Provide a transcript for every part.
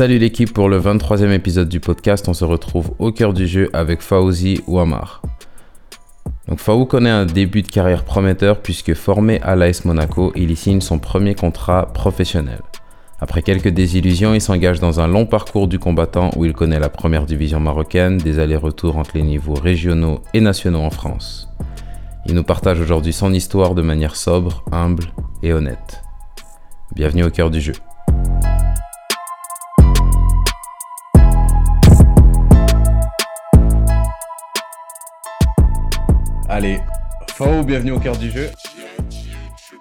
Salut l'équipe pour le 23e épisode du podcast. On se retrouve au cœur du jeu avec Fauzi Ouamar. Donc Faou connaît un début de carrière prometteur puisque formé à l'AS Monaco, il y signe son premier contrat professionnel. Après quelques désillusions, il s'engage dans un long parcours du combattant où il connaît la première division marocaine, des allers-retours entre les niveaux régionaux et nationaux en France. Il nous partage aujourd'hui son histoire de manière sobre, humble et honnête. Bienvenue au cœur du jeu. Allez, Fao, bienvenue au cœur du jeu.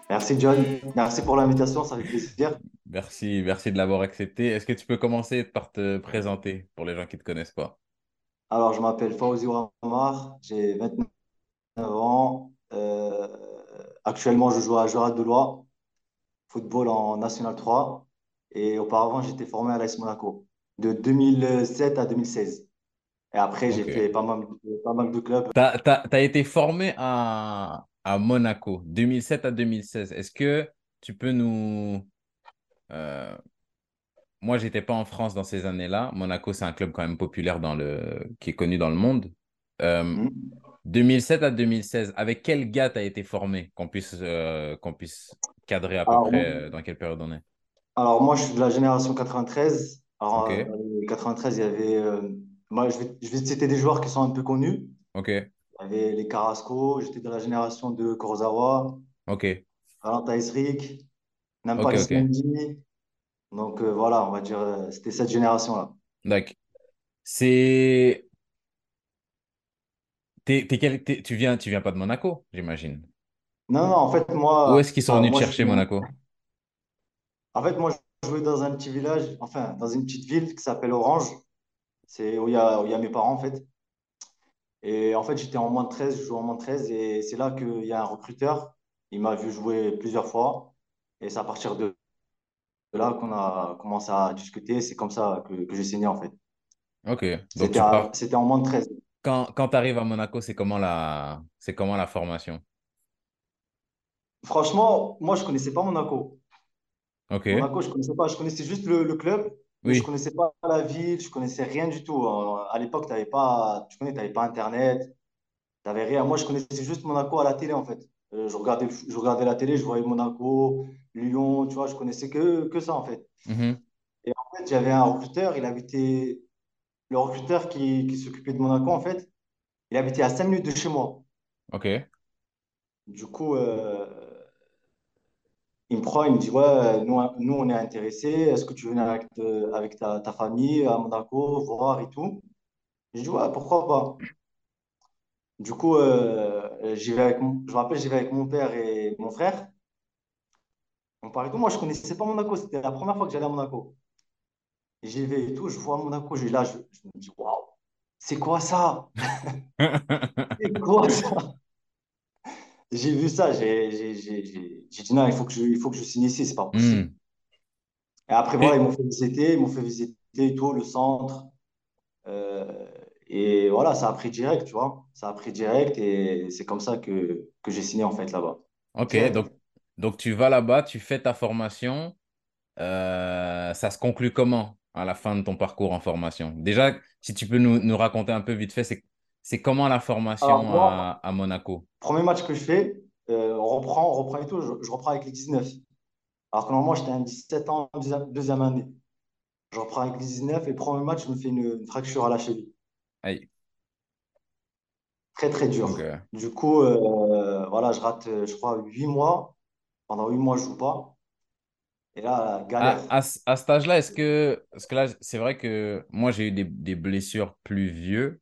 Merci John, merci pour l'invitation, ça fait plaisir. Merci, merci de l'avoir accepté. Est-ce que tu peux commencer par te présenter pour les gens qui ne te connaissent pas? Alors, je m'appelle Fawzi Ouamar, j'ai 29 ans. Euh, actuellement, je joue à Jura de Loire, football en National 3. Et auparavant, j'étais formé à l'AS Monaco de 2007 à 2016. Et après, j'ai fait pas mal, pas mal de clubs. Tu as, été formé à, à Monaco, 2007 à 2016. Est-ce que tu peux nous... euh, moi, j'étais pas en France dans ces années-là. Monaco, c'est un club quand même populaire dans le... qui est connu dans le monde. Euh, Hmm. 2007 à 2016, avec quel gars tu as été formé? Qu'on puisse, euh, qu'on puisse cadrer à peu Alors, près dans quelle période on est? alors, moi, je suis de la génération 93. Alors, les 93, il y avait. Moi, je vais, je vais citer des joueurs qui sont un peu connus. ok, Il y avait les Carrasco, j'étais de la génération de Kurzawa, ok, Valentin Isrik, ok, Nampalys ok. Mendy. Donc euh, voilà, on va dire, euh, c'était cette génération-là. D'accord. C'est... t'es- t'es quel- t'es- tu viens, tu viens pas de Monaco, j'imagine. Non, non, en fait, Où moi, est-ce qu'ils sont venus te moi, chercher, Monaco? en fait, moi, je jouais dans un petit village, enfin, dans une petite ville qui s'appelle Orange. C'est où il y a, où il y a mes parents, en fait. Et en fait, j'étais en moins de 13, je jouais en moins de 13, et c'est là qu'il y a un recruteur. Il m'a vu jouer plusieurs fois. Et c'est à partir de là qu'on a commencé à discuter. C'est comme ça que, que j'ai signé, en fait. Ok, C'était pars. en moins de 13. Quand, quand tu arrives à Monaco, c'est comment la... c'est comment la formation? Franchement, moi, je connaissais pas Monaco. Ok, Monaco, je connaissais pas. Je connaissais juste le, le club, je oui, connaissais pas la ville, je connaissais rien du tout. Euh, À l'époque, t'avais pas, tu connais, t'avais pas Internet, t'avais rien. Moi, je connaissais juste Monaco à la télé, en fait. Euh, je regardais, je regardais la télé, je voyais Monaco, Lyon, tu vois, je connaissais que, que ça, en fait. mhm, Et en fait, j'avais un recruteur, il habitait, le recruteur qui, qui s'occupait de Monaco, en fait, il habitait à 5 minutes de chez moi. ok, Du coup, euh, Il me prend, il me dit, ouais, nous, nous on est intéressés. Est-ce que tu veux venir avec, te- avec ta, ta famille à Monaco, voir et tout? Je dis, ouais, pourquoi pas? Du coup, euh, j'y vais avec mon, je me rappelle, j'y vais avec mon père et mon frère. On parlait tout. Moi, je connaissais pas Monaco. C'était la première fois que j'allais à Monaco. J'y vais et tout. Je vois Monaco. Je, là, je, je me dis, waouh, c'est quoi ça? C'est quoi ça? J'ai vu ça. J'ai dit, non, il faut que je, il faut que je signe ici. C'est pas possible. Hmm. Et après, voilà, ils m'ont fait visiter. Ils m'ont fait visiter tout, le centre. Euh, et voilà, ça a pris direct, tu vois. Ça a pris direct et c'est comme ça que, que j'ai signé en fait là-bas. ok, donc, donc tu vas là-bas, tu fais ta formation. euh, ça se conclut comment à la fin de ton parcours en formation? Déjà, si tu peux nous, nous raconter un peu vite fait, c'est, c'est comment la Alors formation moi, à, à Monaco? premier match que je fais, euh, on reprend, on reprend et tout, je, je reprends avec les 19. Alors que normalement, j'étais à 17 ans, deuxième, deuxième année. Je reprends avec les 19 et premier match, je me fais une, une fracture à la cheville. Aïe, Très, très dur. Du coup, euh, voilà, je rate, euh, je crois, 8 mois. Pendant 8 mois, je joue pas. Et là, galère. À, à, ce à cet âge-là, est-ce que... Parce que là, c'est vrai que moi, j'ai eu des, des blessures plus vieux.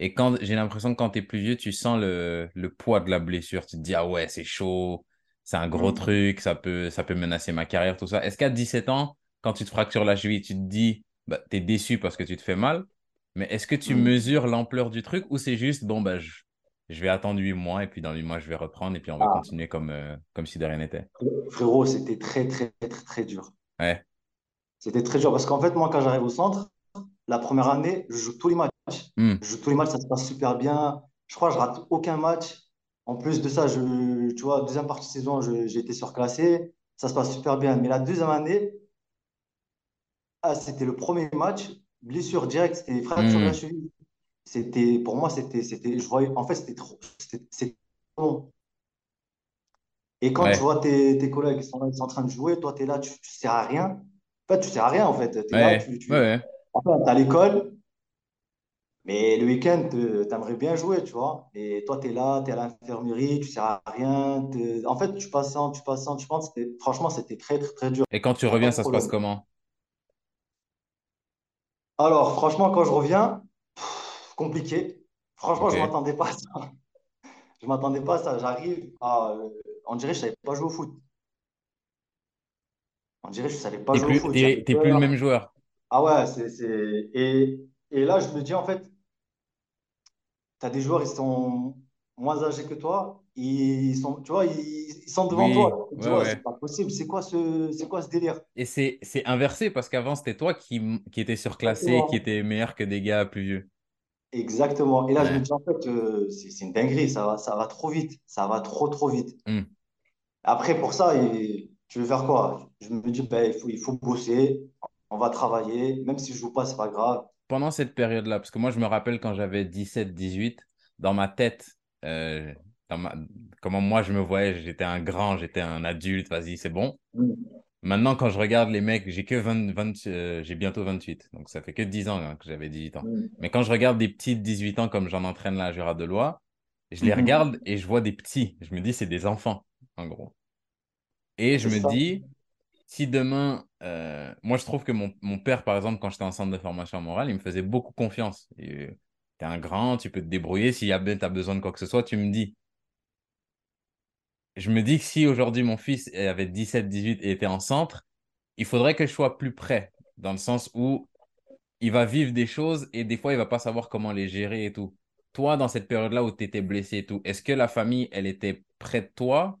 Et quand j'ai l'impression que quand tu es plus vieux, tu sens le, le poids de la blessure. Tu te dis, ah ouais, c'est chaud, c'est un gros Mm. truc, ça peut, ça peut menacer ma carrière, tout ça. Est-ce qu'à 17 ans, quand tu te fractures la cheville, tu te dis, bah, tu es déçu parce que tu te fais mal, mais est-ce que tu Mm. mesures l'ampleur du truc ou c'est juste, bon, bah, je, je vais attendre 8 mois et puis dans 8 mois, je vais reprendre et puis on va Ah, continuer comme, euh, comme si de rien n'était? frérot, c'était très, très, très, très dur. Ouais. C'était très dur parce qu'en fait, moi, quand j'arrive au centre, la première année, je joue tous les matchs. Hmm. Je joue tous les matchs, ça se passe super bien. Je crois que je rate aucun match. En plus de ça, je, tu vois, deuxième partie de saison, j'ai été surclassé. Ça se passe super bien. Mais la deuxième année, Ah, c'était le premier match, blessure directe, c'était fracture de la Hmm. cheville. C'était, pour moi, c'était, c'était, je voyais, en fait, c'était trop, c'était bon. Et quand tu vois tes, tes collègues qui sont là, en train de jouer, toi, tu es là, tu, tu sers à rien. En fait, tu sers à rien, en fait. Tu es là, ouais, tu, ouais, tu, ouais. l'école, mais le week-end, tu aimerais bien jouer, tu vois. Et toi, tu es là, tu es à l'infirmerie, tu sers à rien. t'es- En fait, tu en, tu en, tu penses, franchement, c'était très, très, très dur. Et quand tu reviens, ça se passe comment? Alors, franchement, quand je reviens, pff, compliqué. Franchement, je ne m'attendais pas à ça. Je ne m'attendais pas à ça. J'arrive à. euh, on dirait que je ne savais pas jouer au foot. On dirait que je ne savais pas T'es jouer au foot. J'avais t'es, t'es plus le même joueur. Ah ouais, c'est, c'est... Et, et là, je me dis, en fait, tu as des joueurs, ils sont moins âgés que toi. Ils sont, tu vois, ils, ils sont devant Oui, toi. Ouais, ouais, c'est pas possible. C'est quoi ce, quoi ce délire? Et c'est, inversé parce qu'avant, c'était toi qui, qui étais surclassé, qui était meilleur que des gars plus vieux. Exactement. Et là, je me dis, en fait, euh, c'est c'est une dinguerie. Ça va, ça va trop vite. Ça va trop, trop vite. Hmm. Après, pour ça, et- tu veux faire quoi? Je me dis, ben, il faut, il faut bosser, on va travailler, même si je joue pas, c'est pas grave. Pendant cette période-là, parce que moi, je me rappelle quand j'avais 17, 18, dans ma tête, euh, dans ma- comment moi je me voyais, j'étais un grand, j'étais un adulte, vas-y, c'est bon. Mm. Maintenant, quand je regarde les mecs, j'ai que 20, 20, euh, j'ai bientôt 28, donc ça fait que 10 ans hein, que j'avais 18 ans. Mm. Mais quand je regarde des petits de 18 ans comme j'en entraîne là à Jura de Loi, je les Mhm. regarde et je vois des petits. Je me dis, c'est des enfants, en gros. Et je me ça. dis, si demain, euh, moi je trouve que mon, père, par exemple, quand j'étais en centre de formation morale, il me faisait beaucoup confiance. Tu es un grand, tu peux te débrouiller. S'il y a ben, t'as besoin de quoi que ce soit, tu me dis. Je me dis que si aujourd'hui mon fils avait 17, 18 et était en centre, il faudrait que je sois plus près, dans le sens où il va vivre des choses et des fois il va pas savoir comment les gérer et tout. Toi, dans cette période-là où tu étais blessé et tout, est-ce que la famille, elle était près de toi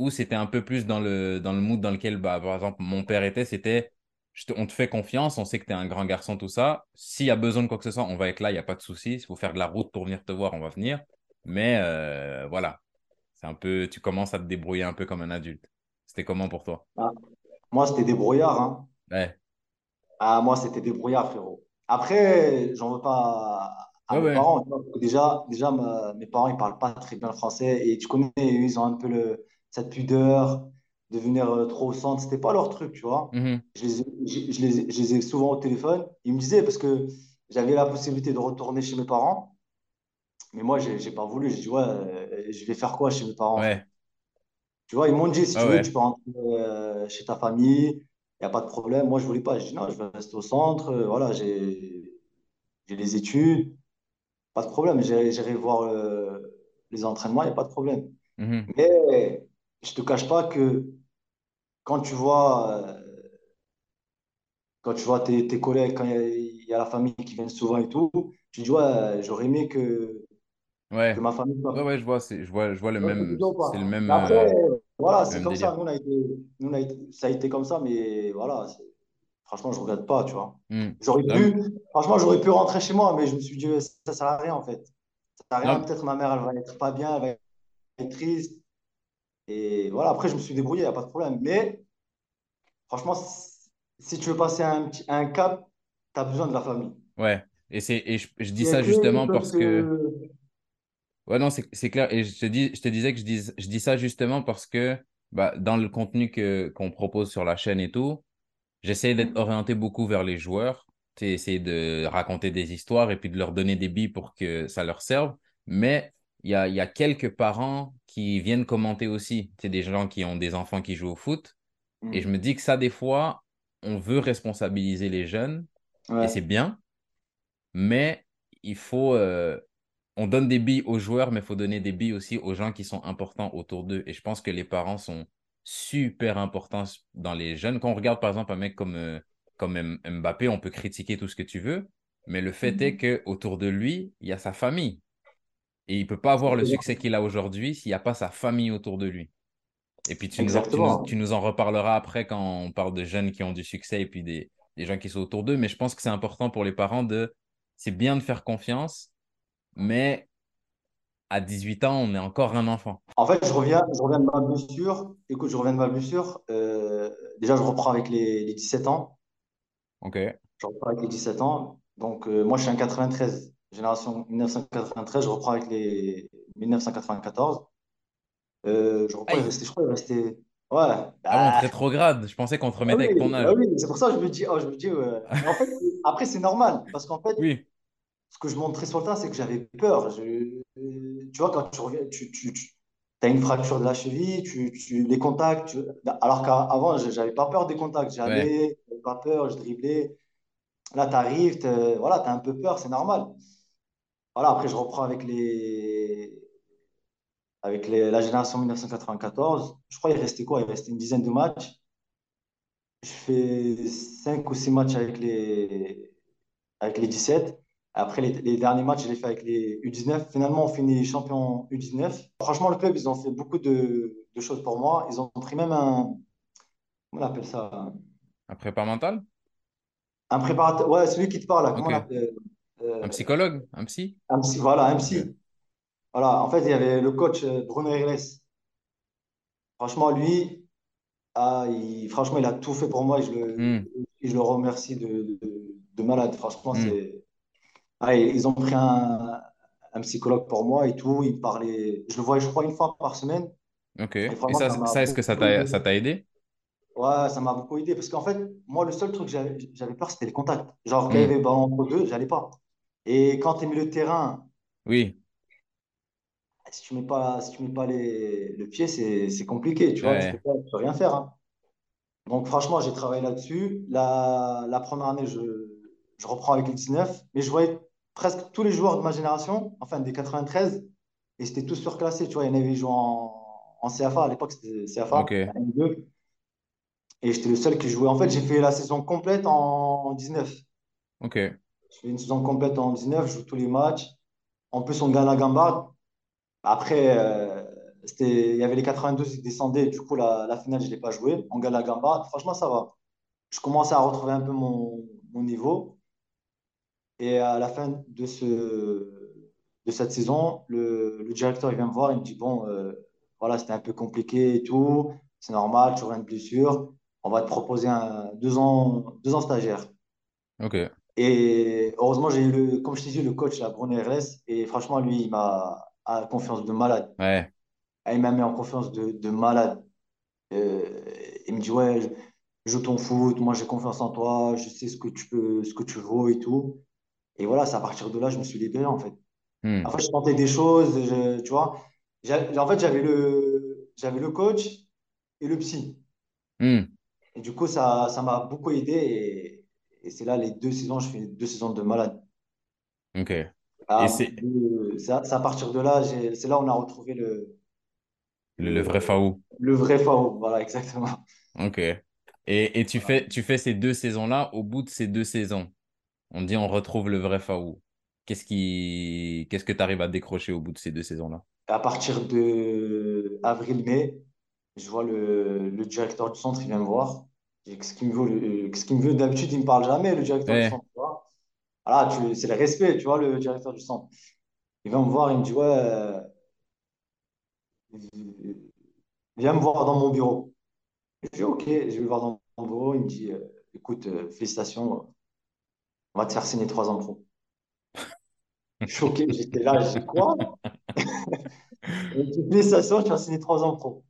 ou c'était un peu plus dans le, dans le mood dans lequel, bah, par exemple, mon père était, c'était te- on te fait confiance, on sait que tu es un grand garçon, tout ça. S'il y a besoin de quoi que ce soit, on va être là, il n'y a pas de souci. S'il faut faire de la route pour venir te voir, on va venir. Mais euh, voilà, c'est un peu, tu commences à te débrouiller un peu comme un adulte. C'était comment pour toi? Ah, Moi, c'était des brouillards. Hein. Ouais, Ah, moi, c'était des brouillards, frérot. Après, j'en veux pas à, ouais, mes ouais. parents. déjà, déjà ma- mes parents, ils parlent pas très bien le français. Et tu connais, ils ont un peu le, cette pudeur de venir euh, trop au centre. C'était pas leur truc, tu vois. Mhm. Je les, ai- je, je les, je les ai souvent au téléphone. Ils me disaient, parce que j'avais la possibilité de retourner chez mes parents. Mais moi, j'ai j'ai pas voulu. J'ai dit, ouais, euh, je vais faire quoi chez mes parents? Ouais, Tu vois, ils m'ont dit, si tu veux, tu peux rentrer euh, chez ta famille, il n'y a pas de problème. Moi, je voulais pas. J'ai dit, non, je vais rester au centre. Voilà, j'ai j'ai les études, pas de problème. J'irai voir les entraînements, il n'y a pas de problème. Mhm. Mais je te cache pas que quand tu vois, euh, quand tu vois tes, tes collègues, quand il y, a il y a la famille qui vient souvent et tout, tu dis, ouais, j'aurais aimé que, que Ouais, ma famille ouais, soit ouais, je vois, c'est, je vois, je vois le que même, c'est le même, après, euh, voilà, c'est comme ça. Nous, on a été, nous, on a été- ça a été comme ça, mais voilà, franchement, je regrette pas, tu vois. Mhm. J'aurais Non, pu, franchement, j'aurais pu rentrer chez moi, mais je me suis dit, ça sert à rien, en fait. Ça sert à rien, peut-être ma mère, elle va être pas bien, elle va être triste. Et voilà, après, je me suis débrouillé, il n'y a pas de problème. Mais franchement, si tu veux passer un, un cap, tu as besoin de la famille. ouais. Et c'est, et je, je dis ça que justement parce que te... Ouais, non, c'est c'est clair. Et je te dis, je te disais que je dis, je dis ça justement parce que bah, dans le contenu que, qu'on propose sur la chaîne et tout, j'essaie d'être orienté beaucoup vers les joueurs. Essayer de raconter des histoires et puis de leur donner des billes pour que ça leur serve. Mais il y a, y a quelques parents qui viennent commenter aussi. Sais, des gens qui ont des enfants qui jouent au foot. Et je Hmm. me dis que ça, des fois, on veut responsabiliser les jeunes et c'est bien, mais il faut. euh, on donne des billes aux joueurs, mais il faut donner des billes aussi aux gens qui sont importants autour d'eux. Et je pense que les parents sont super importants dans les jeunes. Quand on regarde par exemple un mec comme, euh, comme M- Mbappé, on peut critiquer tout ce que tu veux, mais le fait est que autour de lui, il y a sa famille. Et il ne peut pas avoir le succès qu'il a aujourd'hui s'il n'y a pas sa famille autour de lui. Et puis tu nous en, tu nous, exactement. tu nous en reparleras après quand on parle de jeunes qui ont du succès et puis des, des gens qui sont autour d'eux. Mais je pense que c'est important pour les parents de... C'est bien de faire confiance, mais à 18 ans, on est encore un enfant. En fait, je reviens, je reviens de ma blessure. Écoute, je reviens de ma blessure. Euh, déjà, je reprends avec les, les 17 ans. Ok. Je reprends avec les 17 ans. Donc, euh, moi, je suis un 93, génération 1993. Je reprends avec les 1994. Euh, je reprends, il restait, je crois, il restait. Ouais, Ah bon, bah, rétrograde. Je pensais qu'on te ah remettait oui, avec ton bah âge. oui, c'est pour ça que je me dis, oh, je me dis, ouais. En fait, après, c'est normal. Parce qu'en fait, Oui. ce que je montrais sur le tas, c'est que j'avais peur. Je- tu vois, quand tu reviens, tu, tu, tu as une fracture de la cheville, tu, tu les contacts. Alors qu'avant, je- j'avais pas peur des contacts. Ouais. J'avais pas peur, je driblais. Là, tu arrives, voilà, tu as un peu peur, c'est normal. Voilà, après, je reprends avec les, avec les, la génération 1994. Je crois qu'il restait quoi? Il restait une dizaine de matchs. Je fais 5 ou 6 matchs avec les, avec les 17. Après, les, les derniers matchs, je les fait avec les U19. Finalement, on finit champion U19. Franchement, le club, ils ont fait beaucoup de, de choses pour moi. Ils ont pris même un, comment on appelle ça? Un prépa mental? Un préparateur. Ouais, celui qui te parle, là, comment on appelle? Un Euh, psychologue? Un psy? un psy, voilà, un psy. Voilà, en fait, il y avait le coach euh, Bruno Irles. Franchement, lui, ah, il, franchement, il a tout fait pour moi et je le, Hmm. je le remercie de, de, de malade. Franchement, Hmm. c'est. Ah, ils ont pris un, un psychologue pour moi et tout. Il parlait. Je le voyais, je crois, une fois par semaine. Ok. Et ça, ça est-ce que ça t'a aidé. Ouais, ça m'a beaucoup aidé. Parce qu'en fait, moi, le seul truc que j'avais peur, c'était les contacts. Genre, quand il y avait ballon entre deux, j'allais pas. Et quand tu es milieu de terrain, Oui. si tu mets pas, si tu mets pas les, le pied, c'est compliqué. Tu vois, tu Ouais. tu peux rien faire. hein. Donc, franchement, j'ai travaillé là-dessus. La, la première année, je, je reprends avec les 19, mais je voyais presque tous les joueurs de ma génération, enfin des 93, et c'était tous surclassés. Tu vois, il y en avait qui jouaient en, en CFA, à l'époque c'était CFA, Ok. la N2, et j'étais le seul qui jouait. En fait, j'ai fait la saison complète en, en 19. Ok. Je fais une saison complète en 19, je joue tous les matchs. En plus, on gagne la Gambarde. Après, euh, il y avait les 92 qui descendaient, du coup, la, la finale, je ne l'ai pas joué. On gagne la Gambarde. Franchement, ça va. je commençais à retrouver un peu mon, mon niveau. Et à la fin de, ce, de cette saison, le, le directeur il vient me voir, il me dit, bon, euh, voilà, c'était un peu compliqué et tout, c'est normal, tu auras une blessure, on va te proposer un, deux, ans, deux ans stagiaire. Ok. Et heureusement, j'ai eu, le, comme je t'ai dit, le coach, là, Bruno RS, et franchement, lui, il m'a confiance de malade. Ouais. Ah, Il m'a mis en confiance de, de malade. Euh, il me dit, ouais, joue ton foot, moi j'ai confiance en toi, je sais ce que tu peux, ce que tu vaux et tout. Et voilà, c'est à partir de là, je me suis libéré en fait. Hmm. En fait, je tentais des choses, je- tu vois. En fait, j'avais le, j'avais le coach et le psy. Hmm. Et du coup, ça, ça m'a beaucoup aidé. Et, et c'est là, les deux saisons, je fais deux saisons de malade. Ok. Ah, c'est à partir de là, c'est là où on a retrouvé le, le, le vrai le, Faou. le vrai FAO. Voilà, exactement. Ok. Et, et tu fais, tu fais ces deux saisons-là, au bout de ces deux saisons, on dit on retrouve le vrai Faou. Qu'est-ce qui, qu'est-ce que tu arrives à décrocher au bout de ces deux saisons-là? À partir de avril-mai, je vois le, le directeur du centre, il vient me voir. Et Qu'est-ce qu'il me veut, qu'il me veut d'habitude, il ne me parle jamais, le directeur du centre. tu vois. Voilà, tu- c'est le respect, tu vois, le directeur du centre. Il vient me voir, il me dit, ouais, euh, viens me voir dans mon bureau. Je dis, ok, je vais le voir dans mon bureau. Il me dit, euh, écoute, euh, félicitations, on va te faire signer trois ans pro. Choqué, j'étais là, j'ai dit, quoi? Il me dit, félicitations, tu vas signer trois ans pro.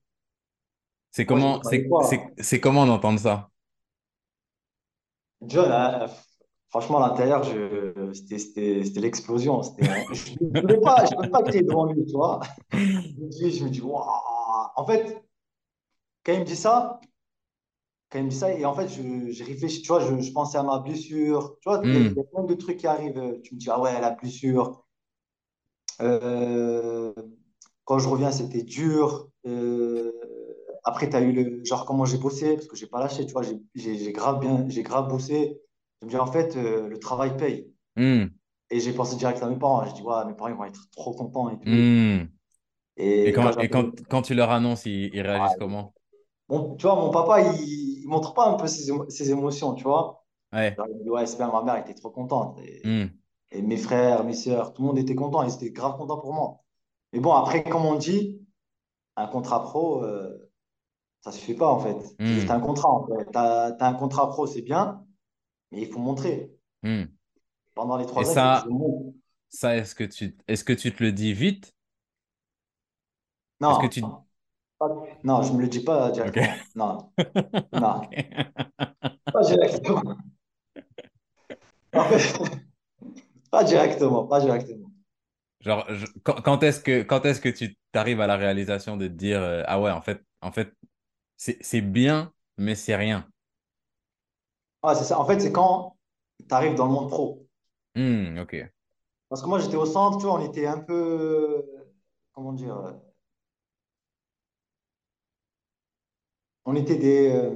C'est comment, c'est, comment d'entendre ça? John, hein, franchement, à l'intérieur, c'était l'explosion. Hein, Je ne pouvais pas, je pouvais pas crier devant lui, tu vois. Je me dis, waouh. En fait, quand il me dit ça, quand il me dit ça, et en fait, je, j'ai réfléchi, tu vois, je, je pensais à ma blessure. Tu vois, il y, a il y Hmm. a plein de trucs qui arrivent. Tu me dis, ah ouais, la blessure. Euh, quand je reviens, c'était dur. Euh, après, tu as eu le genre comment j'ai bossé, parce que j'ai pas lâché, tu vois, j'ai grave bien, j'ai grave bossé. Je me dis, en fait, euh, le travail paye. Hmm. Et j'ai pensé direct à mes parents. Je dis, ouais, mes parents, ils vont être trop contents et tout. Hmm. Et Et quand quand, et j'appelle. quand, quand tu leur annonces, ils, ils réagissent comment? Bon, tu vois, mon papa, il, il montre pas un peu ses, émo- ses émotions, tu vois. Ouais. Il dit, ouais, c'est bien, ma mère était trop contente. Et, Hmm. et mes frères, mes sœurs, tout le monde était content. Ils étaient grave contents pour moi. Mais bon, après, comme on dit, un contrat pro, euh, ça suffit pas, en fait. C'est juste Hmm. un contrat, en fait. T'as, t'as un contrat pro, c'est bien. Mais il faut montrer. Hmm. Pendant les trois ans, ça, montre. ça est-ce que tu, est-ce que tu te le dis vite? Que Non, tu... pas- non, je me le dis pas directement. Non, non, pas directement. En fait, pas directement, pas directement. Genre, je- quand, quand est-ce que, quand est-ce que tu t'arrives à la réalisation de te dire, euh, ah ouais, en fait, en fait, c'est, bien, mais c'est rien. Ah, c'est ça. En fait, c'est quand tu arrives dans le monde pro. Hmm, ok. Parce que moi, j'étais au centre, tu vois, on était un peu, comment dire, euh, on était des, euh,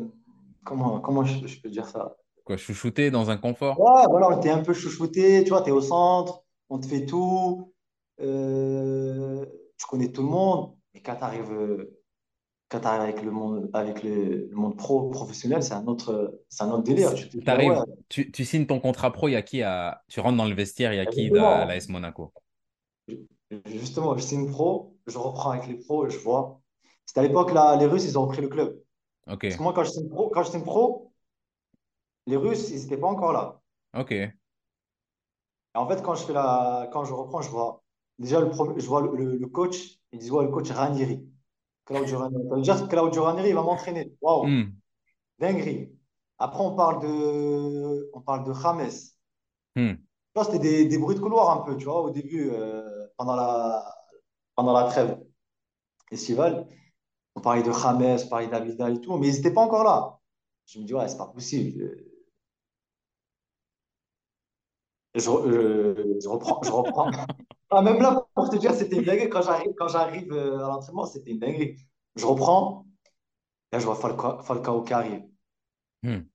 comment, comment je, je peux dire ça? Quoi, chouchouter dans un confort? Ouais, voilà, on était un peu chouchoutés, tu vois, tu es au centre, on te fait tout, euh, tu connais tout le monde, mais quand tu arrives, quand tu avec le monde, avec le, le monde pro, professionnel, c'est un autre, c'est un autre délire. Tu ouais, tu, tu signes ton contrat pro, il y a qui à, tu rentres dans le vestiaire, il y a qui à exactement. l'AS Monaco? Justement, je signe pro, je reprends avec les pros, je vois. C'était à l'époque, là, les Russes, ils ont pris le club. Ok, Parce que moi, quand je signe pro, quand je signe pro, les Russes, ils n'étaient pas encore là. ok, Et en fait, quand je fais la, quand je reprends, je vois déjà le je vois le, le- le coach, ils disent ouais, le coach Ranieri. Claudio Ranieri. Claudio Ranieri, il va m'entraîner. Waouh, Hmm, dinguerie. Après, on parle de, on parle de James. Hmm. c'était des, des bruits de couloir un peu, tu vois, au début, euh, pendant la, pendant la trêve estivale. On parlait de James, on parlait d'Abida et tout, mais ils n'étaient pas encore là. Je me dis, ouais, c'est pas possible. Je, je reprends, je reprends. Ah, même là, pour te dire, c'était une dinguerie. Quand j'arrive, quand j'arrive euh, à l'entraînement, c'était une dinguerie. Je reprends, là, je vois Falcao, Falcao qui arrive, Hmm.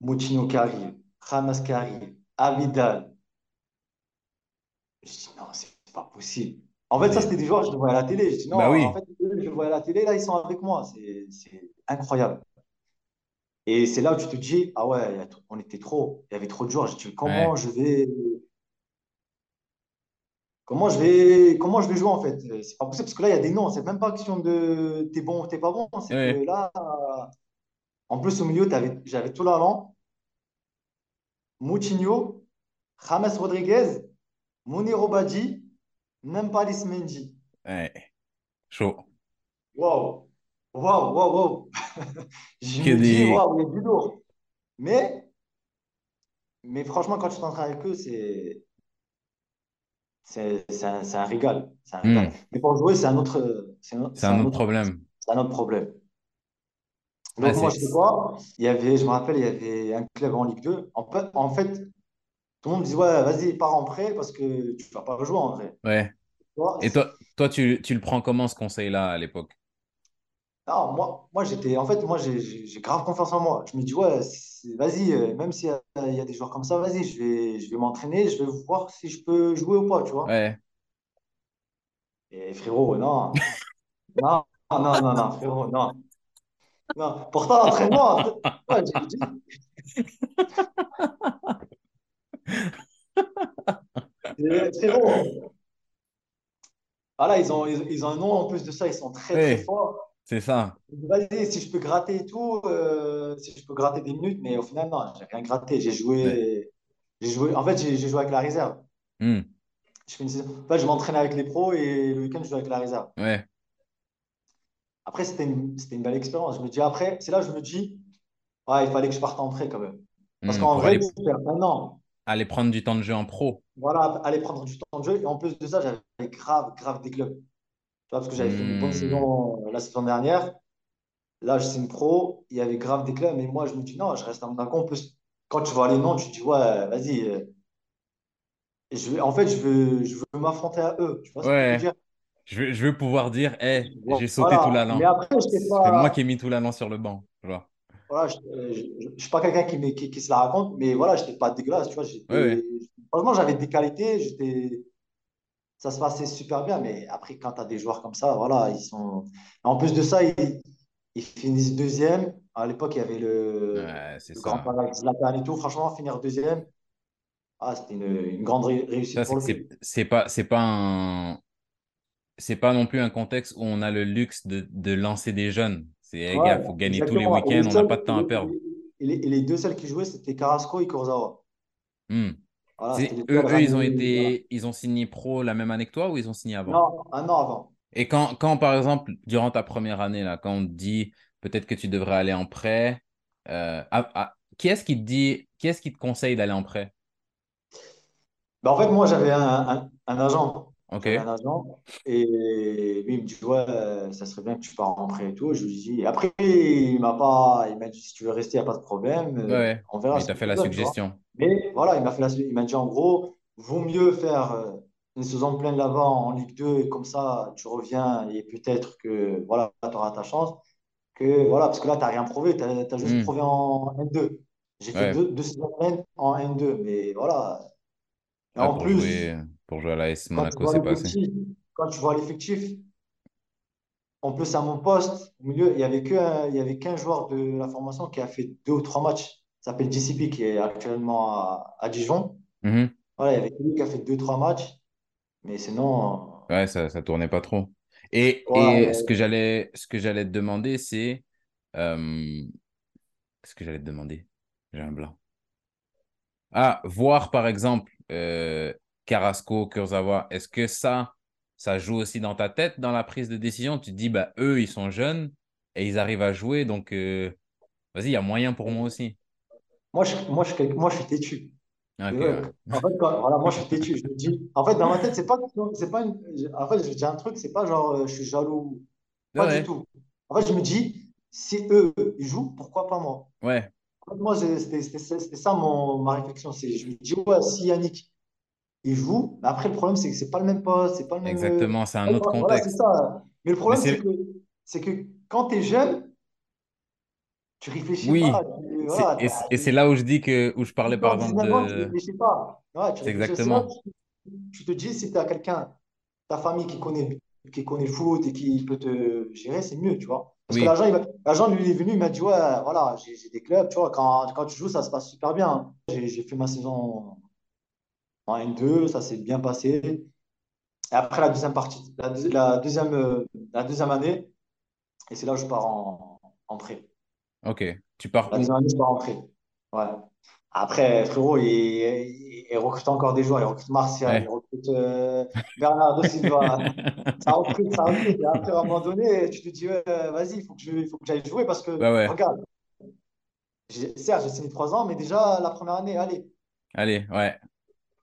Moutinho qui arrive, James qui arrive, Abidal. Je dis, non, c'est pas possible. En fait, ça, c'était des joueurs que je voyais à la télé. Je dis, non, Bah en fait, je les voyais à la télé, là, ils sont avec moi. C'est incroyable. Et c'est là où tu te dis, ah ouais, on était trop, il y avait trop de joueurs. Je dis, comment ouais, je vais, comment je vais, comment je vais jouer en fait? C'est pas possible parce que là, il y a des noms. C'est même pas question de t'es bon ou t'es pas bon. C'est que là, en plus, au milieu, j'avais tout l'allant, Moutinho, James Rodriguez, Mounir Obadji, Nampalys Mendy. ouais, chaud. Waouh, waouh, waouh, waouh. Je me dis, waouh, il y a du lourd. Mais, mais franchement, quand tu t'entraînes avec eux, c'est. C'est un, régal. Hmm. Mais pour jouer, c'est un autre, c'est un, C'est c'est un un autre autre, problème. c'est un autre problème. Donc, moi, je sais quoi? Il y avait, je me rappelle, il y avait un club en Ligue 2. En fait, en fait tout le monde me dit, ouais, vas-y, pars en prêt parce que tu ne vas pas jouer en vrai. ouais. Et toi, toi, tu, tu le prends comment ce conseil-là à l'époque? Non, moi, moi j'étais, en fait, moi, j'ai j'ai- j'ai grave confiance en moi. Je me dis, ouais, c'est- vas-y, euh, même s'il y a, il y a des joueurs comme ça, vas-y, je vais, je vais m'entraîner, je vais voir si je peux jouer ou pas, tu vois. Ouais. Et frérot, non, non, non, non, non, frérot, non. Non, pourtant, l'entraînement, ouais, j'ai dit, eh, frérot, voilà, ils ont, ils, ils ont un nom en plus de ça, ils sont très, très forts. C'est ça. Vas-y, si je peux gratter et tout, euh, si je peux gratter des minutes, mais au final, non, j'ai rien gratté. J'ai Ouais. joué, j'ai joué, en fait, j'ai joué avec la réserve. Hmm. Je fais une saison. En fait, je m'entraînais avec les pros et le week-end, je jouais avec la réserve. Ouais. Après, c'était une, une belle expérience. Je me dis, après, c'est là que je me dis, ouais, il fallait que je parte en prêt quand même. Parce Hmm. qu'en vrai, aller, an, aller prendre du temps de jeu en pro. voilà, aller prendre du temps de jeu. Et en plus de ça, j'avais grave, grave des clubs. Parce que j'avais fait une bonne Hmm. saison euh, la saison dernière. Là, je signe pro, il y avait grave des clubs, mais moi, je me dis non, je reste à Monaco. En plus, quand tu vois les noms, tu te dis ouais, vas-y. euh, je vais, en fait, je veux, je veux m'affronter à eux. Tu vois ce que je veux dire? Je veux, je veux pouvoir dire, hey, j'ai sauté tout Voilà. L'allant. je C'est moi qui ai mis tout l'allant sur le banc. Voilà, je, ne suis pas quelqu'un qui, qui, qui se la raconte, mais voilà, j'étais pas dégueulasse. Tu vois, Ouais, j'étais, ouais. franchement, j'avais des qualités. J'étais, ça se passait super bien. Mais après, quand tu as des joueurs comme ça, voilà, ils sont. En plus de ça, ils, ils finissent deuxième. À l'époque, il y avait le, Ouais, c'est le grand Zlatan et tout. Franchement, finir deuxième. Ah, c'était une, une grande ré- Ça, réussite c'est pas, c'est pas un, c'est pas non plus un contexte où on a le luxe de, de lancer des jeunes. C'est, hey, gars, Ouais, faut gagner tous les week-ends, on n'a pas de temps à perdre. et les, et les deux seuls qui jouaient, c'était Carrasco et Kurzawa. Hmm. Voilà, C'est- Eux, eux, ils ont. Voilà. été, ils ont signé pro la même année que toi ou ils ont signé avant? Non, un an avant. Et quand, quand, par exemple, durant ta première année, là, quand on te dit peut-être que tu devrais aller en prêt, euh, à- à- qui est-ce qui te dit, qui est-ce qui te conseille d'aller en prêt? Bah, en fait, moi, j'avais un, un, un agent. Un agent. Et lui, il me dit, ouais, euh, ça serait bien que tu pars en prêt et tout. Je lui dis, et après, il m'a pas, il m'a dit, si tu veux rester, il n'y a pas de problème. Ouais. On verra il t'a fait la suggestion. Mais voilà, il m'a fait la, il m'a dit, en gros, vaut mieux faire euh, une saison pleine là-bas en Ligue 2, et comme ça, tu reviens et peut-être que, voilà, tu auras ta chance, que, voilà, parce que là, tu n'as rien prouvé, tu as, juste Hmm. prouvé en N2. J'ai fait Ouais. deux, deux saisons pleines en N2, mais voilà. Et Ouais, en pour plus, jouer, pour jouer à l'AS quand tu Monaco, vois c'est pas assez. l'effectif, quand tu vois l'effectif, en plus à mon poste, au milieu, il y avait que, un- il y avait qu'un joueur de la formation qui a fait deux ou trois matchs. S'appelle DCP, qui est actuellement à, à Dijon. Mhm. Voilà, il y avait lui qui a fait deux, trois matchs. Mais sinon, Ouais, ça, ça tournait pas trop. Et, ce que j'allais, ce que j'allais te demander, c'est, euh, qu'est-ce que j'allais te demander? J'ai un blanc. Ah, voir par exemple euh, Carrasco, Kurzawa, est-ce que ça, ça joue aussi dans ta tête, dans la prise de décision? Tu te dis, bah, eux, ils sont jeunes et ils arrivent à jouer, donc euh, vas-y, il y a moyen pour moi aussi. Moi, je, moi, je, moi, je suis têtu. Ok, C'est ouais. vrai. En fait, quand- voilà, moi, je suis têtu. Je me dis, en fait, dans ma tête, c'est pas, c'est pas une, en fait, je dis un truc, c'est pas genre, euh, je suis jaloux. Pas du tout. En fait, je me dis, si eux, ils jouent, pourquoi pas moi? ouais, Moi, j'ai- c'était c'était ça mon, ma réflexion. C'est, je me dis, ouais, si Yannick, il joue, mais après, le problème, c'est que c'est pas le même poste, c'est pas le même. exactement, c'est un autre Voilà, contexte. ça. Mais le problème, c'est que, que quand tu es jeune, tu réfléchis oui, pas. Voilà, et, c'est là où je dis que, où je parlais par 18 ans, exemple 19 ans, tu de, pas. Ouais, tu exactement, que tu, tu te dis, si tu as quelqu'un, ta famille qui connaît, qui connaît le foot et qui peut te gérer, c'est mieux, tu vois. Parce que oui, l'agent, lui, est venu, il m'a dit, ouais, voilà, j'ai des clubs, tu vois, quand, quand tu joues, ça se passe super bien. J'ai fait ma saison en N2, ça s'est bien passé. Et après, la deuxième partie, la deuxième, euh, la deuxième année, et c'est là où je pars en, en prêt. Ok. Tu pars La où? année, je pars en prêt. Ouais. Après, frérot, il, il- il recrute encore des joueurs. Il recrute Martial, il Ouais. recrute euh, Bernardo Silva. Ça recrute, ça recrute. Et après, à un moment donné, tu te dis, ouais, vas-y, il faut que je, il faut que j'aille jouer parce que, Bah ouais, regarde, certes, j'ai signé trois ans, mais déjà, la première année, allez, allez, ouais.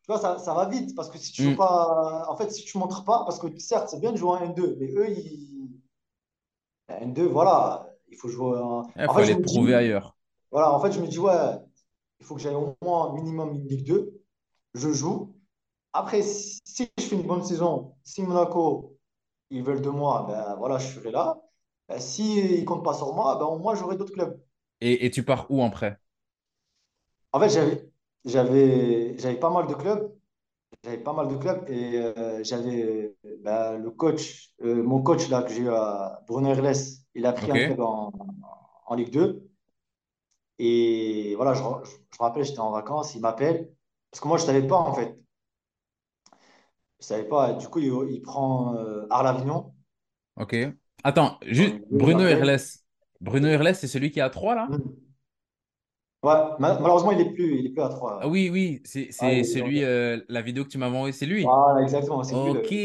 tu vois, ça, ça va vite. Parce que si tu joues Hmm. pas, en fait, si tu montres pas, parce que certes, c'est bien de jouer en N2, mais eux, ils, N2, voilà, il faut jouer en. Il En faut fait, aller te me prouver dis, ailleurs. voilà, en fait, je me dis, ouais, il faut que j'aille au moins minimum une Ligue 2. Je joue. Après, si, je fais une bonne saison, si Monaco, ils veulent de moi, ben voilà, je serai là. Ben, si ils comptent pas sur moi, ben au moins, j'aurai d'autres clubs. Et, et tu pars où en prêt? En fait, j'avais pas mal de clubs. J'avais pas mal de clubs et euh, j'avais ben, le coach, euh, mon coach là que j'ai eu à Bruno Herles, il a pris un Ok, club en, en Ligue 2. Et voilà, je, je, je me rappelle, j'étais en vacances, il m'appelle. Parce que moi, je savais pas en fait. Je savais pas. Du coup, il, il prend euh, Arles-Avignon. ok. Attends, En juste Ligue 2, il Bruno. Herles. Bruno Herles, c'est celui qui a 3 là? Hmm. Ouais, ma- malheureusement, il est plus, il est plus à Ah 3. oui, oui, c'est Ah, il c'est est plus celui, euh, la vidéo que tu m'avais envoyée, c'est lui. Voilà, exactement, c'est lui Ok, le,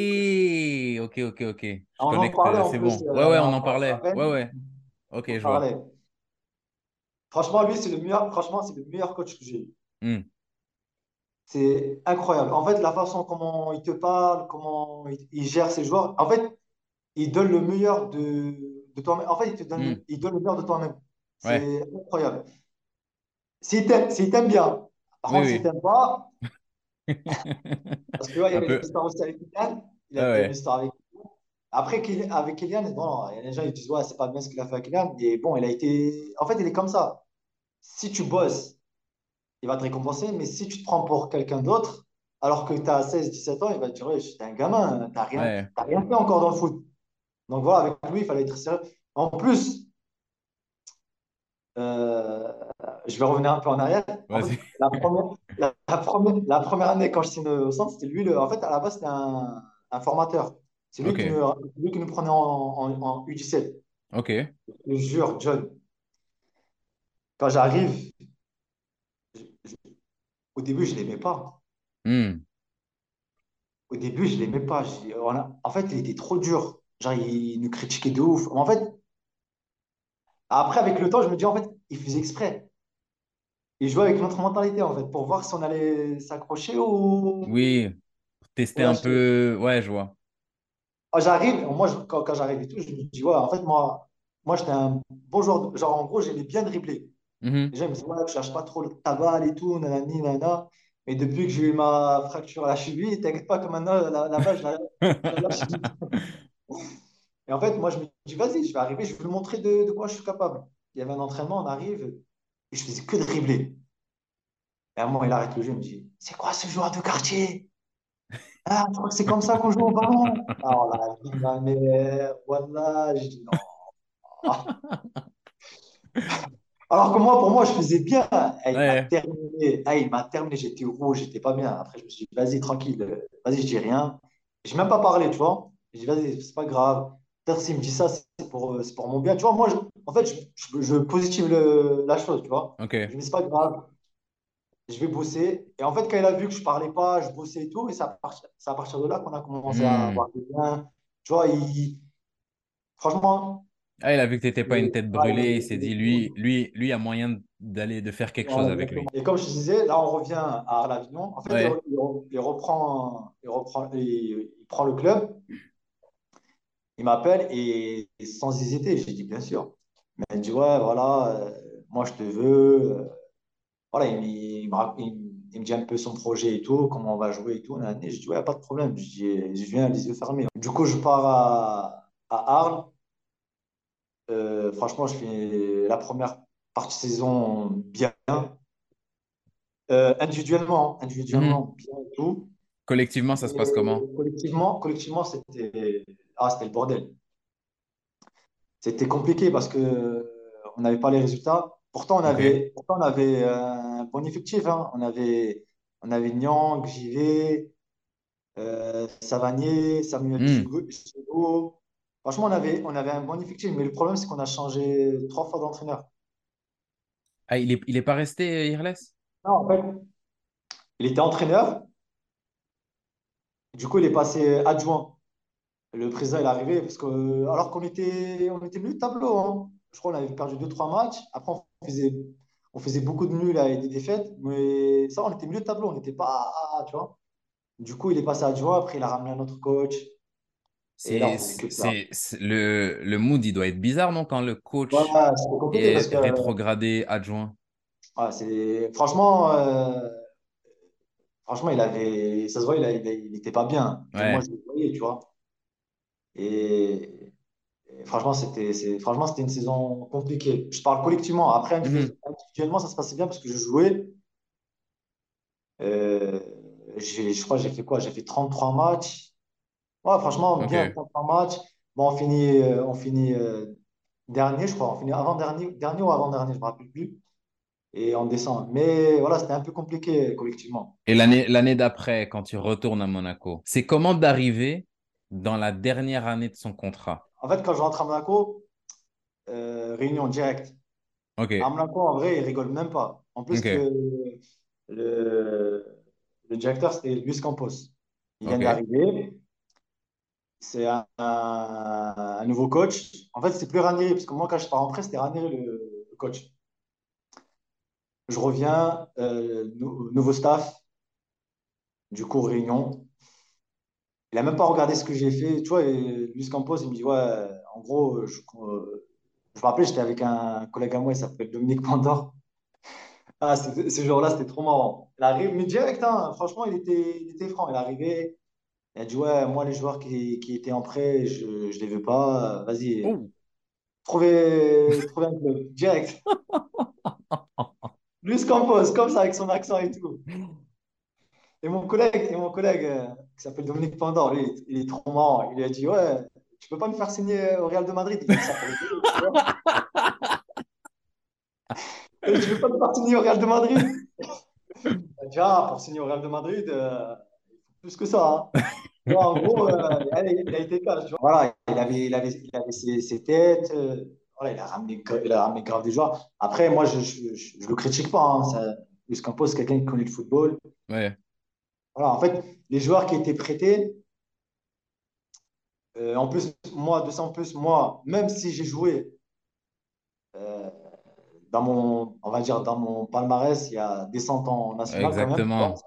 ok, ok, ok. Je On en connecte, parlait euh, en c'est plus bon. euh, Ouais, ouais, on en parlait. Ouais, ouais. Ok, On je vois. parlait. Franchement, lui, c'est le meilleur, franchement, c'est le meilleur coach que j'ai eu. Hmm. C'est incroyable. En fait, la façon comment il te parle, comment il, il gère ses joueurs, en fait, il donne le meilleur de, de toi-même. En fait, il te donne Hmm. le, il donne le meilleur de toi-même. Ouais, C'est incroyable. S'il t'aime, s'il t'aime bien, par oui, contre, s'il oui. t'aime pas, parce que ouais, il y avait une histoire aussi avec Kylian, il Ouais, avait une ouais. histoire avec Après, avec Kylian, bon, il y a des gens qui disent, ouais, c'est pas bien ce qu'il a fait avec Kylian. Et bon, il a été. En fait, il est comme ça. Si tu bosses, il va te récompenser. Mais si tu te prends pour quelqu'un d'autre, alors que tu as 16, 17 ans, il va te dire, ouais, t'es un gamin, t'as rien, Ouais, t'as rien fait encore dans le foot. Donc voilà, avec lui, il fallait être sérieux. En plus, euh, je vais revenir un peu en arrière. En fait, vas-y. la première, la, la première, la première année, quand je signe au centre, c'était lui. Le, en fait, à la base, c'était un, un formateur. C'est lui qui nous, lui qui nous prenait en, en, en U17. ok. Je jure, John. Quand j'arrive, au début, je l'aimais pas. Hmm. Au début, je l'aimais pas. Je- a- En fait, il était trop dur. Genre, il nous critiquait de ouf. En fait, après, avec le temps, je me dis, en fait, il faisait exprès. Il jouait avec notre mentalité, en fait, pour voir si on allait s'accrocher ou... Oui, tester Ouais, un je- peu. Ouais, je vois. Quand j'arrive, moi, je- quand, quand j'arrive et tout, je me dis, ouais, en fait, moi, moi j'étais un bon joueur. de- Genre, en gros, j'aimais bien dribbler. Mhm. Les gens ils me disent, ouais, tu cherches pas trop le tabal et tout, nanani, nanana. Mais depuis que j'ai eu ma fracture à la cheville, t'inquiète pas que maintenant, la, la balle, je la, je. Et en fait, moi, je me dis, vas-y, je vais arriver, je vais lui montrer de, de quoi je suis capable. Il y avait un entraînement, on arrive, et je faisais que dribbler. Et à un moment, il arrête le jeu, il me dit, c'est quoi ce joueur de quartier? Ah, je crois que c'est comme ça qu'on joue au ballon. Alors là, je dis, ma mère, voilà, je dis non. Alors que moi, pour moi, je faisais bien. Ah, il m'a Ouais. terminé. Ah, il m'a terminé. J'étais rouge, j'étais pas bien. Après, je me suis dit, vas-y, tranquille. euh, Vas-y, je dis rien. Je n'ai même pas parlé, tu vois. Je dis, vas-y, c'est pas grave. Peut-être s'il me dit ça, c'est pour, euh, c'est pour mon bien. Tu vois, moi, je- en fait, je, je, je positive le- la chose, tu vois. Ok. Je me dis, pas grave. Je vais bosser. Et en fait, quand il a vu que je parlais pas, je bossais et tout, et c'est à c'est à partir de là qu'on a commencé à Hmm. avoir des liens. Tu vois, il, franchement, Ah, il a vu que t'étais pas une tête brûlée. Il s'est dit, lui, il- lui, lui a moyen d'aller de faire quelque chose avec exactement. lui. Et comme je disais, là, on revient à Arles-Avignon. En fait, il, Ouais. il- il reprend, il reprend, il, il prend le club, il m'appelle et, et sans hésiter, j'ai dit bien sûr. Mais il me dit, ouais, voilà, euh, moi je te veux. euh, Voilà, il, me- il me il me il me dit un peu son projet et tout, comment on va jouer et tout. nanani. Je dis, ouais, pas de problème. Je dis, je viens les yeux fermés. Du coup, je pars à, à Arles. Euh, franchement, je fais la première partie de saison bien. Individuellement, hein, Mhm. individuellement, bien et tout. Collectivement, ça se passe comment? collectivement, collectivement, c'était ah, c'était le bordel. C'était compliqué parce que euh, on n'avait pas les résultats. Pourtant, on avait, pourtant, on avait un bon effectif. hein. On avait, on avait Nyang, JV, euh, Savanier, Samuel Hmm. Chigo. Franchement, on avait, on avait un bon effectif. Mais le problème, c'est qu'on a changé trois fois d'entraîneur. Ah, il est, il est pas resté, euh, Irles? Non, en fait, il était entraîneur. Du coup, il est passé adjoint. Le président est arrivé parce que, alors qu'on était, on était milieu de tableau. hein. Je crois qu'on avait perdu deux trois matchs. Après, on faisait, on faisait beaucoup de nuls et des défaites. Mais ça, on était milieu de tableau. On n'était pas. Tu vois. Du coup, il est passé adjoint. Après, il a ramené un autre coach. C'est, le, le mood, il doit être bizarre, non, quand le coach Voilà, parce est que, rétrogradé adjoint? ouais, c'est, franchement, euh, franchement, il avait, ça se voit, il, a- il, était pas bien. Moi, je le voyais, tu vois. Et, Et franchement, c'était, c'est, franchement, c'était une saison compliquée. Je parle collectivement. Après, Mhm. individu- individuellement, ça se passait bien parce que je jouais. Euh, je crois que j'ai fait quoi? J'ai fait 33 matchs. Ouais, franchement, bien, Ok. 33 matchs. Bon, on finit, euh, on finit euh, dernier, je crois. On finit avant-dernier, dernier ou avant-dernier, je ne me rappelle plus. Et on descend. Mais voilà, c'était un peu compliqué collectivement. Et l'année, l'année d'après, quand tu retournes à Monaco, c'est comment d'arriver dans la dernière année de son contrat? En fait, quand je rentre à Monaco, euh, réunion directe. À Ok. Monaco, en vrai, ils rigolent même pas. En plus, Ok. le, le, le directeur, c'était Luis Campos. Il vient d'arriver. C'est un, un- un nouveau coach. En fait, c'est plus Ranieri, parce que moi, quand je pars en prêt, c'était Ranieri le, le coach. Je reviens, euh, nou- nouveau staff, du coup, réunion. Il a même pas regardé ce que j'ai fait. Tu vois, Luis Campos, il me dit, ouais, en gros, je, je me rappelle, j'étais avec un collègue à moi, il s'appelle Dominique Pandor. Ah, ce jour-là, c'était trop marrant. Il arrive, mais direct, hein, franchement, il était, il était franc. Il est arrivé, il a dit, ouais, moi, les joueurs qui, qui étaient en prêt, je ne les veux pas. Vas-y, Oh. trouvez, trouvez un club. Direct. Luis Campos, comme ça, avec son accent et tout. Et mon collègue, et mon collègue euh, qui s'appelle Dominique Pandor, lui, il est trop marrant. Il lui a dit, ouais, tu peux pas me faire signer au Real de Madrid. Il dit ça tu veux pas me faire signer au Real de Madrid? Il a dit, ah, pour signer au Real de Madrid, euh, plus que ça. hein. En gros, euh, il a été cash. Voilà, il avait, il avait, il avait ses, ses têtes. euh, voilà, il, a ramené, il a ramené grave des joueurs. Après, moi, je ne le critique pas. Hein, ça, Luis Campos, c'est quelqu'un qui connaît le football. Ouais. Voilà, en fait, les joueurs qui étaient prêtés, euh, en plus, moi, de ça en plus, moi, même si j'ai joué euh, dans mon, on va dire, dans mon palmarès, il y a descente en national Exactement. quand même.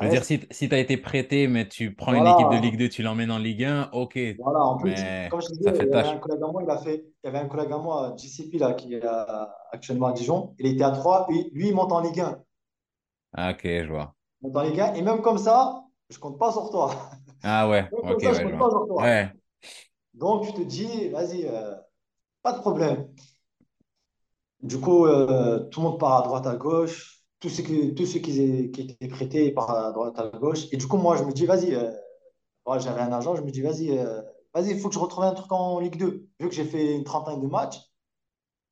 Je veux dire, si, si tu as été prêté, mais tu prends une équipe de Ligue 2, tu l'emmènes en Ligue 1, ok. Voilà, en plus, comme je disais, il y, avait un collègue à moi, il, a fait, il y avait un collègue à moi, JCP, là, qui est actuellement à Dijon. Il était à 3, et lui, il monte en Ligue 1. Ah, ok, je vois. En Ligue 1, et même comme ça, je compte pas sur toi. Ah ouais, ok, ça, ouais, je compte pas sur toi. Ouais, Donc, je te dis, vas-y, euh, pas de problème. Du coup, euh, tout le monde part à droite, à gauche. Tous ceux qui, tous ceux qui, qui étaient prêtés partent à droite, à gauche. Et du coup, moi, je me dis, vas-y, euh, ouais, j'avais un agent, je me dis, vas-y, vas-y, il faut que je retrouve un truc en Ligue 2. Vu que j'ai fait une trentaine de matchs,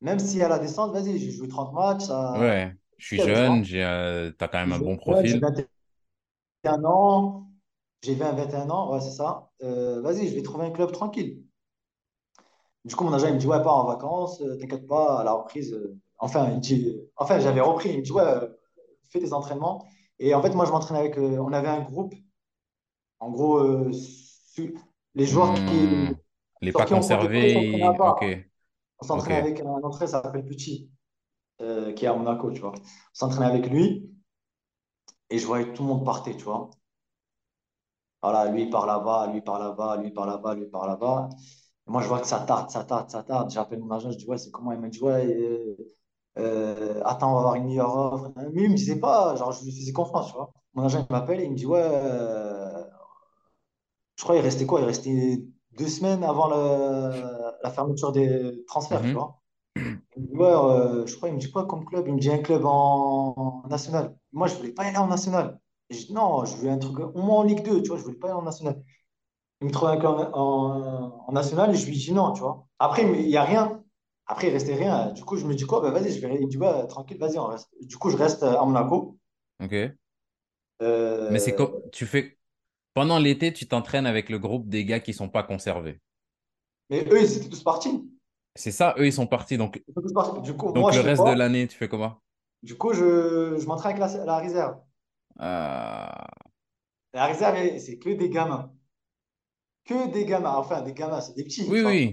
même si à la descente, vas-y, j'ai joué 30 matchs. Ça... ouais. Je suis tu jeune, euh, t'as quand même un bon ouais, j'ai profil. 21 ans. J'ai 20, 21 ans, ouais, c'est ça. Euh, vas-y, je vais trouver un club tranquille. Du coup, mon agent, il me dit, ouais, pars en vacances, euh, t'inquiète pas, à la reprise. enfin, il me dit, enfin, j'avais repris, il me dit, ouais, fais des entraînements. Et en fait, moi, je m'entraînais avec, on avait un groupe, en gros, les joueurs Hmm, qui, Les pas qui conservés. On s'entraînait avec un entraîneur, ça s'appelle Petit, euh, qui est à Monaco, tu vois. On s'entraînait avec lui et je voyais tout le monde partait, tu vois. Voilà, lui, il part là-bas, lui, il part là-bas, lui, il part là-bas, lui, il part là-bas. Moi, je vois que ça tarde, ça tarde, ça tarde. J'appelle mon agent, je dis, ouais, c'est comment? Il m'a dit, ouais, euh, euh, attends, on va avoir une meilleure offre. Mais il me disait pas, genre, je lui faisais confiance, tu vois. Mon agent, il m'appelle et il me dit, ouais, euh, je crois qu'il restait quoi? Il restait deux semaines avant le- la fermeture des transferts, tu Mhm. vois. Euh, je crois, il me dit quoi comme club? Il me dit un club en, en national. Moi, je voulais pas aller en national. Et je dis, non, je voulais un truc au moins en Ligue 2, tu vois, je voulais pas aller en national. Il me trouve un club en, en- en national et je lui dis non, tu vois. Après, il n'y a rien. Après, il restait rien. Du coup, je me dis quoi? Ben, vas-y, je vais. Il me dit, ouais, tranquille, vas-y, on reste. Du coup, je reste à Monaco. Ok. Mais c'est Euh, comme, tu fais, pendant l'été, tu t'entraînes avec le groupe des gars qui sont pas conservés. mais eux, ils étaient tous partis. C'est ça, eux, ils sont partis. Donc. Du coup, moi, le reste de l'année, tu fais comment? Du coup, je, je m'entraîne avec la, la réserve. La réserve, c'est que des gamins. Que des gamins. Enfin, des gamins, c'est des petits, Oui, oui.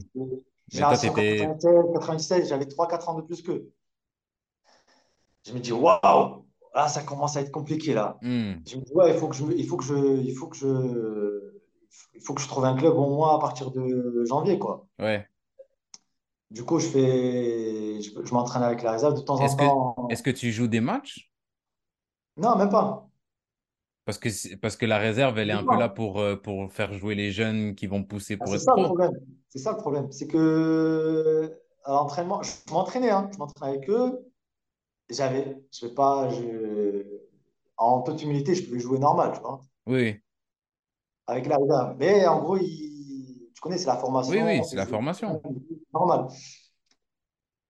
96, 97, j'avais trois quatre ans de plus qu'eux. Je me dis, waouh, là, ça commence à être compliqué, là. Hmm, Je me dis, ouais, il faut que je, il faut que je, il faut que je, il faut que je trouve un club au moins à partir de janvier, quoi. ouais. Du coup, je fais, je, je m'entraîne avec la réserve de temps en que, est-ce temps. que tu joues des matchs? Non, même pas. Parce que, parce que la réserve, elle est un peu là pour, euh, pour faire jouer les jeunes qui vont pousser Ah, pour c'est être ça le pro. problème. C'est ça le problème. C'est que à l'entraînement, je m'entraînais, hein. Je m'entraînais avec eux. J'avais, je vais pas, je, en toute humilité, je pouvais jouer normal, tu vois, Oui, avec la réserve. Mais en gros, il- tu connais, c'est la oui, formation, oui, on c'est la formation. Normal.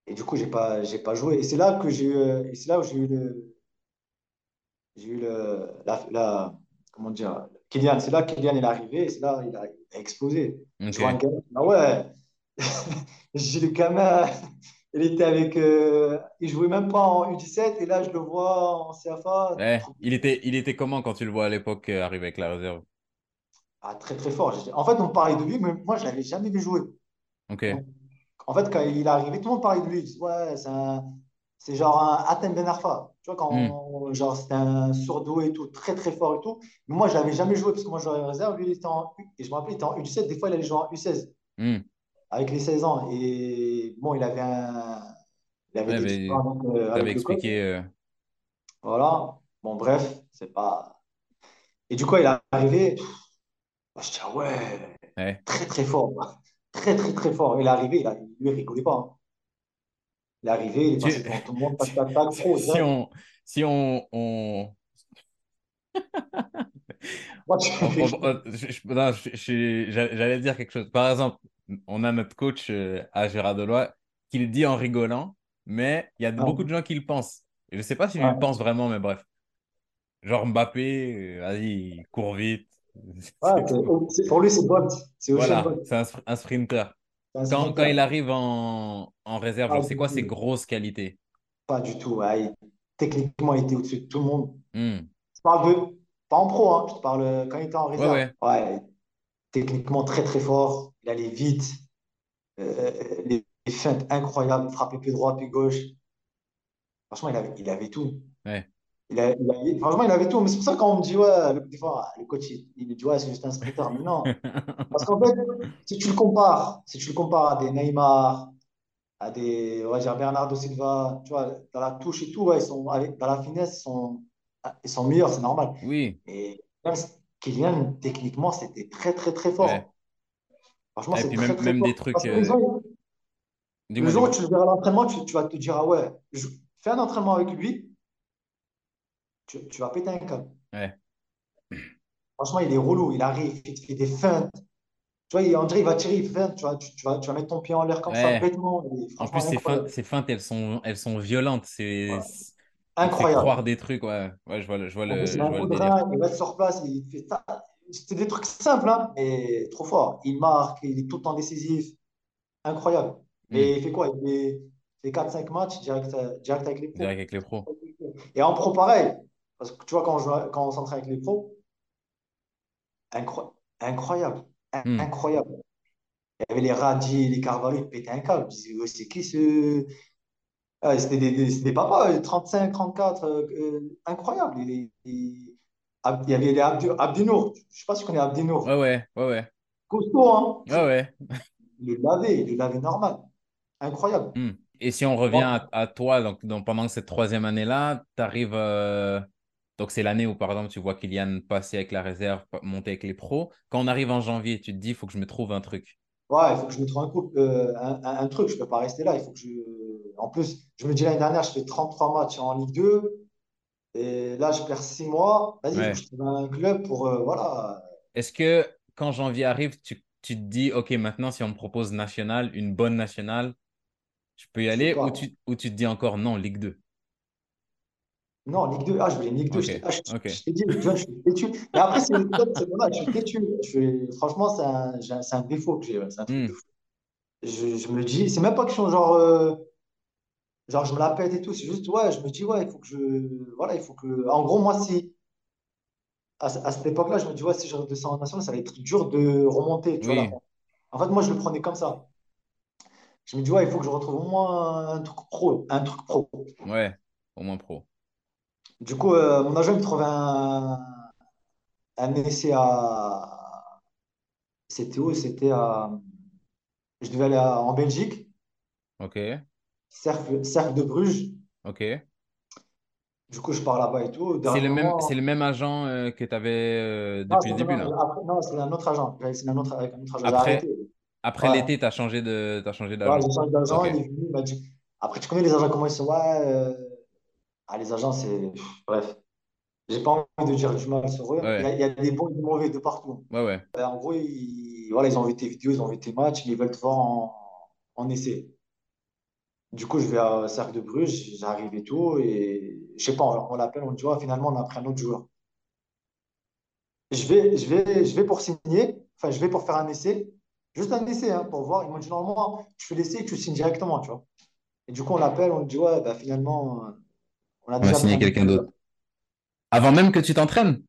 Et du coup, j'ai pas, j'ai pas joué. Et c'est là que j'ai eu, et c'est là où j'ai eu le, j'ai eu le, la, la- comment dire, Kylian. C'est là que Kylian est arrivé et c'est là il a, explosé. Je vois un Ok. gamin, ah ouais, j'ai le gamin, il était avec, euh, il jouait même pas en U17 et là je le vois en CFA, Ouais. Il était, il était comment quand tu le vois à l'époque euh, arriver avec la réserve? ah, très très fort. En fait, on parlait de lui, mais moi je l'avais jamais vu jouer. Ok. En fait, quand il est arrivé, tout le monde parlait de lui. Ouais, c'est un- genre un Hatem Ben Arfa. Tu vois, Hmm, quand genre, c'était un surdoué et tout, très très fort et tout. Mais moi, je l'avais jamais joué parce que moi, je jouais en réserve. Lui, il était en U. Et je me rappelle, il était en U17. Des fois, il allait jouer en U16 hmm. avec les 16 ans. Et bon, il avait, un... il avait Ouais, des euh, avec coach. expliqué. euh, Voilà. Bon, bref, c'est pas. Et du coup, il est arrivé. Je dis, ah ouais, ouais. très très fort. Très très très fort. Il est arrivé, il a... lui, il rigolait pas. hein. Il est arrivé, il est passé devant tout le monde, tac, si, tac, tac, pro, si direct. on, si on, j'allais dire quelque chose. Par exemple, on a notre coach euh, à Gérard Deloy qui le dit en rigolant, mais il y a beaucoup de gens qui le pensent. Et je sais pas s'il le ouais. pense vraiment, mais bref. Genre Mbappé, euh, vas-y, il court vite, Tout. c'est- pour lui, c'est Bolt. C'est Voilà, un, un sprinter. Un Quand, quand il arrive en, en réserve, genre, c'est quoi ses grosses qualités? Pas du tout. ouais. Il- techniquement, il était au-dessus de tout le monde. Hmm. Je parle de, pas en pro, hein, je te parle euh, quand il était en réserve. ouais. Ouais, techniquement très très fort. Il allait vite. Euh, les, les feintes incroyables. Frappait pied droit, pied gauche. Franchement, il avait, il avait tout. Ouais. Il a- il avait- franchement, il avait tout. Mais c'est pour ça que quand on me dit, ouais, le, des fois, le coach, il, il me dit, ouais, c'est juste un sprinter. Mais non. Parce qu'en fait, si tu le compares, si tu le compares à des Neymar, à des, dire Bernardo Silva, tu vois, dans la touche et tout, ouais, ils sont, avec, dans la finesse, ils sont, ils sont meilleurs, c'est normal. Oui, Et même Kylian, techniquement, c'était très, très, très ouais. fort. Franchement, c'est très, même, très même des trucs. Parce que les euh, gens, le Dis-moi, jour où dis-moi. tu le verras à l'entraînement, tu, tu vas te dire, ah ouais, je fais un entraînement avec lui, tu, tu vas péter un câble. Ouais. Franchement, il est relou, il arrive, il te fait des feintes. Tu vois, il, dirait il va tirer, il feinte, tu vois, tu, tu vas, tu vas mettre ton pied en l'air comme ça, bêtement. En plus, ces feintes, incroyable. ces feintes, elles sont, elles sont violentes. C'est, Ouais. fait croire Incroyable. des trucs. Ouais, ouais, je vois le, je vois En le, je vois délire. il reste sur place, il fait ça. C'est des trucs simples, hein, mais trop fort. Il marque, il est tout le temps décisif. Incroyable. Mais il fait quoi? Il fait, fait 4-5 matchs direct, direct avec les Direct pros. avec les pros. Et en pro, pareil. Parce que tu vois, quand on, joue- quand on s'entraîne avec les pros, incro- incroyable. Hmm. Incroyable. Il y avait les Radji, les Carvalho, ils pétaient un câble. Ouais, c'est qui ce? Ah, c'était des, des, c'était des papas, euh, 35, 34, euh, euh, incroyable. Il, il- il y avait les Abdi, Abdinour. Je ne sais pas si tu connais Ouais, Abdinour. ouais, ouais, ouais. Costaud, hein? Ouais, ouais. Le il le lavait normal. Incroyable. Hmm. Et si on revient à, à toi, donc, donc pendant cette troisième année-là, tu arrives. Donc, c'est l'année où, par exemple, tu vois Kylian passer avec la réserve, monter avec les pros. Quand on arrive en janvier, tu te dis, il faut que je me trouve un truc. Ouais, il faut que je me trouve un, coup, euh, un, truc. Je ne peux pas rester là. Il faut que je... En plus, je me dis l'année dernière, je fais 33 matchs en Ligue 2. Et là, je perds 6 mois. Vas-y, il faut que Ouais. je trouve un club pour. euh, voilà. Est-ce que quand janvier arrive, tu, tu te dis, OK, maintenant, si on me propose nationale, une bonne nationale, je peux y aller? Ou tu, ou tu te dis encore non, Ligue 2? Non, Ligue 2. Ah, je voulais Ligue 2. OK, Je t'ai ah, je- je t'ai dit, je suis têtu. Mais après, c'est c'est dommage. Je suis têtu. Suis- Franchement, c'est un, un- défaut que j'ai. C'est un truc de Hmm. fou. Je, je me dis, c'est même pas que je suis genre. euh, genre, je me la pète et tout. C'est juste, ouais, je me dis, ouais, il faut que je. Voilà, il faut que. En gros, moi, si. À, à cette époque-là, je me dis, ouais, si je redescends en national, ça va être dur de remonter, tu vois. En fait, moi, je le prenais comme ça. Je me dis, ouais, il faut que je retrouve au moins un truc pro. Un truc pro. ouais, au moins pro. Du coup, euh, mon agent, il me trouvait un, un essai à. C'était où? C'était à. Je devais aller à- en Belgique, OK, Cercle, Cercle de Bruges. OK. Du coup, je pars là-bas et tout. Au C'est dernier le même, c'est moment. le même agent euh, que tu avais Non, depuis le c'était début, non, là? après- non, c'était un autre agent. J'avais signé un autre, avec un autre agent. J'ai Après, arrêté. après Ouais. l'été, tu as changé de, t'as changé Ouais, d'agent. j'ai changé d'agent. OK. Il est venu, il m'a dit. Après, tu connais les agents, comment ils sont? Ouais. euh, Ah, les agents, c'est. Bref. J'ai pas envie de dire du mal sur eux. Il y a, Ouais, il y a des bons et des mauvais de partout. ouais, ouais. Ben, en gros, ils, voilà, ils ont vu tes vidéos, ils ont vu tes matchs, ils veulent te voir en, en essai. Du coup, je vais à Cercle de Bruges, j'arrive et tout, et je sais pas, on, on l'appelle, on dit, Ouais, finalement, on a pris un autre joueur. Je vais, je vais, je vais pour signer, enfin, je vais pour faire un essai, juste un essai, hein, pour voir. Ils m'ont dit, normalement, tu fais l'essai et tu signes directement, tu vois. Et du coup, on l'appelle, on dit, ouais, bah, finalement, on a On déjà autre quelqu'un d'autre. Avant même que tu t'entraînes?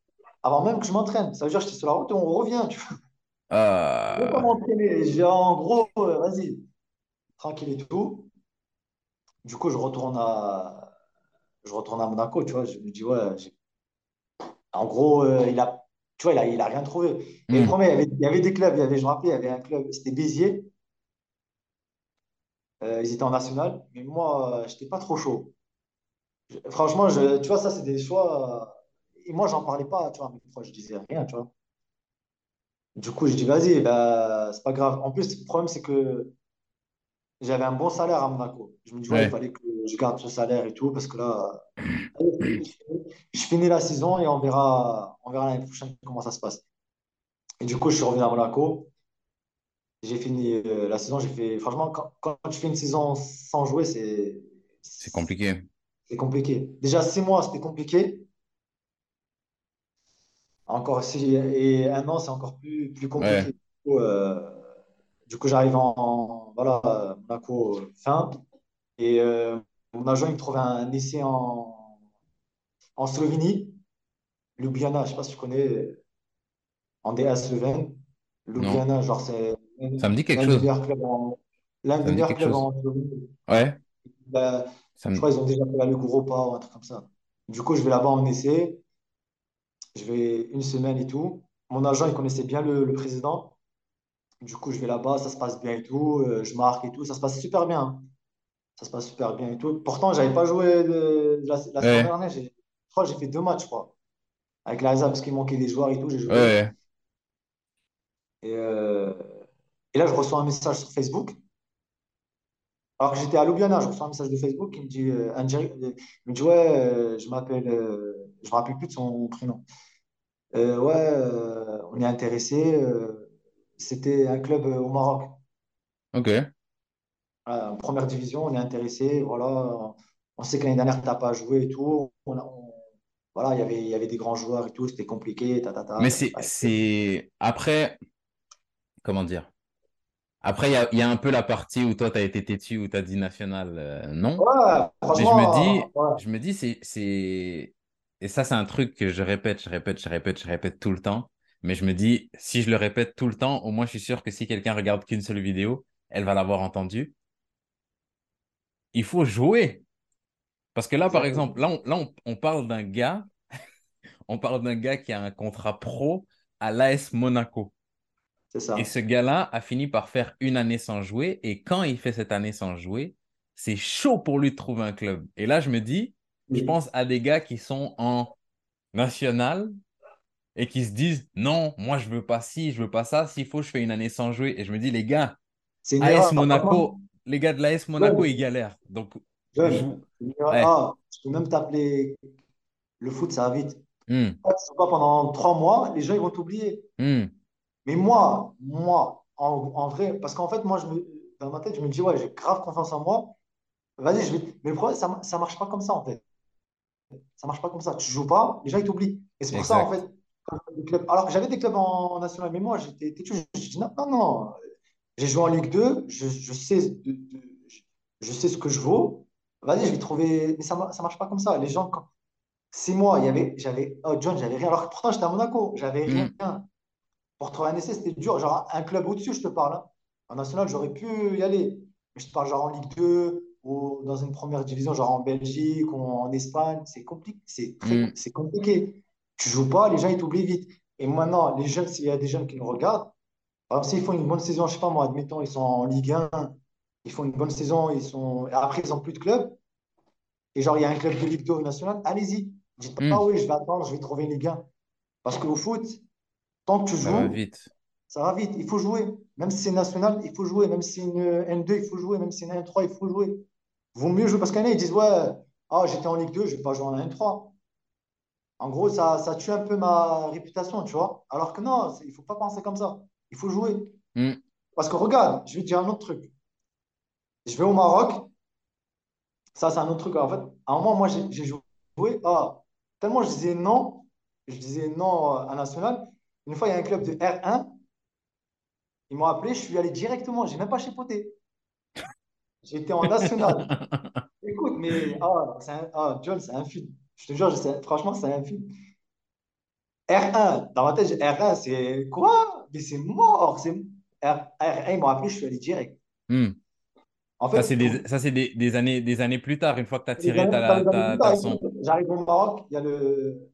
Avant même que je m'entraîne. Ça veut dire que j'étais sur la route et on revient, tu vois. Je vais pas m'entraîner. En gros, euh, vas-y, tranquille et tout. Du coup, je retourne à, je retourne à Monaco, tu vois. Je me dis, ouais, en gros, euh, il a, tu vois, il a, il a rien trouvé. Et hmm, premier, il y avait, il y avait des clubs, il y avait, je me rappelle, il y avait un club, c'était Béziers. Euh, ils étaient en national, mais moi, euh, j'étais pas trop chaud. Je- franchement, je, tu vois, ça, c'est des choix. euh, et moi, j'en parlais pas, tu vois, mes proches, je disais rien, tu vois. Du coup, je dis, vas-y, bah, c'est pas grave. En plus, le problème, c'est que j'avais un bon salaire à Monaco. Je me dis, ouais, il fallait que je garde ce salaire et tout, parce que là, je finis la saison et on verra, on verra l'année prochaine comment ça se passe. Et du coup, je suis revenu à Monaco. J'ai fini euh, la saison. J'ai fait, franchement, quand, quand tu fais une saison sans jouer, c'est C'est compliqué. C'est compliqué. Déjà, six mois, c'était compliqué. Encore six, et un an, c'est encore plus, plus compliqué. Ouais. Du coup, euh, du coup, j'arrive en, en- voilà, Monaco euh, fin. Et euh, mon agent, il me trouve un essai en, en Slovénie, Ljubljana, je sais pas si tu connais, en DA Slovène. Non. Ljubljana, genre, c'est Ça me dit quelque l'un des chose. meilleurs clubs en, l'un Ça des me dit meilleurs quelque clubs chose. en Slovénie. Ouais. Ça je crois qu'ils ont déjà fait la Ligue Europa ou un truc comme ça. Du coup, je vais là-bas en essai. Je vais une semaine et tout. Mon agent, il connaissait bien le, le président. Du coup, je vais là-bas, ça se passe bien et tout. euh, je marque et tout. Ça se passe super bien. hein. Ça se passe super bien et tout. Pourtant, j'avais pas joué la, la Ouais. dernière. J'ai- Je crois que j'ai fait deux matchs, je crois. Avec la réserve, parce qu'il manquait des joueurs et tout, j'ai Ouais. joué. ouais. Et, euh, et là, je reçois un message sur Facebook. Alors que j'étais à Ljubljana, je reçois un message de Facebook qui me dit, euh, un direct- euh, il me dit, ouais, euh, je m'appelle, euh, je me rappelle plus de son prénom. Ouais, on est intéressé. c'était un club au Maroc, Ok. En première division, on est intéressé. Voilà, on sait que l'année dernière, tu n'as pas joué et tout. On a- on- voilà, il y avait, il y avait des grands joueurs et tout, c'était compliqué. Ta, ta, ta, Mais c'est... Après, comment dire? Après, il y a, il y a un peu la partie où toi, tu as été têtu, où tu as dit national, euh, non. Ouais, Mais je me dis, ouais, je me dis, c'est. Et ça, c'est un truc que je répète, je répète, je répète, je répète tout le temps. Mais je me dis, si je le répète tout le temps, au moins, je suis sûr que si quelqu'un regarde qu'une seule vidéo, elle va l'avoir entendu. Il faut jouer. Parce que là, par exemple, là, on, là, on, on parle d'un gars, on parle d'un gars qui a un contrat pro à l'AS Monaco. Et ce gars-là a fini par faire une année sans jouer. Et quand il fait cette année sans jouer, c'est chaud pour lui de trouver un club. Et là, je me dis, je pense à des gars qui sont en national et qui se disent, non, moi, je veux pas ci, je veux pas ça. S'il faut, je fais une année sans jouer. Et je me dis, les gars, C'est une AS erreur. Monaco, les gars de l'AS Monaco, ils galèrent. Donc. Ouais. Ah, je peux même t'appeler le foot, ça va vite. Joues pas pendant trois mois, les gens ils vont t'oublier. hmm, Mais moi, moi, en, en vrai, parce qu'en fait, moi, je me, dans ma tête, je me dis, ouais, j'ai grave confiance en moi. Vas-y, je vais. Mais le problème, ça, ça marche pas comme ça, en fait. Ça marche pas comme ça. Tu joues pas, les gens, ils t'oublient. Et c'est pour ça, en fait, clubs- alors que j'avais des clubs en, en national, mais moi, j'étais têtu. Je dis, non, non, non. J'ai joué en Ligue 2, je, je sais, de- de- je, sais ce que je vaux. Vas-y, je vais trouver. Mais ça, ça marche pas comme ça. Les gens, quand. Il y avait, j'avais, oh John, j'avais rien. Alors que pourtant, j'étais à Monaco, j'avais Hmm, rien. Pour trouver un essai, c'était dur. Genre, un club au-dessus, je te parle. hein. En national, j'aurais pu y aller. Mais je te parle genre en Ligue 2 ou dans une première division, genre en Belgique ou en Espagne. C'est compliqué. C'est très, c'est compliqué. Tu joues pas, les gens, ils t'oublient vite. Et maintenant, les jeunes, s'il y a des jeunes qui nous regardent, par exemple, s'ils font une bonne saison, je sais pas moi, admettons, ils sont en Ligue 1, ils font une bonne saison, ils sont... après, ils n'ont plus de club. Et genre, il y a un club de Ligue 2 national, allez-y. Dites pas, ah oui, je vais attendre, je vais trouver une Ligue 1. Parce qu'au foot, tant que tu Ça va joues, vite. ça va vite, il faut jouer. Même si c'est national, il faut jouer. Même si c'est une N2, il faut jouer. Même si c'est une N3, il faut jouer. Vaut mieux jouer. Parce qu'il y en a, ils disent, ouais, ah, j'étais en Ligue 2, je ne vais pas jouer en N3. En gros, ça, ça tue un peu ma réputation, tu vois. Alors que non, il ne faut pas penser comme ça. Il faut jouer. Hmm, Parce que regarde, je vais te dire un autre truc. Je vais au Maroc, ça, c'est un autre truc. En fait, à un moment, moi, j'ai j'ai joué. Ah, tellement je disais non, je disais non à national. Une fois, il y a un club de R1, ils m'ont appelé, je suis allé directement, j'ai même pas chipoté. J'étais en national. Écoute, mais c'est un- ah, John, c'est un film. Je te jure, franchement, c'est un film. R1, dans ma tête, j'ai- R1, c'est quoi? Mais c'est mort. C'est R, R1, ils m'ont appelé, je suis allé direct. hmm. En Ça, fait, c'est des, pour, ça, c'est des, des années, des années plus tard, une fois que tu as tiré ta, son. j'arrive au Maroc, il y a le.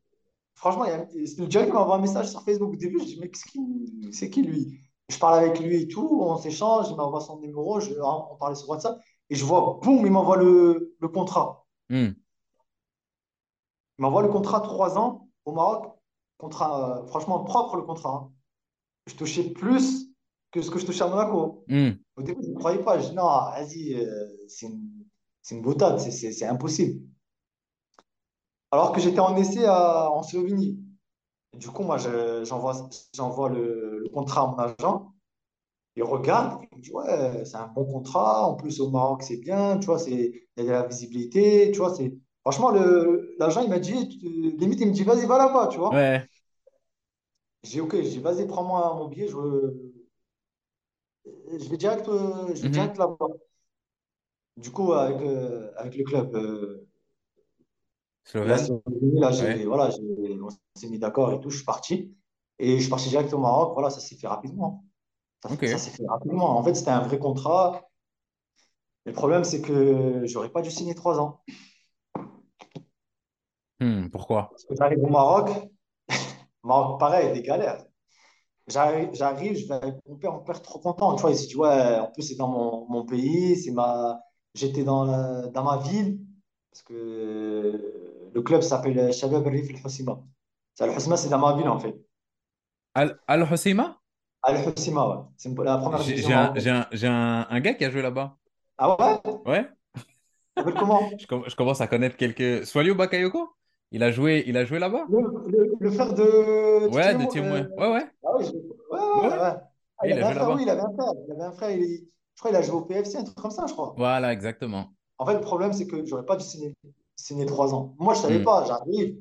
Franchement, il y a, m'envoie un message sur Facebook. Au début, je dis, mais c'est qui lui? Je parle avec lui et tout, on s'échange, il m'envoie son numéro, je- on parlait sur WhatsApp, et je vois, boum, il m'envoie le, le contrat. Hmm, Il m'envoie le contrat trois ans au Maroc. Contrat, euh, franchement, propre le contrat. hein. Je touchais plus que ce que je touchais à Monaco. hmm, Au début, je ne croyais pas. Je dis non, vas-y, euh, c'est une, une boutade, c'est impossible. Alors que j'étais en essai à- en Slovénie. Et du coup, moi, je- j'envoie, j'envoie le, le contrat à mon agent. Il regarde, il me dit, ouais, c'est un bon contrat. En plus, au Maroc, c'est bien. Tu vois, il y a de la visibilité. Tu vois, c'est, franchement, l'agent, il m'a dit, limite, il me dit, vas-y, va là-bas, tu vois. Ouais. J'ai dit, ok, j'ai vas-y, prends-moi mon billet. Je, Je vais direct, euh, je vais Mhm. direct là-bas. Du coup, avec, euh, avec le club, euh, Slovène? Là, Ouais. voilà, on s'est mis d'accord et tout, je suis parti. Et je suis parti direct au Maroc. Voilà, ça s'est fait rapidement. Ça, s'est fait rapidement. En fait, c'était un vrai contrat. Le problème, c'est que j'aurais pas dû signer trois ans. Hmm, pourquoi? Parce que j'arrive au Maroc, Maroc, pareil, des galères. J'arrive, je vais mon père, mon père est trop content. Tu vois, il se dit, ouais, en plus, c'est dans mon, mon pays, c'est ma... j'étais dans, la- dans ma ville, parce que le club s'appelle Shabab Rif El Hossima. C'est dans ma ville, en fait. Al, Al Hoceima? Al Hossima, ouais. C'est la première J'ai division j'ai un, un, un, un gars qui a joué là-bas. Ah ouais? Ouais. Comment? Je, com- je commence à connaître quelques. Swalio Bakayoko? Il a joué, il a joué là-bas? Le, le- le frère de Ouais, de Timo. euh. Ouais, ouais. Ah oui, je- ouais, ouais, Ouais. Ah, il avait un joué frère, oui, il avait un frère. Il avait un frère, il- je crois qu'il a joué au PFC, un truc comme ça, je crois. Voilà, exactement. En fait, le problème, c'est que j'aurais pas dû signer, signer trois ans. Moi, je savais Hmm, pas, j'arrive,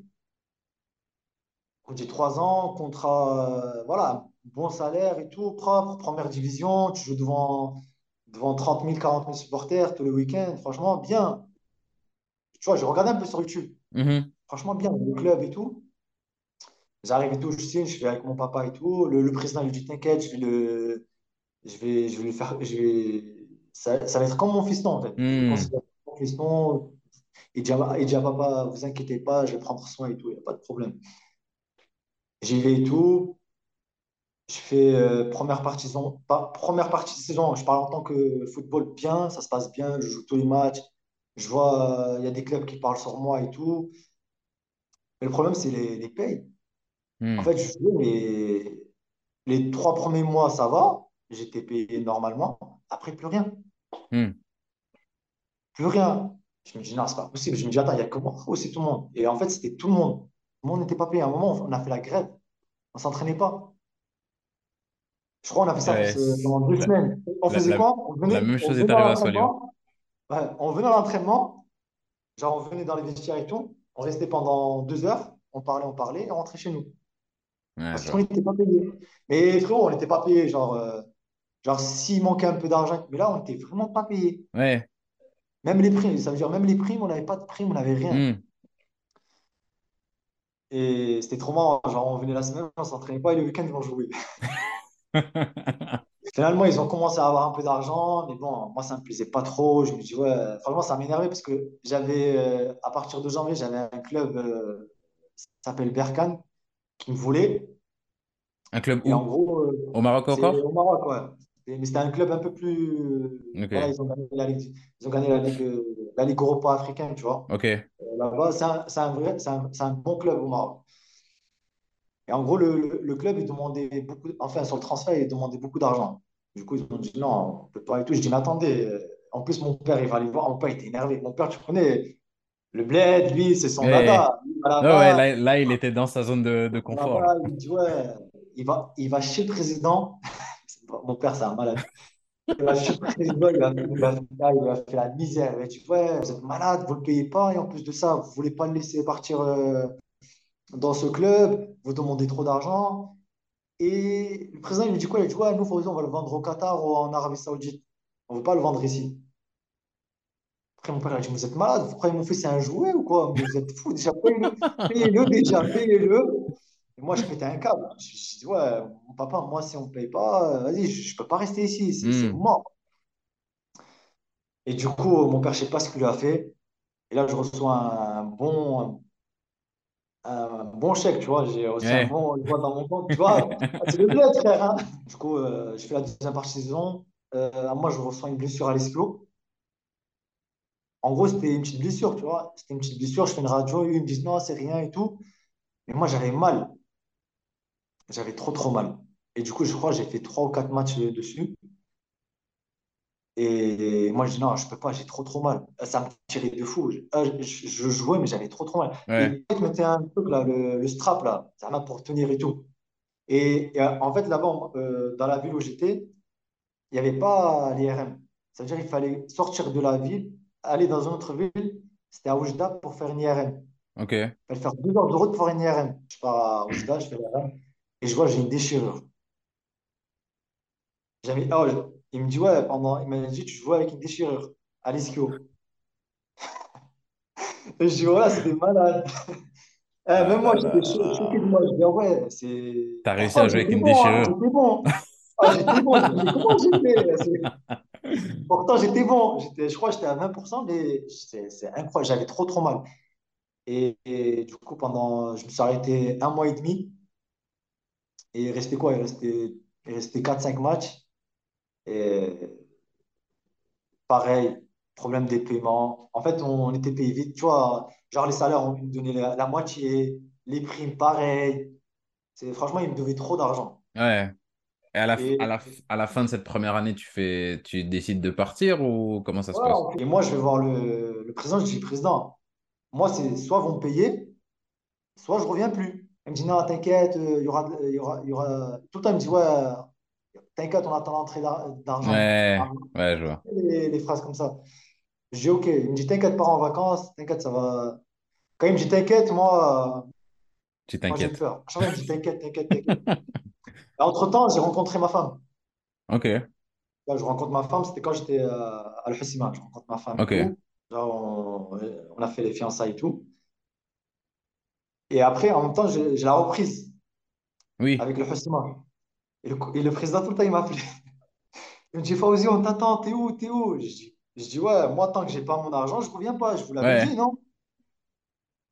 on dit trois ans, contrat, euh, voilà, bon salaire et tout, propre, première division, tu joues devant, devant 30 000, 40 000 supporters tous les week-ends, franchement, bien. Tu vois, je regardais un peu sur YouTube, mhm, franchement, bien, le club et tout. J'arrive et tout, je signe, je vais avec mon papa et tout. Le, le président lui dit, t'inquiète, je vais le, je vais, je vais lui faire, je vais, ça, ça va être comme mon fiston, en fait. Je le hmm, mon fiston. Il dit, il dit à papa, vous inquiétez pas, je vais prendre soin et tout, il n'y a pas de problème. J'y vais et tout. Je fais euh, première partie, saison- pas- première partie de saison, je parle en tant que football bien, ça se passe bien, je joue tous les matchs. Je vois, euh, il y a des clubs qui parlent sur moi et tout. Mais le problème, c'est les, les payes. En hmm, fait, je jouais, mais les trois premiers mois, ça va. J'étais payé normalement. Après, plus rien. hmm. Plus rien. Je me dis, non, c'est pas possible. Je me dis, attends, il y a que moi ou c'est tout le monde? Et en fait, c'était tout le monde. Tout le monde n'était pas payé. À un moment, on a fait la grève. On s'entraînait pas. Je crois qu'on a fait ça Ouais, pendant deux la, semaines. On la, faisait la, quoi? On la venait, même on chose est arrivée à. Ouais, on venait à l'entraînement. Genre, on venait dans les vestiaires et tout. On restait pendant deux heures. On parlait, on parlait et on rentrait chez nous. Ouais, Parce qu'on n'était pas payé. Mais frérot, on n'était pas payé. Genre, euh, genre s'il manquait un peu d'argent. Mais là, on n'était vraiment pas payé. Ouais. Même les primes. Ça veut dire, même les primes, on n'avait pas de primes, on n'avait rien. hmm. Et c'était trop marrant. Genre, on venait la semaine, on s'entraînait pas et le week-end, ils vont jouer. Finalement, ils ont commencé à avoir un peu d'argent, mais bon, moi, ça me plaisait pas trop. Je me dis, ouais, franchement, ça m'énervait parce que j'avais, euh, à partir de janvier, j'avais un club, euh, ça s'appelle Berkane, qui me voulait. Un club Et en où? gros, euh, Au Maroc encore? au Maroc, ouais. Mais c'était un club un peu plus. voilà, ils ont gagné la Ligue, ils ont gagné la Ligue, la Ligue Europa africaine, tu vois. Ok. Euh, Là-bas, c'est un, c'est un vrai, c'est un, c'est un bon club au Maroc. Et en gros, le, le- le club, il demandait beaucoup, enfin, sur le transfert, il demandait beaucoup d'argent. Du coup, ils ont dit non, on peut pas et tout. Je dis, mais attendez, euh, en plus, mon père, il va aller voir. Mon père, il était énervé. Mon père, tu connais, le bled, lui, c'est son Ouais. dada. Ouais, là, là, il était dans sa zone de, de confort, là. il dit, ouais, il va, il va chez le président. Mon père, c'est un malade. Il va faire la misère. Il dire, ouais, vous êtes malade, vous ne le payez pas. Et en plus de ça, vous ne voulez pas le laisser partir euh, dans ce club. Vous demandez trop d'argent. Et le président, il lui dit quoi? Il dit, ouais, nous, on va le vendre au Qatar ou en Arabie Saoudite. On ne veut pas le vendre ici. Après, mon père, il a dit, vous êtes malade, vous croyez mon fils, c'est un jouet ou quoi? Vous êtes fous, déjà, payez-le déjà, payez-le. Moi, je pétais un câble. Je dit, ouais, mon papa, moi, si on ne paye pas, euh, vas-y, je ne peux pas rester ici, c'est Hmm. mort. Et du coup, mon père, je ne sais pas ce qu'il lui a fait. Et là, je reçois un bon, un bon chèque, tu vois. J'ai reçu un Ouais. bon, je vois dans mon compte, tu vois. C'est le bled, frère. hein. Du coup, euh, je fais la deuxième partie de saison. Euh, moi, je reçois une blessure à l'esclos. En gros, c'était une petite blessure, tu vois. C'était une petite blessure. Je fais une radio, ils me disent non, c'est rien et tout. Mais moi, j'avais mal. J'avais trop, trop mal. Et du coup, je crois que j'ai fait trois ou quatre matchs dessus. Et moi, je dis non, je peux pas, j'ai trop, trop mal. Ça me tirait de fou. Je, euh, je- je jouais, mais j'avais trop, trop mal. Et Ouais. le mec mettait un truc, là, le, le strap, là, ça m'a pour tenir et tout. Et, et, euh, en fait, là-bas, euh, dans la ville où j'étais, il n'y avait pas l'IRM. Ça veut dire qu'il fallait sortir de la ville, aller dans une autre ville. C'était à Oujda pour faire une IRM. Ok. Il fallait faire deux heures de route pour faire une IRM. Je pars à Oujda, je fais l'IRM et je vois, j'ai une déchirure. J'avais, oh, je- il me dit, ouais, pendant, il m'a dit, tu jouais avec une déchirure à l'ischio. Et je dis, voilà, c'était malade. Eh, Ah même moi, j'étais choqué de moi. Je dis, ah ouais, c'est. T'as réussi à jouer avec une bon, hein, déchirure. j'étais bon. Ah, j'étais bon. Comment j'ai fait? C'est- Pourtant, j'étais bon. J'étais, je crois que j'étais à 20%, mais c'est c'est incroyable. J'avais trop, trop mal. Et, et du coup, pendant, je me suis arrêté un mois et demi. Et il restait quoi? Il restait, restait quatre cinq matchs. Et pareil, problème des paiements. En fait, on, on était payé vite. Tu vois, genre les salaires, on nous donnait la, la moitié. Les primes, pareil. Franchement, ils me devaient trop d'argent. Ouais. Et à la, à la, à la fin de cette première année, tu fais, tu décides de partir ou comment ça se passe? et moi, je vais voir le, le président. Je dis, président, moi, c'est soit vous me payez, soit je reviens plus. Il me dit, non, t'inquiète, euh, il y aura, il y aura, il y aura... Tout le temps, il me dit, ouais, t'inquiète, on attend l'entrée d'ar- d'argent. Ouais, ouais, je vois. Les, les phrases comme ça. Je dis, OK. Il me dit, t'inquiète, pars en vacances, t'inquiète, ça va. Quand il me dit, t'inquiète, moi, euh, Tu moi j'ai t'inquiètes. peur. Me t'inquiète, t'inquiète, t'inquiète. Et Entre-temps, j'ai rencontré ma femme. Ok, Là, je rencontre ma femme, c'était quand j'étais euh, à l'Hossima. Je rencontre ma femme ok. Là, on, on a fait les fiançailles et tout. Et après, en même temps, j'ai la reprise Oui. avec le Hossima. Et le, et le président, tout le temps, il m'appelait. Il me dit, Fawzi, on t'attend, t'es où, t'es où? Je dis, je dis, ouais, moi, tant que j'ai pas mon argent, je reviens pas. Je vous l'avais Ouais. dit, non?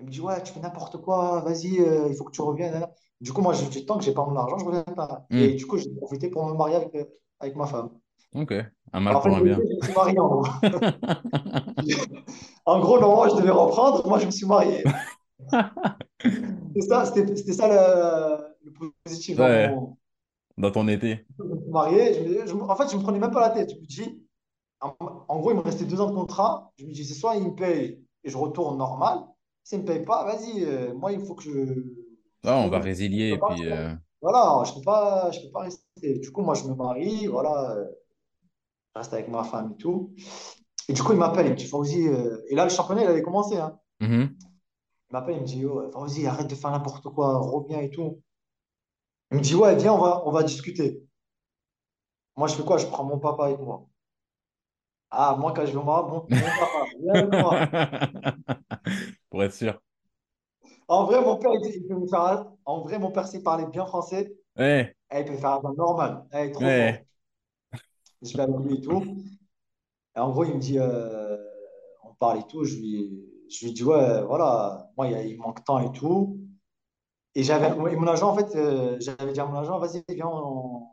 Il me dit, ouais, tu fais n'importe quoi, vas-y, euh, il faut que tu reviennes. Du coup, moi, je dis, tant que j'ai pas mon argent, je reviens pas. Et Hmm. du coup, j'ai profité pour me marier avec, euh, avec ma femme. Ok. Un mal pour un bien. je me suis marié en gros. En gros, normalement, je devais reprendre, moi, je me suis marié. C'était ça, c'était c'était ça le, le positif mon. dans ton été. Marié. je je en fait, je me prenais même pas la tête. Je me dis, en, en gros, il me restait deux ans de contrat. Je me dis, c'est soit il me paye et je retourne normal. S'il ne me paye pas, vas-y, euh, moi, il faut que je, Ah, on va résilier et puis. euh, voilà, je peux pas, je peux pas rester. Du coup, moi, je me marie, voilà, euh, je reste avec ma femme et tout. Et du coup, il m'appelle, il me dit, Fawzi, euh, et là, le championnat, il avait commencé, hein. mhm. M'appelle, il me dit, oh, Fawzi, arrête de faire n'importe quoi, reviens et tout. Il me dit, ouais, viens, on va, on va discuter. Moi, je fais quoi? Je prends mon papa avec moi. Ah, moi, quand je vais au Maroc, mon, mon papa, viens avec moi. Pour être sûr. En vrai, mon père, il, peut me faire, un- en vrai, mon père, s'il parlait bien français, Ouais, eh, il peut faire un normal. Eh, trop ouais. fort. Je vais avec lui et tout. Et en gros, il me dit, euh, on parle et tout. Je lui, je lui dis, ouais, voilà, moi, il, manque tant et tout. Et j'avais, et mon agent, en fait, euh, j'avais dit à mon agent, vas-y, viens, on,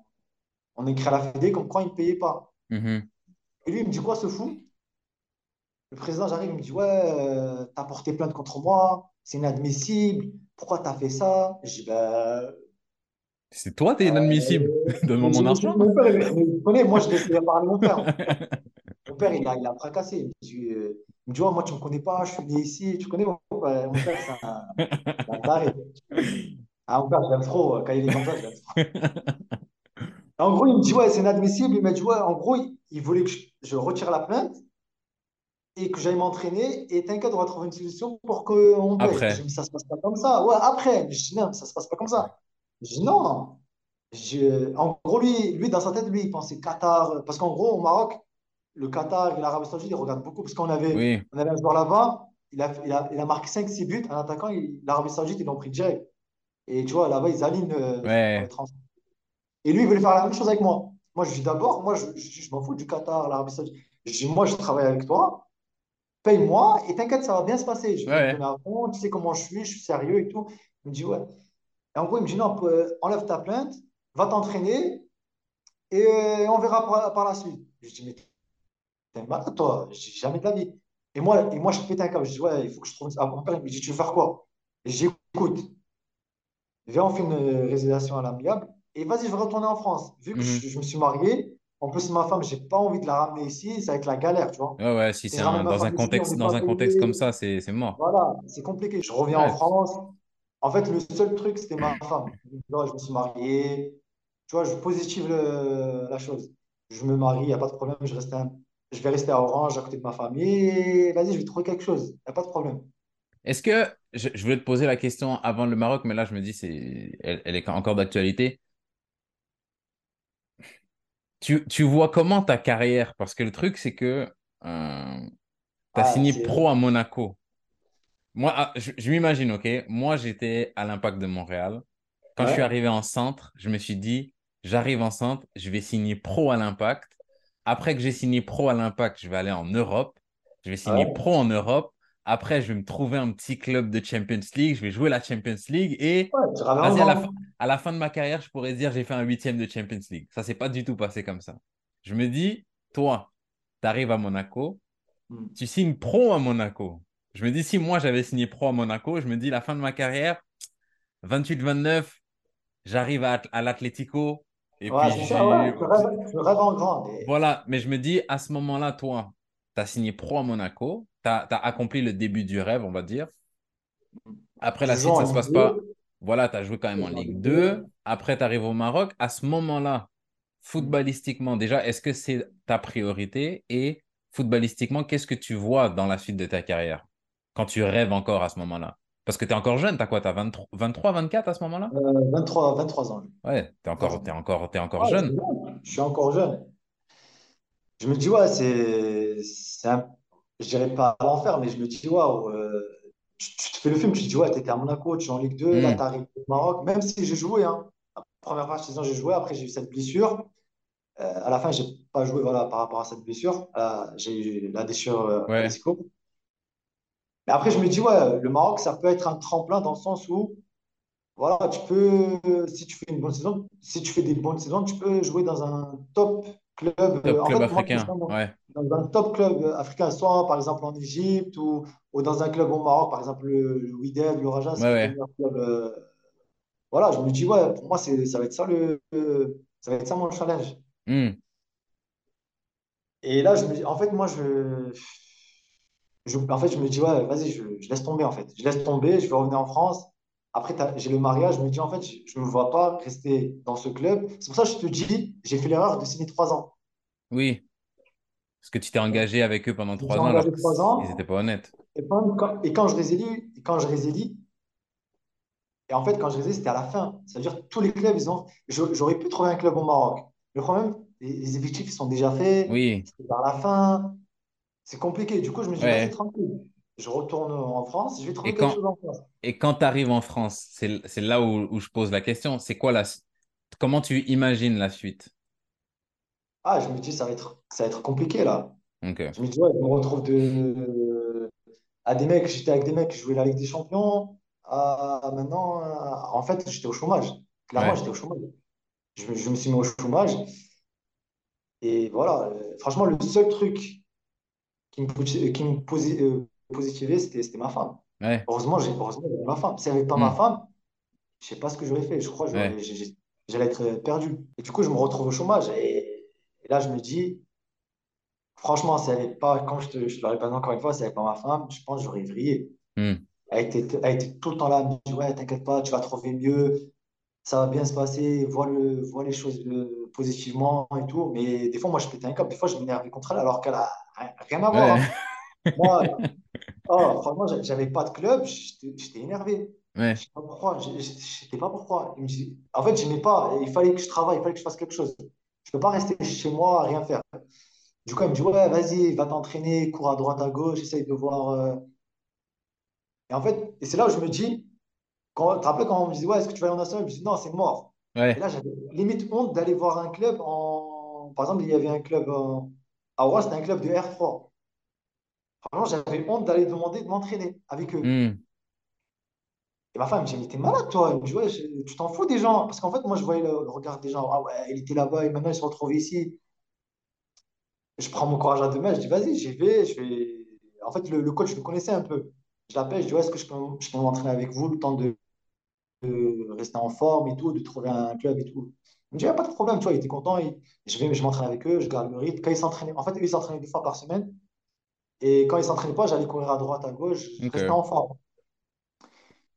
on écrit à la Fédé comme quoi il ne payait pas. Mhm. Et lui, il me dit, quoi, ce fou? Le président, j'arrive, il me dit, ouais, euh, t'as porté plainte contre moi, c'est inadmissible, pourquoi t'as fait ça? Je dis, ben, C'est toi, t'es inadmissible. Donne-moi mon argent. mon père, il- moi, je laissais parler mon père. Mon père, il a, il a fracassé. Il me dit, euh, il me dit, ouais, moi, tu ne me connais pas, je suis né ici, tu connais mon père, mon père, c'est un, un taré. Ah, mon père, je l'aime trop, quand il est comme ça, je l'aime trop. En gros, il me dit, ouais, c'est inadmissible. Il m'a dit, ouais, en gros, il, il voulait que je, je retire la plainte et que j'aille m'entraîner. Et t'inquiète, on va trouver une solution pour qu'on paye. Je dis, Après. ça se passe pas comme ça. Ouais, après. Je dis, non, ça se passe pas comme ça. Je dis, non. Je- en gros, lui, lui, dans sa tête, lui, il pensait Qatar. Parce qu'en gros, au Maroc, le Qatar et l'Arabie Saoudite, ils regardent beaucoup. Parce qu'on avait, Oui. on avait un joueur là-bas, il a, il a, il a marqué cinq six buts. Un attaquant, l'Arabie Saoudite, ils l'ont pris direct. Et tu vois, là-bas, ils alignent euh, Ouais. Et lui, il voulait faire la même chose avec moi. Moi, je dis d'abord, moi, je, je, je m'en fous du Qatar, l'Arabie Saoudite. Je dis, moi, je travaille avec toi, paye-moi et t'inquiète, ça va bien se passer. Je Ouais. tu sais comment je suis, je suis sérieux et tout. Il me dit, ouais. Et en gros, il me dit, non, euh, enlève ta plainte, va t'entraîner et euh, on verra par, par la suite. Je dis, mais t'es malade, toi. Jamais de la vie. Et moi, et moi je pète un câble. Je dis, ouais, il faut que je trouve. Ah, mon père, il me dit, tu veux faire quoi? Et je dis, écoute, viens, on fait une résiliation à l'amiable. Et vas-y, je vais retourner en France. Vu que Mhm. je, je me suis marié, en plus, ma femme, j'ai pas envie de la ramener ici, ça va être la galère, tu vois. Ouais, ouais, si c'est dans un ici, contexte, dans un contexte comme ça, c'est mort. Voilà, c'est compliqué. Je reviens en. France. En fait, le seul truc, c'était ma femme. Je me suis marié. Tu vois, je positive le- la chose. Je me marie, il n'y a pas de problème. Je, reste un- je vais rester à Orange, à côté de ma famille. Vas-y, je vais trouver quelque chose. Il n'y a pas de problème. Est-ce que, je, je voulais te poser la question avant le Maroc, mais là, je me dis, c'est, elle, elle est encore d'actualité. tu, tu vois comment ta carrière? Parce que le truc, c'est que euh, tu as Ah, signé pro à Monaco. Moi, ah, je, je m'imagine, OK? Moi, j'étais à l'Impact de Montréal. Quand je suis arrivé en centre, je me suis dit, j'arrive en centre, je vais signer pro à l'Impact. Après que j'ai signé pro à l'Impact, je vais aller en Europe. Je vais signer ouais. pro en Europe. Après, je vais me trouver un petit club de Champions League. Je vais jouer la Champions League. Et Ouais, à la fin, grand. à la fin de ma carrière, je pourrais dire j'ai fait un huitième de Champions League. Ça s'est pas du tout passé comme ça. Je me dis, toi, tu arrives à Monaco, Hmm. tu signes pro à Monaco. Je me dis, si moi j'avais signé pro à Monaco, je me dis, la fin de ma carrière, 28-29, j'arrive à, à l'Atlético. Et Ouais, puis, ça, ouais. en mais- voilà. Mais je me dis, à ce moment-là, toi, tu as signé pro à Monaco, tu as, accompli le début du rêve, on va dire. Après, la Je suite, ça en se passe pas. 2. Voilà, tu as joué quand Je même en Ligue Ligue 2. 2. Après, tu arrives au Maroc. À ce moment-là, footballistiquement, déjà, est-ce que c'est ta priorité? Et footballistiquement, qu'est-ce que tu vois dans la suite de ta carrière? Quand tu rêves encore à ce moment-là? Parce que tu es encore jeune, tu as quoi? Tu as 23, 23, 24 à ce moment-là? Euh, 23, 23 ans. Ouais, tu es 23 encore, t'es encore, encore Ouais, je jeune. Je suis encore jeune. Je me dis, ouais, c'est, un, je dirais pas l'enfer, mais je me dis, waouh, euh, tu, tu te fais le film, tu te dis, ouais, t'étais à Monaco, tu es en Ligue 2, là, Hmm, t'arrives au Maroc, même si j'ai joué, hein. La première partie de saison, j'ai joué, après, j'ai eu cette blessure. Euh, à la fin, j'ai pas joué, voilà, par rapport à cette blessure. Euh, j'ai eu la déchirure euh, à ouais. Mais après, je me dis, ouais, le Maroc, ça peut être un tremplin dans le sens où, voilà, tu peux, si tu fais une bonne saison, si tu fais des bonnes saisons, tu peux jouer dans un top club. euh, En fait, africain. Ouais, dans un top club africain, soit par exemple en Égypte ou, ou dans un club au Maroc, par exemple le, le Wydad, le Raja, ouais, ouais. euh, voilà, je me dis, ouais, pour moi, c'est, ça va être ça le, le- ça va être ça mon challenge. Hmm, Et là, je me, en fait, moi, je, je, en fait, je me dis, ouais, vas-y, je, je laisse tomber, en fait. Je laisse tomber, je vais revenir en France. Après, j'ai le mariage, je me dis, en fait, je ne me vois pas rester dans ce club. C'est pour ça que je te dis, j'ai fait l'erreur de signer trois ans. oui. Parce que tu t'es engagé avec eux pendant trois ans alors trois qu'ils n'étaient pas honnêtes. Et quand, et quand je résilie, et quand je résilie, et en fait, quand je résilie, c'était à la fin. C'est-à-dire tous les clubs, ils ont, j'aurais pu trouver un club au Maroc. Le problème, les, les effectifs, ils sont déjà faits. Oui, C'est vers la fin. C'est compliqué. Du coup, je me vas-y, ouais. tranquille. Je retourne en France, je vais trouver Et quelque quand, chose en France. et quand tu arrives en France, c'est, là où, où je pose la question. C'est quoi la, comment tu imagines la suite? Ah, je me dis, ça va être, ça va être compliqué là. Je me dis, ouais, je me retrouve de, à des mecs, j'étais avec des mecs qui jouaient la Ligue des Champions. À, maintenant, en fait, j'étais au chômage. Clairement, ouais. j'étais au chômage. Je, me je me suis mis au chômage. Et voilà, euh, franchement, le seul truc qui me, posi- qui me posi- euh, positivait, c'était ma femme. Ouais, Heureusement, j'ai ma femme. Si j'avais pas ma hmm, femme, je sais pas ce que j'aurais fait. Je crois que ouais, j'allais être euh, perdu. Et du coup, je me retrouve au chômage. Et, et là, je me dis, franchement, si elle n'est pas, quand je te, je te le répète encore une fois, si elle n'est pas ma femme, je pense que j'aurais vrillé. hmm, Elle était, elle était tout le temps là, elle me dit, ouais, t'inquiète pas, tu vas trouver mieux, ça va bien se passer, vois, le, vois les choses euh, positivement et tout. Mais des fois, moi, je pétais un câble. Des fois, je m'énervais contre elle alors qu'elle a rien rien à voir. ouais. Moi, oh, franchement, j'a- j'avais pas de club, j'étais énervé. Je ouais, sais pas pourquoi, je je- je sais pas pourquoi. Il En fait, j'aimais pas, il fallait que je travaille, il fallait que je fasse quelque chose. Je peux pas rester chez moi à rien faire. Du coup, elle me dit, ouais, vas-y, va t'entraîner, cours à droite, à gauche, essaye de voir. euh. Et en fait, et c'est là où je me dis, quand, tu te rappelles quand on me dit, ouais, est-ce que tu vas aller en national? Je me dis, non, c'est mort. Et là, j'avais limite honte d'aller voir un club en. Par exemple, il y avait un club en- Rouen, c'était un club de R3. Franchement, j'avais honte d'aller demander de m'entraîner avec eux. hmm, Et ma femme me dit, mais t'es malade, toi. Elle me dit, ouais, je- tu t'en fous des gens. Parce qu'en fait, moi, je voyais le, le regard des gens. Ah ouais, il était là-bas et maintenant, il se retrouve ici. Je prends mon courage à deux mains, je dis, vas-y, j'y vais. Je vais... En fait, le, le coach, je le connaissais un peu. Je l'appelle, je dis, ouais, est-ce que je peux, je peux m'entraîner avec vous le temps de, de rester en forme et tout, de trouver un club et tout. Il me dit, ah, pas de problème, tu vois, il était content. il- Je vais, je m'entraîne avec eux, je garde le rythme. Quand ils s'entraînaient, en fait, eux, ils s'entraînaient deux fois par semaine. Et quand ils s'entraînaient pas, j'allais courir à droite, à gauche, je restais en forme.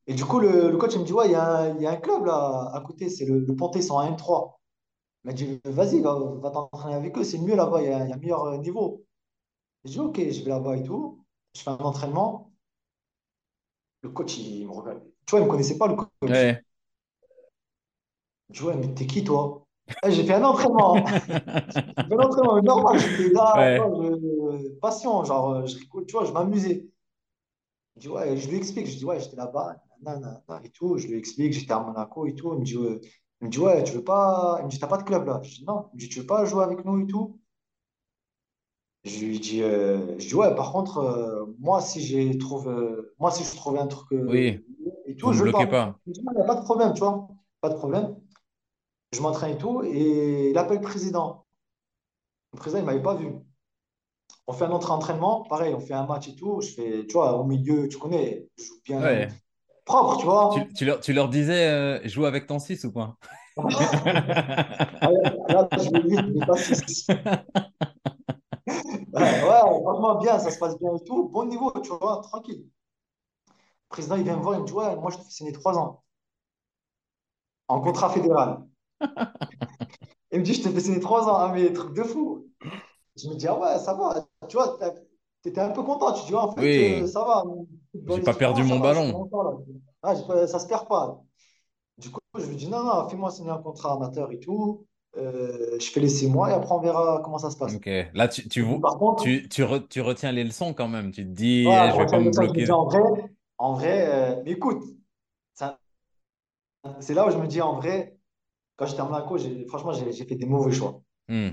Et du coup, le, le coach, il me dit, ouais, il y un, y a un club là à côté, c'est le, le ils sont en M3. Il m'a dit, vas-y, va, va t'entraîner avec eux, c'est mieux là-bas, il y a, a meilleur euh, niveau. J'ai dit, ok, je vais là-bas et tout. Je fais un entraînement. Le coach, il me regarde. Tu vois, il ne me connaissait pas, le coach. Ouais, Je ouais, mais t'es qui, toi? Eh, J'ai fait un entraînement. J'ai fait un entraînement normal. J'étais là, Ouais. je- patient, genre, euh, je rigole, tu vois, je m'amusais. Je ouais, je lui explique, je dis, ouais, j'étais là-bas, nanana, et tout. Je lui explique, j'étais à Monaco et tout. Il me dit, ouais, il me dit, ouais, tu veux pas. Il me dit, t'as pas de club là? Je dis, non. Il me dit, tu veux pas jouer avec nous et tout? Je lui dis, euh, je dis, ouais, par contre, euh, moi, si j'ai trouve, euh, moi, si je trouvais un truc Oui, euh, et vous tout, je bloquez pars. pas. Il me dit, il n'y a pas de problème, tu vois, pas de problème. Je m'entraîne et tout, et il appelle le président. Le président, il m'avait pas vu. On fait un autre entraînement, pareil, on fait un match et tout. Je fais, tu vois, au milieu, tu connais, je joue bien Ouais. propre, tu vois. Tu, tu leur, tu leur disais, euh, joue avec ton 6 ou pas? Ah, Là, je vais vite, mais pas six. Ouais, ouais, franchement, bien, ça se passe bien et tout. Bon niveau, tu vois, tranquille. Le président, il vient me voir, il me dit, ouais, moi, je te fais signer trois ans en contrat fédéral. Il me dit, je fais signer trois ans, ah, mais truc de fou. Je me dis, ah ouais, ça va. Tu vois, tu étais un peu content. Tu dis, ouais, en fait, euh, ça va. j'ai pas perdu mon va, ballon. content. Ah, pas- ça se perd pas. Du coup, je lui dis, non, non, fais-moi signer un contrat amateur et tout. Euh, je fais les six mois et après, on verra comment ça se passe. Ok. Là, tu, tu, par contre, tu, tu, re- tu retiens les leçons quand même. Tu te dis, eh, je vais pas me me dis, bloquer. en vrai, en vrai, euh, mais écoute, c'est là où je me dis, en vrai, quand j'étais en Monaco, franchement, j'ai fait des mauvais choix. Hmm.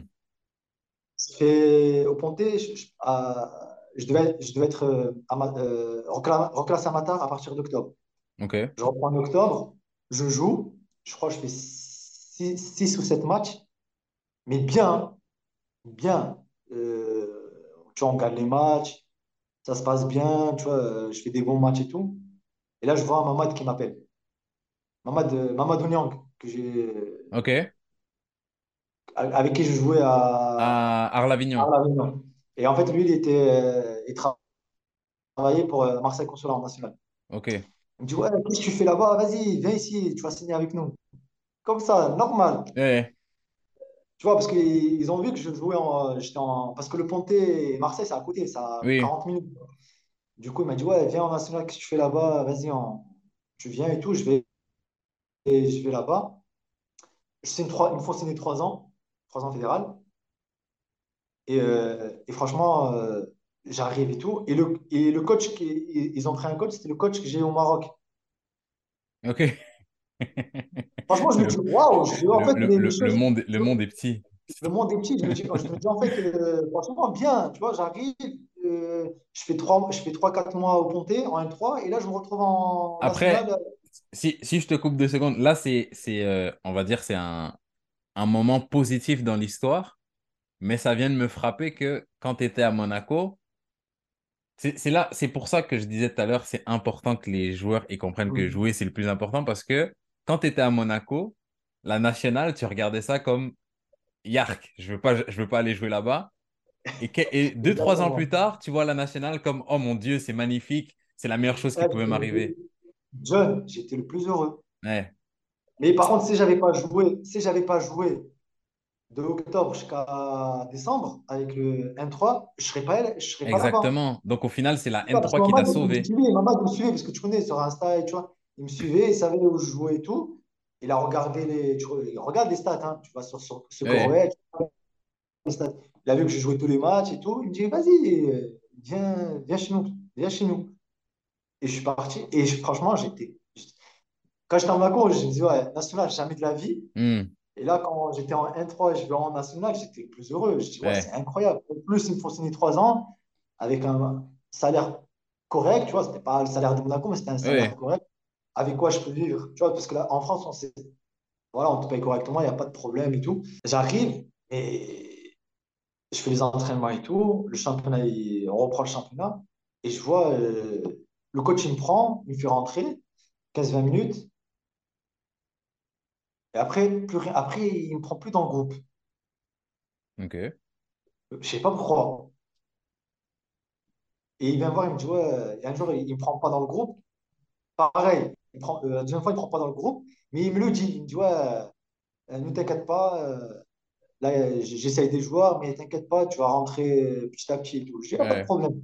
Au Ponté, je, je- à- je devais, je devais être euh, recla- reclassé amateur à partir d'octobre. Je reprends en octobre, je joue, je crois que je fais six ou 7 matchs, mais bien, bien. Euh, tu vois, on gagne les matchs, ça se passe bien, tu vois, euh, je fais des bons matchs et tout. Et là, je vois un Mamad qui m'appelle. Mamad, euh, Mamad Onyang, que j'ai, Ok. avec qui je jouais à, À Réunion. Et en fait, lui, il était, euh, il travaillait pour euh, Marseille Consulat national. Ok. Il me dit, ouais, qu'est-ce que tu fais là-bas? Vas-y, viens ici, tu vas signer avec nous. Comme ça, normal. Eh, Tu vois, parce qu'ils ils ont vu que je jouais en, j'étais en. Parce que le Pontet et Marseille, c'est à côté, à oui. 40 minutes. Du coup, il m'a dit, ouais, viens en national, qu'est-ce que tu fais là-bas? Vas-y, tu viens et tout, je vais, et je vais là-bas. Je signe trois, il me faut signer trois ans, trois ans fédéral. Et, euh, et franchement, euh, j'arrive et tout. Et le, et le coach, qui, ils ils ont pris un coach, c'était le coach que j'ai eu au Maroc. Ok. Franchement, je me dis, waouh, je dis, en le, fait, le, les, les le, le choses. monde, le monde est petit. Le monde est petit. Je me dis, je me dis en fait, euh, franchement, bien. Tu vois, j'arrive, je fais trois, je fais trois, quatre mois au Ponté en N3, et là, je me retrouve en Après, national. Si, si je te coupe deux secondes, là, c'est, c'est, euh, on va dire, c'est un, un moment positif dans l'histoire, mais ça vient de me frapper que quand tu étais à Monaco, c'est c'est là, c'est pour ça que je disais tout à l'heure, c'est important que les joueurs ils comprennent que jouer, c'est le plus important parce que quand tu étais à Monaco, la nationale, tu regardais ça comme Yark, je veux pas, je veux pas aller jouer là-bas. Et, deux, trois ans plus tard, tu vois la nationale comme, oh mon Dieu, c'est magnifique, c'est la meilleure chose qui pouvait m'arriver. Jeune, j'étais le plus heureux. Ouais, Mais par contre, si j'avais pas joué, si j'avais pas joué de octobre jusqu'à décembre avec le N3, je serais pas, je serais pas exactement. Donc au final, c'est la Ça, Parce que N3 qui t'a sauvé. il me suivait, parce que tu connais sur Insta, et tu vois, il me suivait, il savait où je jouais et tout. Il a regardé les, tu, il regarde les stats, hein. Tu vas sur, sur ce Ouais, Corvette, les stats. Il a vu que je jouais tous les matchs et tout. Il me dit, vas-y, euh, viens, viens chez nous, viens chez nous. Et je suis parti. Et je- franchement, j'étais, quand j'étais en Monaco, je me disais, ouais, national, jamais de la vie. Hmm, Et là, quand j'étais en N3 et je vais en national, j'étais plus heureux. Je dis, ouais, c'est incroyable. En plus, il me faut signer trois ans avec un salaire correct, tu vois. C'était pas le salaire de Monaco, mais c'était un salaire ouais. correct. Avec quoi je peux vivre, tu vois. Parce que là, en France, on sait, voilà, on te paye correctement, il n'y a pas de problème et tout. J'arrive et je fais les entraînements et tout. Le championnat, il- on reprend le championnat. Et je vois, euh, le coach, il me prend, il me fait rentrer, 15-20 minutes. Et après, plus rien, après, il ne me prend plus dans le groupe. Ok. Je sais pas pourquoi. Et il vient me voir, il me dit, ouais, et un jour, il ne me prend pas dans le groupe. Pareil, il prend, euh, la deuxième fois, il ne me prend pas dans le groupe, mais il me le dit. Il me dit, ouais, euh, ne t'inquiète pas, euh, là, j'essaye des joueurs, mais t'inquiète pas, tu vas rentrer petit à petit. Je dis, ah, pas de Ouais. problème.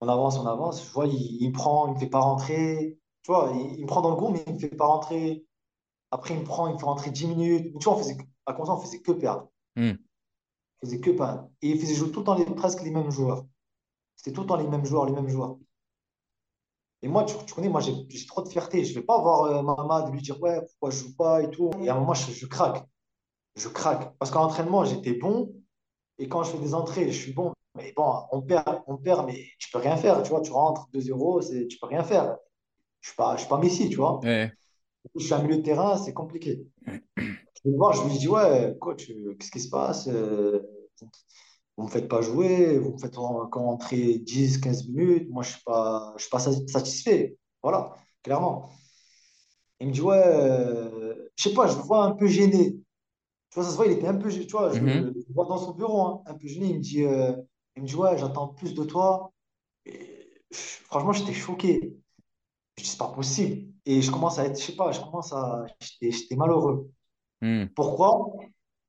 On avance, on avance. Je vois, il, il me prend, il ne me fait pas rentrer. Tu vois, il, il me prend dans le groupe, mais il ne me fait pas rentrer. Après, il me prend, il me fait rentrer 10 minutes. Tu vois, on faisait, à comme ça, on faisait que perdre. Hmm. On faisait que perdre. Et il faisait jouer tout le temps les, presque les mêmes joueurs. C'était tout le temps les mêmes joueurs, les mêmes joueurs. Et moi, tu, tu connais, moi, j'ai j'ai trop de fierté. Je ne vais pas voir euh, Mamad lui dire, ouais, pourquoi je joue pas et tout. Et à un moment, je, je craque. Je craque. Parce qu'en entraînement, j'étais bon. Et quand je fais des entrées, je suis bon. Mais bon, on perd, on perd, mais tu peux rien faire. Tu vois, tu rentres 2-0, c'est- tu peux rien faire. Je suis pas, je suis pas Messi, tu vois. Ouais. Je suis à milieu de terrain, c'est compliqué. Je vais voir, je lui dis, ouais, coach, qu'est-ce qui se passe? Euh, Vous ne me faites pas jouer, vous me faites entrer 10, 15 minutes. Moi, je ne suis pas, je suis pas sa- satisfait. Voilà, clairement. Il me dit, ouais, euh, je sais pas, je le vois un peu gêné. Tu vois, ça se voit, il était un peu, tu vois, je, Mhm. je le vois dans son bureau, hein, un peu gêné. Il me dit, euh, il me dit, ouais, j'attends plus de toi. Et, franchement, j'étais choqué. Je dis, c'est pas possible. Et je commence à être, je sais pas, je commence à, j'étais malheureux. Hmm. Pourquoi?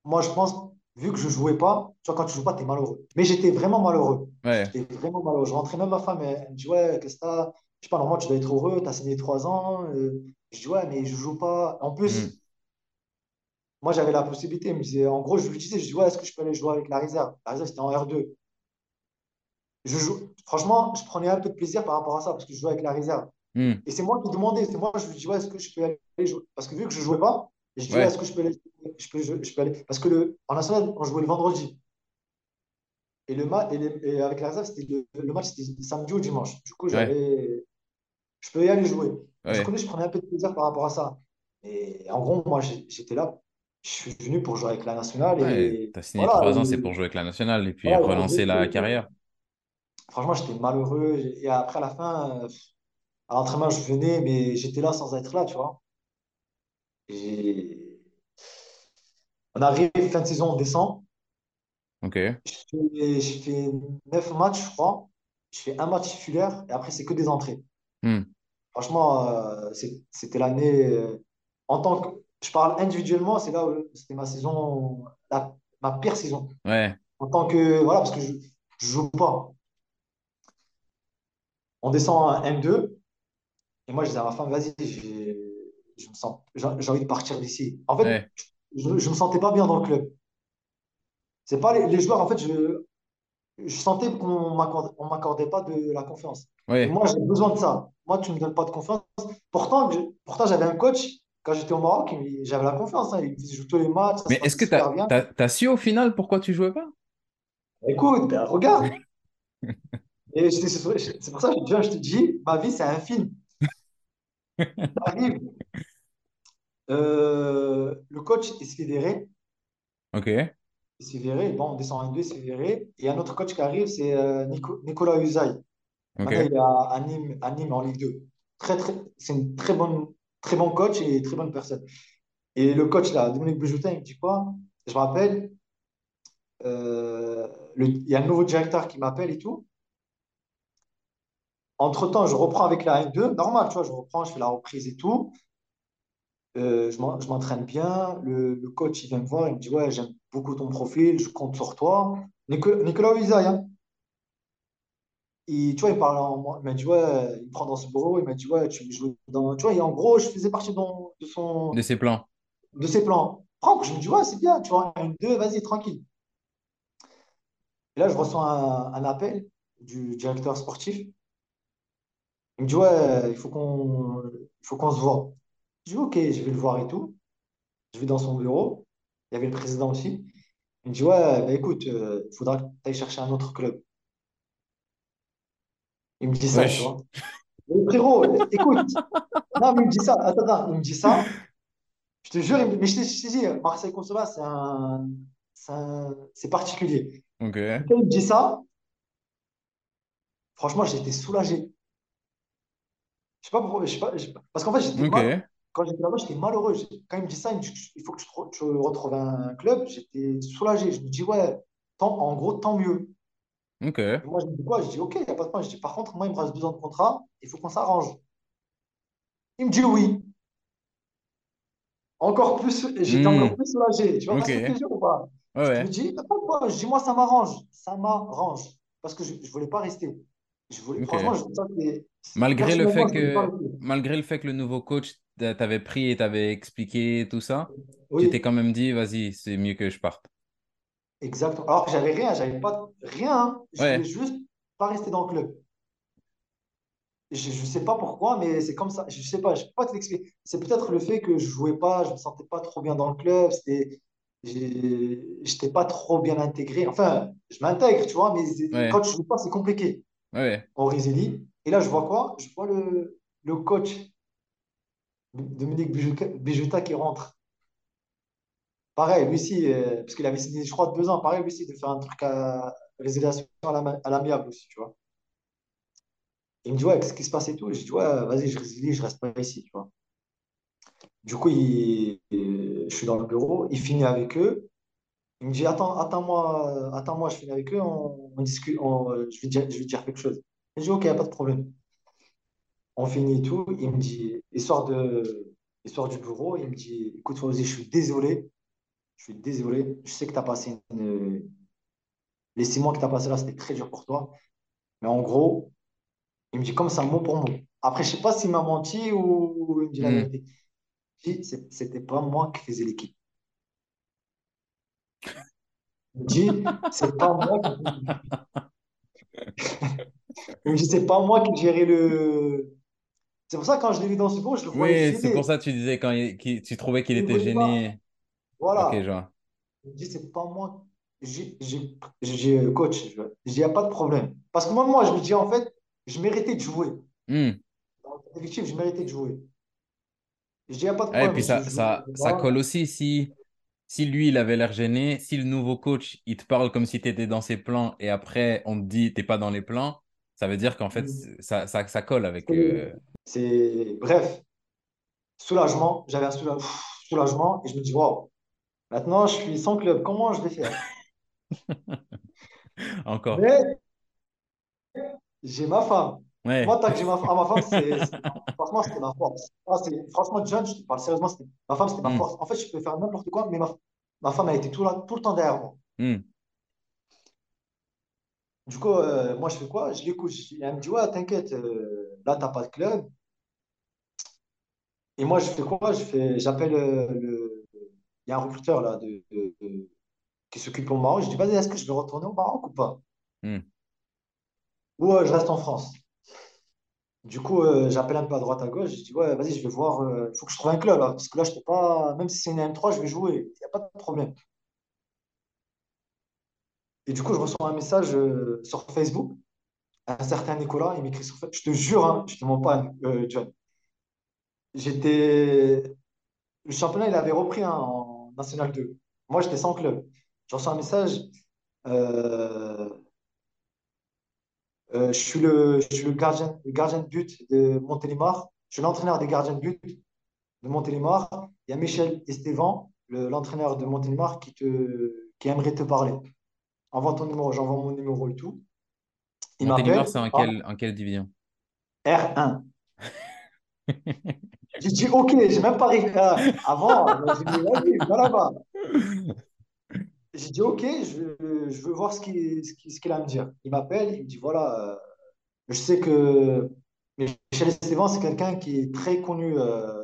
Moi, je pense, vu que je jouais pas, tu vois, quand tu joues pas, tu es malheureux. Mais j'étais vraiment malheureux. Ouais. J'étais vraiment malheureux. Je rentrais même ma femme, elle, elle me dit, ouais, qu'est-ce que t'as? Je sais pas, normalement, tu dois être heureux, tu as signé trois ans. Euh, je dis, ouais, mais je joue pas. En Hmm. plus, moi, j'avais la possibilité. Elle me disait, en gros, je lui disais, je dis, ouais, est-ce que je peux aller jouer avec la réserve? La réserve, c'était en R2. Je joue, franchement, je prenais un peu de plaisir par rapport à ça, parce que je jouais avec la réserve. Hmm. Et c'est moi qui demandais, c'est moi, je lui dis, ouais, est-ce que je peux aller jouer? Parce que vu que je jouais pas, je dis, ouais, est-ce que je peux aller, je peux, je, je peux aller? Parce que le, en national, on jouait le vendredi. Et, le ma- et, les- et avec la réserve, c'était le, le match, c'était samedi ou dimanche. Du coup, Ouais. je peux y aller jouer. Du Ouais. coup, je prenais un peu de plaisir par rapport à ça. Et en gros, moi, j'étais là, je suis venu pour jouer avec la nationale. Ouais. Et T'as signé voilà, trois ans, c'est pour jouer avec la nationale et puis relancer la carrière. Franchement, j'étais malheureux. Et après, à la fin, euh, à l'entraînement, je venais, mais j'étais là sans être là, tu vois. Et on arrive fin de saison, on descend. Ok. Je fais, je fais 9 matchs, je crois. Je fais un match titulaire et après, c'est que des entrées. Hmm. Franchement, euh, c'était l'année. euh, en tant que. Je parle individuellement, c'est là où c'était ma saison, la- ma pire saison. Ouais. En tant que. Voilà, parce que je ne joue pas. On descend à N2 et moi, je disais à ma femme, vas-y, j'ai- je me sens, j'ai j'ai envie de partir d'ici. En fait, Ouais. je ne me sentais pas bien dans le club. C'est pas les, les joueurs, en fait, je, je sentais qu'on m'accordait, on m'accordait pas de la confiance. Ouais. moi, j'ai besoin de ça. Moi, tu me donnes pas de confiance. Pourtant, je- pourtant j'avais un coach, quand j'étais au Maroc, il- j'avais la confiance. hein. Il me disait, je joue tous les matchs, ça Mais est-ce que t'as, t'as su au final pourquoi tu jouais pas? Écoute, ben, regarde. Et c'est pour ça que je te dis, ma vie, c'est un film. J'arrive, euh, le coach, fait virer. Ok. Virer. Bon, on descend en 2, il se fait virer. Et un autre coach qui arrive, c'est euh, Nico- Nicolas Usaï. Maintenant, Ok. il est à, Nîmes, à Nîmes en Ligue 2. Très, très, c'est une très bonne, très bon coach et très bonne personne. Et le coach, là, Dominique Bujoutin, il me dit quoi? Je me rappelle, euh, il y a un nouveau directeur qui m'appelle et tout. Entre-temps, je reprends avec la N2. Normal, tu vois, je reprends, je fais la reprise et tout. Euh, je m'en- je m'entraîne bien. Le, le coach, il vient me voir, il me dit, ouais, j'aime beaucoup ton profil, je compte sur toi. Nico- Nicolas Usaï, hein. Et, tu vois, il parle en moi. Il m'a dit, ouais, il prend dans son bureau, il m'a dit, ouais, tu joues dans. Tu vois, et en gros, je faisais partie dans- de, son, De ses plans. de ses plans. Franck, je me dis, ouais, c'est bien, tu vois, une, deux, vas-y, tranquille. Et là, je reçois un, un appel du directeur sportif. Il me dit, ouais, il faut qu'on il faut qu'on se voit. Je dis, ok, je vais le voir et tout. Je vais dans son bureau. Il y avait le président aussi. Il me dit, ouais, bah, écoute, il faudra que tu ailles chercher un autre club. Il me dit ça, tu Wesh. vois. Mais frérot, écoute, non, mais il me dit ça, attends, attends, il me dit ça, je te jure, il me- mais je t'ai je t'ai dit, Marseille Consola, c'est un, c'est un- c'est particulier. Ok. Quand il me dit ça, franchement, j'étais soulagé. Je sais pas pourquoi, je sais pas, je sais pas- parce qu'en fait, j'étais quand j'étais là-bas, j'étais malheureux. Quand il me dit ça, il me dit, il faut que tu, te- tu retrouves un club, j'étais soulagé. Je me dis, ouais, tant, en gros, tant mieux. Ok. Et moi, je me dis quoi? Je dis, ok, il n'y a pas de problème. Je dis, par contre, moi, il me reste deux ans de contrat, il faut qu'on s'arrange. Il me dit oui. Encore plus, j'étais encore Hmm. plus soulagé. Tu vois Ok. ce que je te dis ou pas? Ouais, Je me dis, attends, quoi? Je dis, moi, ça m'arrange. Ça m'arrange. Parce que je ne voulais pas rester. Je voulais, Ok. franchement, je, ça, c'est- Malgré le fait voulais que, malgré le fait que le nouveau coach t'avais pris et t'avais expliqué tout ça, tu t'es quand même dit, vas-y, c'est mieux que je parte. exactement. Alors que j'avais rien, j'avais pas rien. hein. Je voulais Ouais, juste pas rester dans le club. Je ne sais pas pourquoi, mais c'est comme ça. Je sais pas, je peux pas te l'expliquer. C'est peut-être le fait que je jouais pas, je me sentais pas trop bien dans le club. C'était, j'étais pas trop bien intégré. Enfin, je m'intègre, tu vois, mais quand je joue pas, c'est compliqué. ouais. En Rizeli. Et là, je vois quoi? Je vois le, coach Dominique Bijuta, qui rentre. Pareil, lui aussi, euh, parce qu'il avait signé, je crois, deux ans. Pareil, lui aussi, de faire un truc à résiliation à l'amiable aussi, tu vois. Il me dit, ouais, qu'est-ce qui se passe et tout? Je dis, ouais, vas-y, je résilie, je reste pas ici, tu vois. Du coup, je suis dans le bureau, il finit avec eux. Il me dit, attends, attends-moi, attends-moi, je finis avec eux, on, discute, je vais dire, je vais dire quelque chose. Je dis, ok, pas de problème. On finit tout. Il me dit, il sort de, il sort du bureau, il me dit, écoute, je suis désolé, je suis désolé. Je sais que tu as passé une- les six mois que tu as passé là, c'était très dur pour toi. Mais en gros, il me dit comme ça, mot pour mot. Après, je sais pas s'il m'a menti ou il me dit la Hmm. vérité. Il me dit, C'est- c'était pas moi qui faisais l'équipe. Il me dit, c'est pas moi qui faisais l'équipe. Il me dit, c'est pas moi qui gérais le. C'est pour ça, quand je l'ai vu dans ce cours, je le voyais Oui, c'est pour ça que tu disais quand il- tu trouvais qu'il Je était pas. gêné. Ok, je Voilà. vois. Il me dit, c'est pas moi. J'ai, j'ai- coach, je je dis, il n'y a pas de problème. Parce que moi, moi, je me dis, en fait, je méritais de jouer. Hmm. Dans l'effectif, je méritais de jouer. Je dis, il n'y a pas de Ouais, et problème. puis Je, ça, je, ça, ça colle aussi si, si lui, il avait l'air gêné, si le nouveau coach, il te parle comme si tu étais dans ses plans et après, on te dit, t'es pas dans les plans, ça veut dire qu'en fait, ça, ça, ça colle avec... euh, C'est, bref, soulagement. J'avais un soulagement et je me dis, waouh, maintenant, je suis sans club. Comment je vais faire? Encore. J'ai ma femme. Moi, tant que j'ai ma, femme, ma femme, c'est, franchement, c'était ma force. Ah, franchement, John, je te parle sérieusement, ma femme, c'était ma Hmm. force. En fait, je peux faire n'importe quoi, mais ma, ma femme, elle était tout, là, tout le temps derrière moi. Hmm. Du coup, euh, moi, je fais quoi? Je l'écoute. Elle me dit, ouais, t'inquiète, euh, là, t'as pas de club. Et moi, je fais quoi? Je fais, j'appelle euh, le. Il y a un recruteur là, de, de- de- qui s'occupe au Maroc. Je dis, vas-y, est-ce que je vais retourner au Maroc ou pas? Hmm. Ou je reste en France? Du coup, j'appelle un peu à droite à gauche. Je dis, ouais, vas-y, je vais voir. Il faut que je trouve un club là, parce que là, je peux pas. Même si c'est une M3, je vais jouer. Il n'y a pas de problème. Et du coup, je reçois un message euh, sur Facebook. Un certain Nicolas, il m'écrit sur Facebook. Je te jure, hein, je te mens pas, euh, John. J'étais. Le championnat, il avait repris hein, en National 2. Moi, j'étais sans club. Je reçois un message. euh, je suis le, gardien, de but de Montélimar. Je suis l'entraîneur des gardiens de but de Montélimar. Il y a Michel Estevan, le- l'entraîneur de Montélimar, qui, te, qui aimerait te parler. Envoie ton numéro, j'envoie mon numéro et tout. Il Montélimar, c'est m'appelle. en quelle, en quelle division? R1. J'ai dit OK, j'ai même pas réfléchi. Ah, Avant, j'ai dit vas-y, va là-bas. J'ai dit OK, je, je veux voir ce qu'il ce a à me dire. Il m'appelle, il me dit voilà, euh, je sais que Michel Esteban, c'est quelqu'un qui est très connu euh,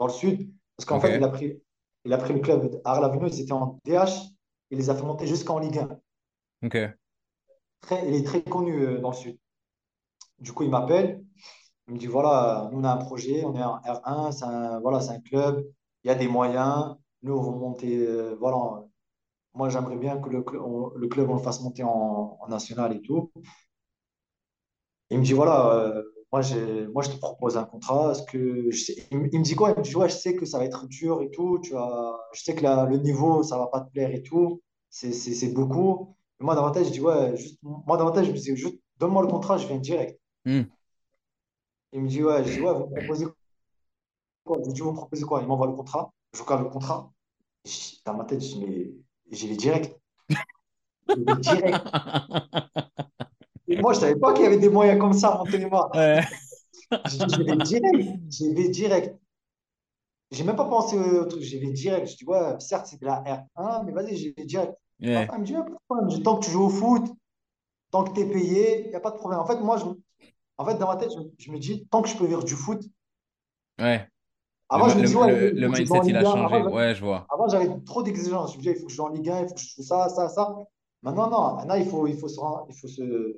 dans le sud, parce qu'en fait, il a pris, il a pris le club Arlavino, ils étaient en DH, il les a fait monter jusqu'en Ligue 1. ok. Très, il est très connu euh, dans le sud. Du coup, il m'appelle, il me dit voilà, nous on a un projet, on est en R1, c'est un, voilà, c'est un club, il y a des moyens, nous on va monter, euh, voilà, moi j'aimerais bien que le, on- le club on le fasse monter en, en national et tout. Il me dit voilà, euh, moi, j'ai, moi je te propose un contrat. Est-ce que je sais- il, me dit quoi? Il me dit ouais, je sais que ça va être dur et tout. Tu as, je sais que la- le niveau ça va pas te plaire et tout. C'est beaucoup. Mais moi tête, je dis ouais, juste, moi tête, je me dis juste donne-moi le contrat, je viens direct. Hmm. Il me dit ouais, je dis ouais, vous me proposez quoi? Je lui dis vous me proposez quoi? Il m'envoie le contrat. Je regarde le contrat. Dans ma tête, je dis mais j'y vais direct. J'y vais direct. Et moi, je savais pas qu'il y avait des moyens comme ça à Montélimar. Ouais. Je vais direct. Je vais direct. J'ai même pas pensé au truc, j'y vais direct. Je dis, ouais, certes, c'est de la R1, mais vas-y, j'y vais direct. Ma Ouais. femme me dit, ouais, pas de problème. Tant que tu joues au foot, tant que tu es payé, il n'y a pas de problème. En fait, moi, je, en fait, dans ma tête, je, je me dis, tant que je peux vivre du foot, Ouais. Avant, je me dis, ouais, le, joue mindset, il a Ligue 1. changé. Avant, Ouais, je vois. avant, j'avais trop d'exigences. Je me disais, il faut que je joue en Ligue 1, il faut que je fasse ça, ça, ça. Maintenant, non. Maintenant, il faut, il faut se, il faut se,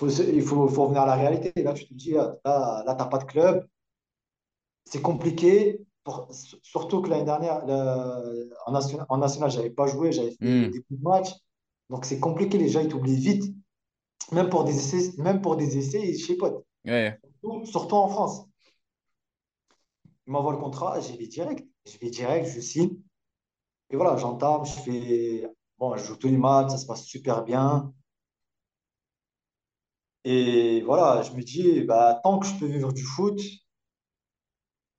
faut il faut, faut revenir à la réalité. Là, tu te dis, là, là, là, t'as pas de club. C'est compliqué. Pour- surtout que l'année dernière, le- en national, en national, j'avais pas joué, j'avais fait Hmm. des coups de match. Donc, c'est compliqué. Les gens, ils t'oublient vite. Même pour des essais, même pour des essais chez potes. Ouais. Surtout surtout en France. Il m'envoie le contrat, j'y vais direct. Je vais direct, je signe. Et voilà, j'entame, je fais. Bon, je joue tous les matchs, ça se passe super bien. Et voilà, je me dis, bah, tant que je peux vivre du foot,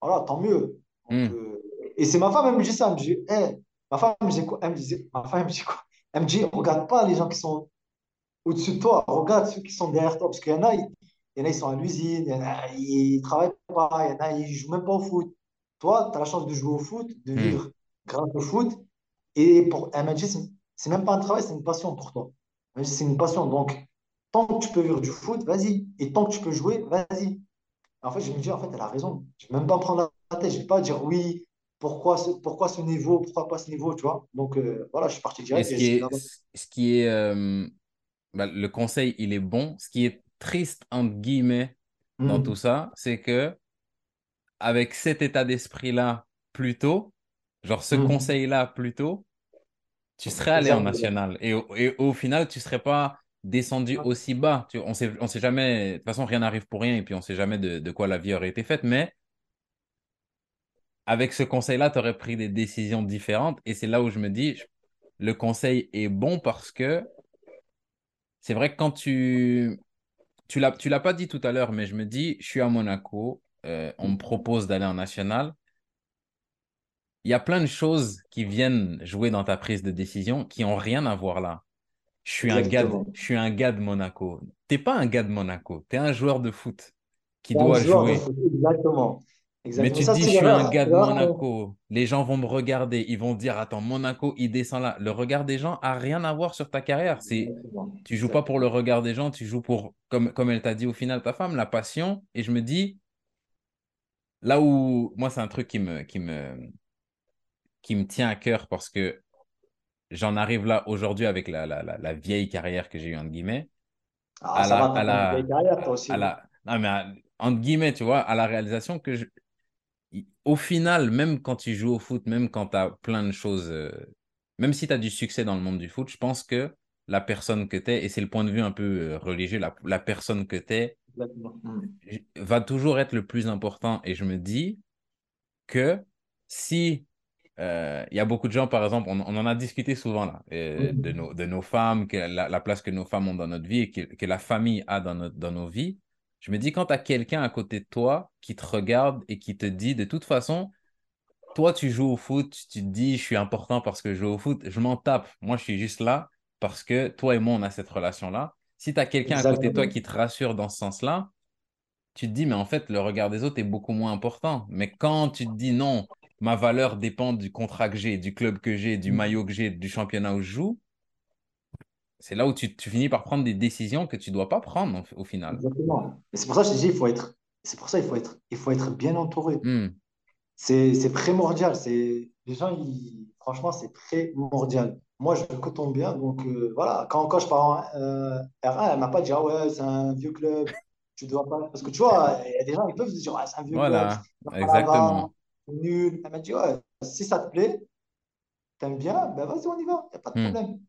voilà, tant mieux. Donc, Hmm. euh, et c'est ma femme, elle me dit ça. Elle me dit, Eh, ma femme, elle me dit quoi? Elle me disait, ma femme, elle me dit quoi? Elle me dit, regarde pas les gens qui sont au-dessus de toi, regarde ceux qui sont derrière toi. Parce qu'il y en a, ils, il y en a, ils sont à l'usine, il y en a, ils travaillent pas, il y en a, ils jouent même pas au foot. Toi, tu as la chance de jouer au foot, de Hmm. vivre grâce au foot. Et pour, elle m'a dit, c'est c'est même pas un travail, c'est une passion pour toi. Elle m'a dit, c'est une passion. Donc, tant que tu peux vivre du foot, vas-y. Et tant que tu peux jouer, vas-y. En fait, je me dis, en fait, elle a raison. Je ne vais même pas me prendre la tête. Je ne vais pas dire oui, pourquoi ce, pourquoi ce niveau, pourquoi pas ce niveau, tu vois. Donc, euh, voilà, je suis parti Et direct ce et qui est, là-bas. ce qui est euh, bah, le conseil, il est bon. Ce qui est triste, entre guillemets, dans tout Hmm. ça, c'est que avec cet état d'esprit-là plus tôt, genre ce Hmm. conseil-là plus tôt, tu serais allé en national. Et, au- et au final, tu serais pas descendu aussi bas. Tu, on sait, on sait jamais, de toute façon, rien n'arrive pour rien et puis on sait jamais de, de quoi la vie aurait été faite. Mais avec ce conseil-là, tu aurais pris des décisions différentes. Et c'est là où je me dis, je- le conseil est bon parce que c'est vrai que quand tu, tu l'as, tu l'as pas dit tout à l'heure, mais je me dis, je suis à Monaco, euh, on me propose d'aller en national. Il y a plein de choses qui viennent jouer dans ta prise de décision qui ont rien à voir là. Je suis un gars de, Exactement. je suis un gars de Monaco. T'es pas un gars de Monaco, t'es un joueur de foot qui doit jouer. foot. Exactement. Mais Exactement. tu te dis, je suis un gars de euh, Monaco. Les gens vont me regarder, ils vont dire, attends, Monaco, il descend là. Le regard des gens a rien à voir sur ta carrière. C'est, Exactement. tu joues pas pour le Exactement. regard des gens, tu joues pour, comme, comme elle t'a dit au final, ta femme, la passion. Et je me dis, là où, moi, c'est un truc qui me, qui me, qui me tient à cœur parce que j'en arrive là aujourd'hui avec la, la, la, la vieille carrière que j'ai eue, entre guillemets, Ah, à ça la, va, une vieille la, carrière, toi aussi. à la, non, mais à- entre guillemets, tu vois, à la réalisation que je, au final, même quand tu joues au foot, même quand tu as plein de choses, euh, même si tu as du succès dans le monde du foot, je pense que la personne que tu es, et c'est le point de vue un peu euh, religieux, la, la personne que tu es. Hmm. va toujours être le plus important. Et je me dis que si il y a beaucoup de gens, par exemple, on, on en a discuté souvent là, euh, de, nos, de nos femmes, que la, la place que nos femmes ont dans notre vie et que, que la famille a dans, notre, dans nos vies. Je me dis, quand tu as quelqu'un à côté de toi qui te regarde et qui te dit, de toute façon, toi, tu joues au foot, tu te dis, je suis important parce que je joue au foot, je m'en tape. Moi, je suis juste là parce que toi et moi, on a cette relation-là. Si tu as quelqu'un à côté de toi qui te rassure dans ce sens-là, tu te dis, mais en fait, le regard des autres est beaucoup moins important. Mais quand tu te dis, non, ma valeur dépend du contrat que j'ai, du club que j'ai, du Hmm. maillot que j'ai, du championnat où je joue, c'est là où tu, tu finis par prendre des décisions que tu ne dois pas prendre au, final. Exactement. C'est pour ça que je te dis, il faut être, c'est pour ça qu'il faut être, il faut être bien entouré. Hmm, C'est, primordial. C'est, les gens, ils, franchement, c'est primordial. Moi, je coton bien. Donc, euh, voilà. Quand, quand je pars en euh, R1, elle m'a pas dit, ah ouais, c'est un vieux club. Tu dois pas. Parce que tu vois, il y a des gens, ils peuvent se dire, ah, c'est un vieux club. Voilà, Il exactement. Nul. Elle m'a dit, ouais, si ça te plaît, t'aimes bien, ben vas-y, on y va. Il n'y a pas de Hmm, problème.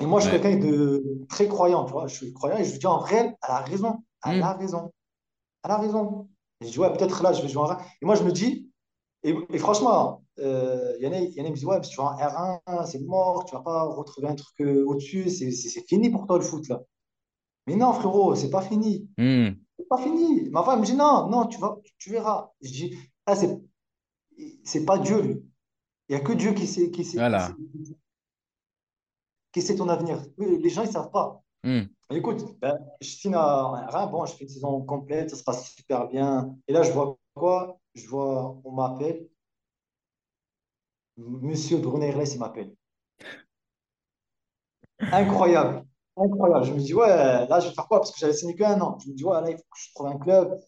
Et moi, je suis ouais. quelqu'un de très croyant, tu vois. Je suis croyant et je lui dis, en vrai, elle a raison. Elle Hmm, a raison. Elle a raison. Et je dis, ouais, peut-être là, je vais jouer en R1. Et moi, je me dis, et, et franchement, il y en a, il y en a qui me disent, ouais, si tu vas en R1, c'est mort, tu vas pas retrouver un truc euh, au-dessus, c'est fini pour toi le foot, là. Mais non, frérot, c'est pas fini. hmm, pas fini. Ma femme me dit, non, non, tu vas, tu verras. Je dis, ah, c'est c'est pas Dieu, lui. Il n'y a que Dieu qui sait, qui sait, qui sait, voilà. qui sait ton avenir. Les gens, ils savent pas. Hmm, Écoute, ben, je à rien. Bon, je fais une saison complète, ça se passe super bien. Et là, je vois quoi? Je vois, on m'appelle. Monsieur Brunner, il m'appelle. Incroyable. Incroyable. Je me dis, ouais, là, je vais faire quoi? Parce que j'avais signé qu'un an. Je me dis, ouais, là, il faut que je trouve un club.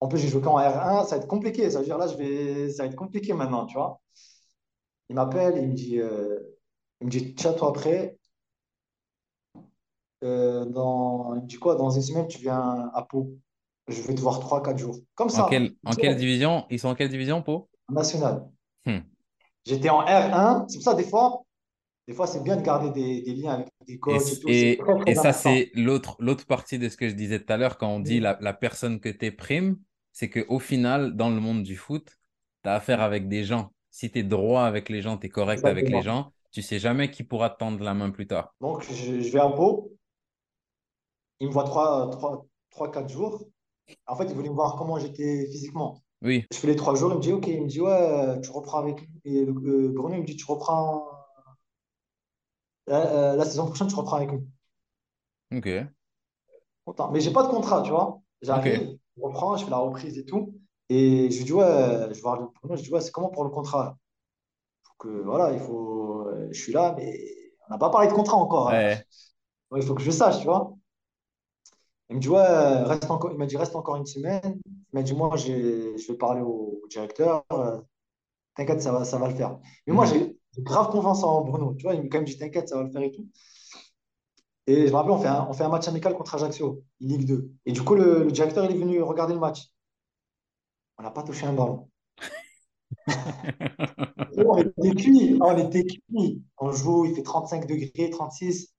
En plus, j'ai joué qu'en R1, ça va être compliqué. Ça veut dire là, je vais... ça va être compliqué maintenant, tu vois. Il m'appelle, il me dit, euh, il me dit, tiens, toi après, euh, dans... il me dit quoi? Dans une semaine, tu viens à Pau. Je vais te voir trois quatre jours. Comme En ça, quelle, en quelle division? Ils sont en quelle division, Pau? national. Hmm. J'étais en R1. C'est pour ça, des fois, des fois, c'est bien de garder des, des liens avec des coachs et tout. Et, très, et ça, c'est l'autre, l'autre partie de ce que je disais tout à l'heure quand on dit la, la personne que tu prime, c'est qu'au final, dans le monde du foot, tu as affaire avec des gens. Si tu es droit avec les gens, tu es correct avec les gens, tu sais jamais qui pourra te tendre la main plus tard. Donc, je, je vais à Pau. Il me voit trois, trois, trois, quatre jours. En fait, il voulait me voir comment j'étais physiquement. Oui, Je fais les trois jours, il me dit, OK, il me dit, ouais, tu reprends avec. Et le- euh, Bruno, il me dit, tu reprends euh, euh, la saison prochaine, tu reprends avec nous. ok, Content. Mais j'ai pas de contrat, tu vois. J'arrive, je reprends, je fais la reprise et tout. Et je lui dis, ouais, je vais voir le je dis, ouais, c'est comment pour le contrat? Faut que, voilà, il faut, euh, je suis là, mais on n'a pas parlé de contrat encore. hein. Ouais. Il faut que je sache, tu vois. Il me dit, ouais, reste encore, il m'a dit, reste encore une semaine. Il m'a dit, moi, je vais parler au, au directeur. euh, T'inquiète, ça va, ça va le faire. Mais moi, Mhm. j'ai grave confiance en Bruno. Tu vois, il m'a quand même dit, t'inquiète, ça va le faire et tout. Et je me rappelle, on fait un, on fait un match amical contre Ajaccio, Ligue 2. Et du coup, le, le directeur, il est venu regarder le match. On n'a pas touché un ballon. On était cuits, on était cuits. On joue, il fait 35 degrés, 36.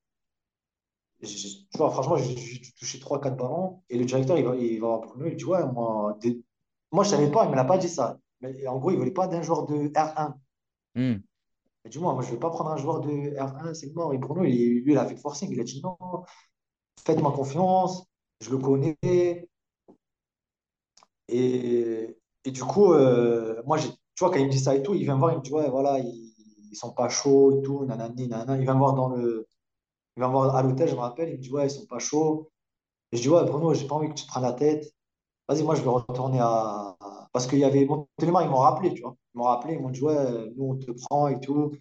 J'ai- Tu vois, franchement, j'ai trois quatre ballons. Et le directeur, il va, il va voir Bruno, il dit, ouais, moi, des- moi je savais pas, il ne me l'a pas dit ça. Mais en gros, il ne voulait pas d'un joueur de R1. Hmm. Dit, moi, moi je ne vais pas prendre un joueur de R1, c'est mort. Et Bruno, il- lui, il a fait le forcing. Il a dit, non, faites-moi confiance, je le connais. Et, et du coup, euh, moi, tu vois, quand il me dit ça et tout, il vient me voir, il me dit, ouais, voilà, ils, ils sont pas chauds et tout. Il vient me voir dans le, il vient me voir à l'hôtel, je me rappelle, il me dit, ouais, ils sont pas chauds. Et je dis, ouais, Bruno, j'ai pas envie que tu te prennes la tête. Vas-y, moi, je vais retourner à- Parce qu'il y avait Montélimar, ils m'ont rappelé, tu vois. Ils m'ont rappelé, ils m'ont dit, ouais, nous, on te prend et tout,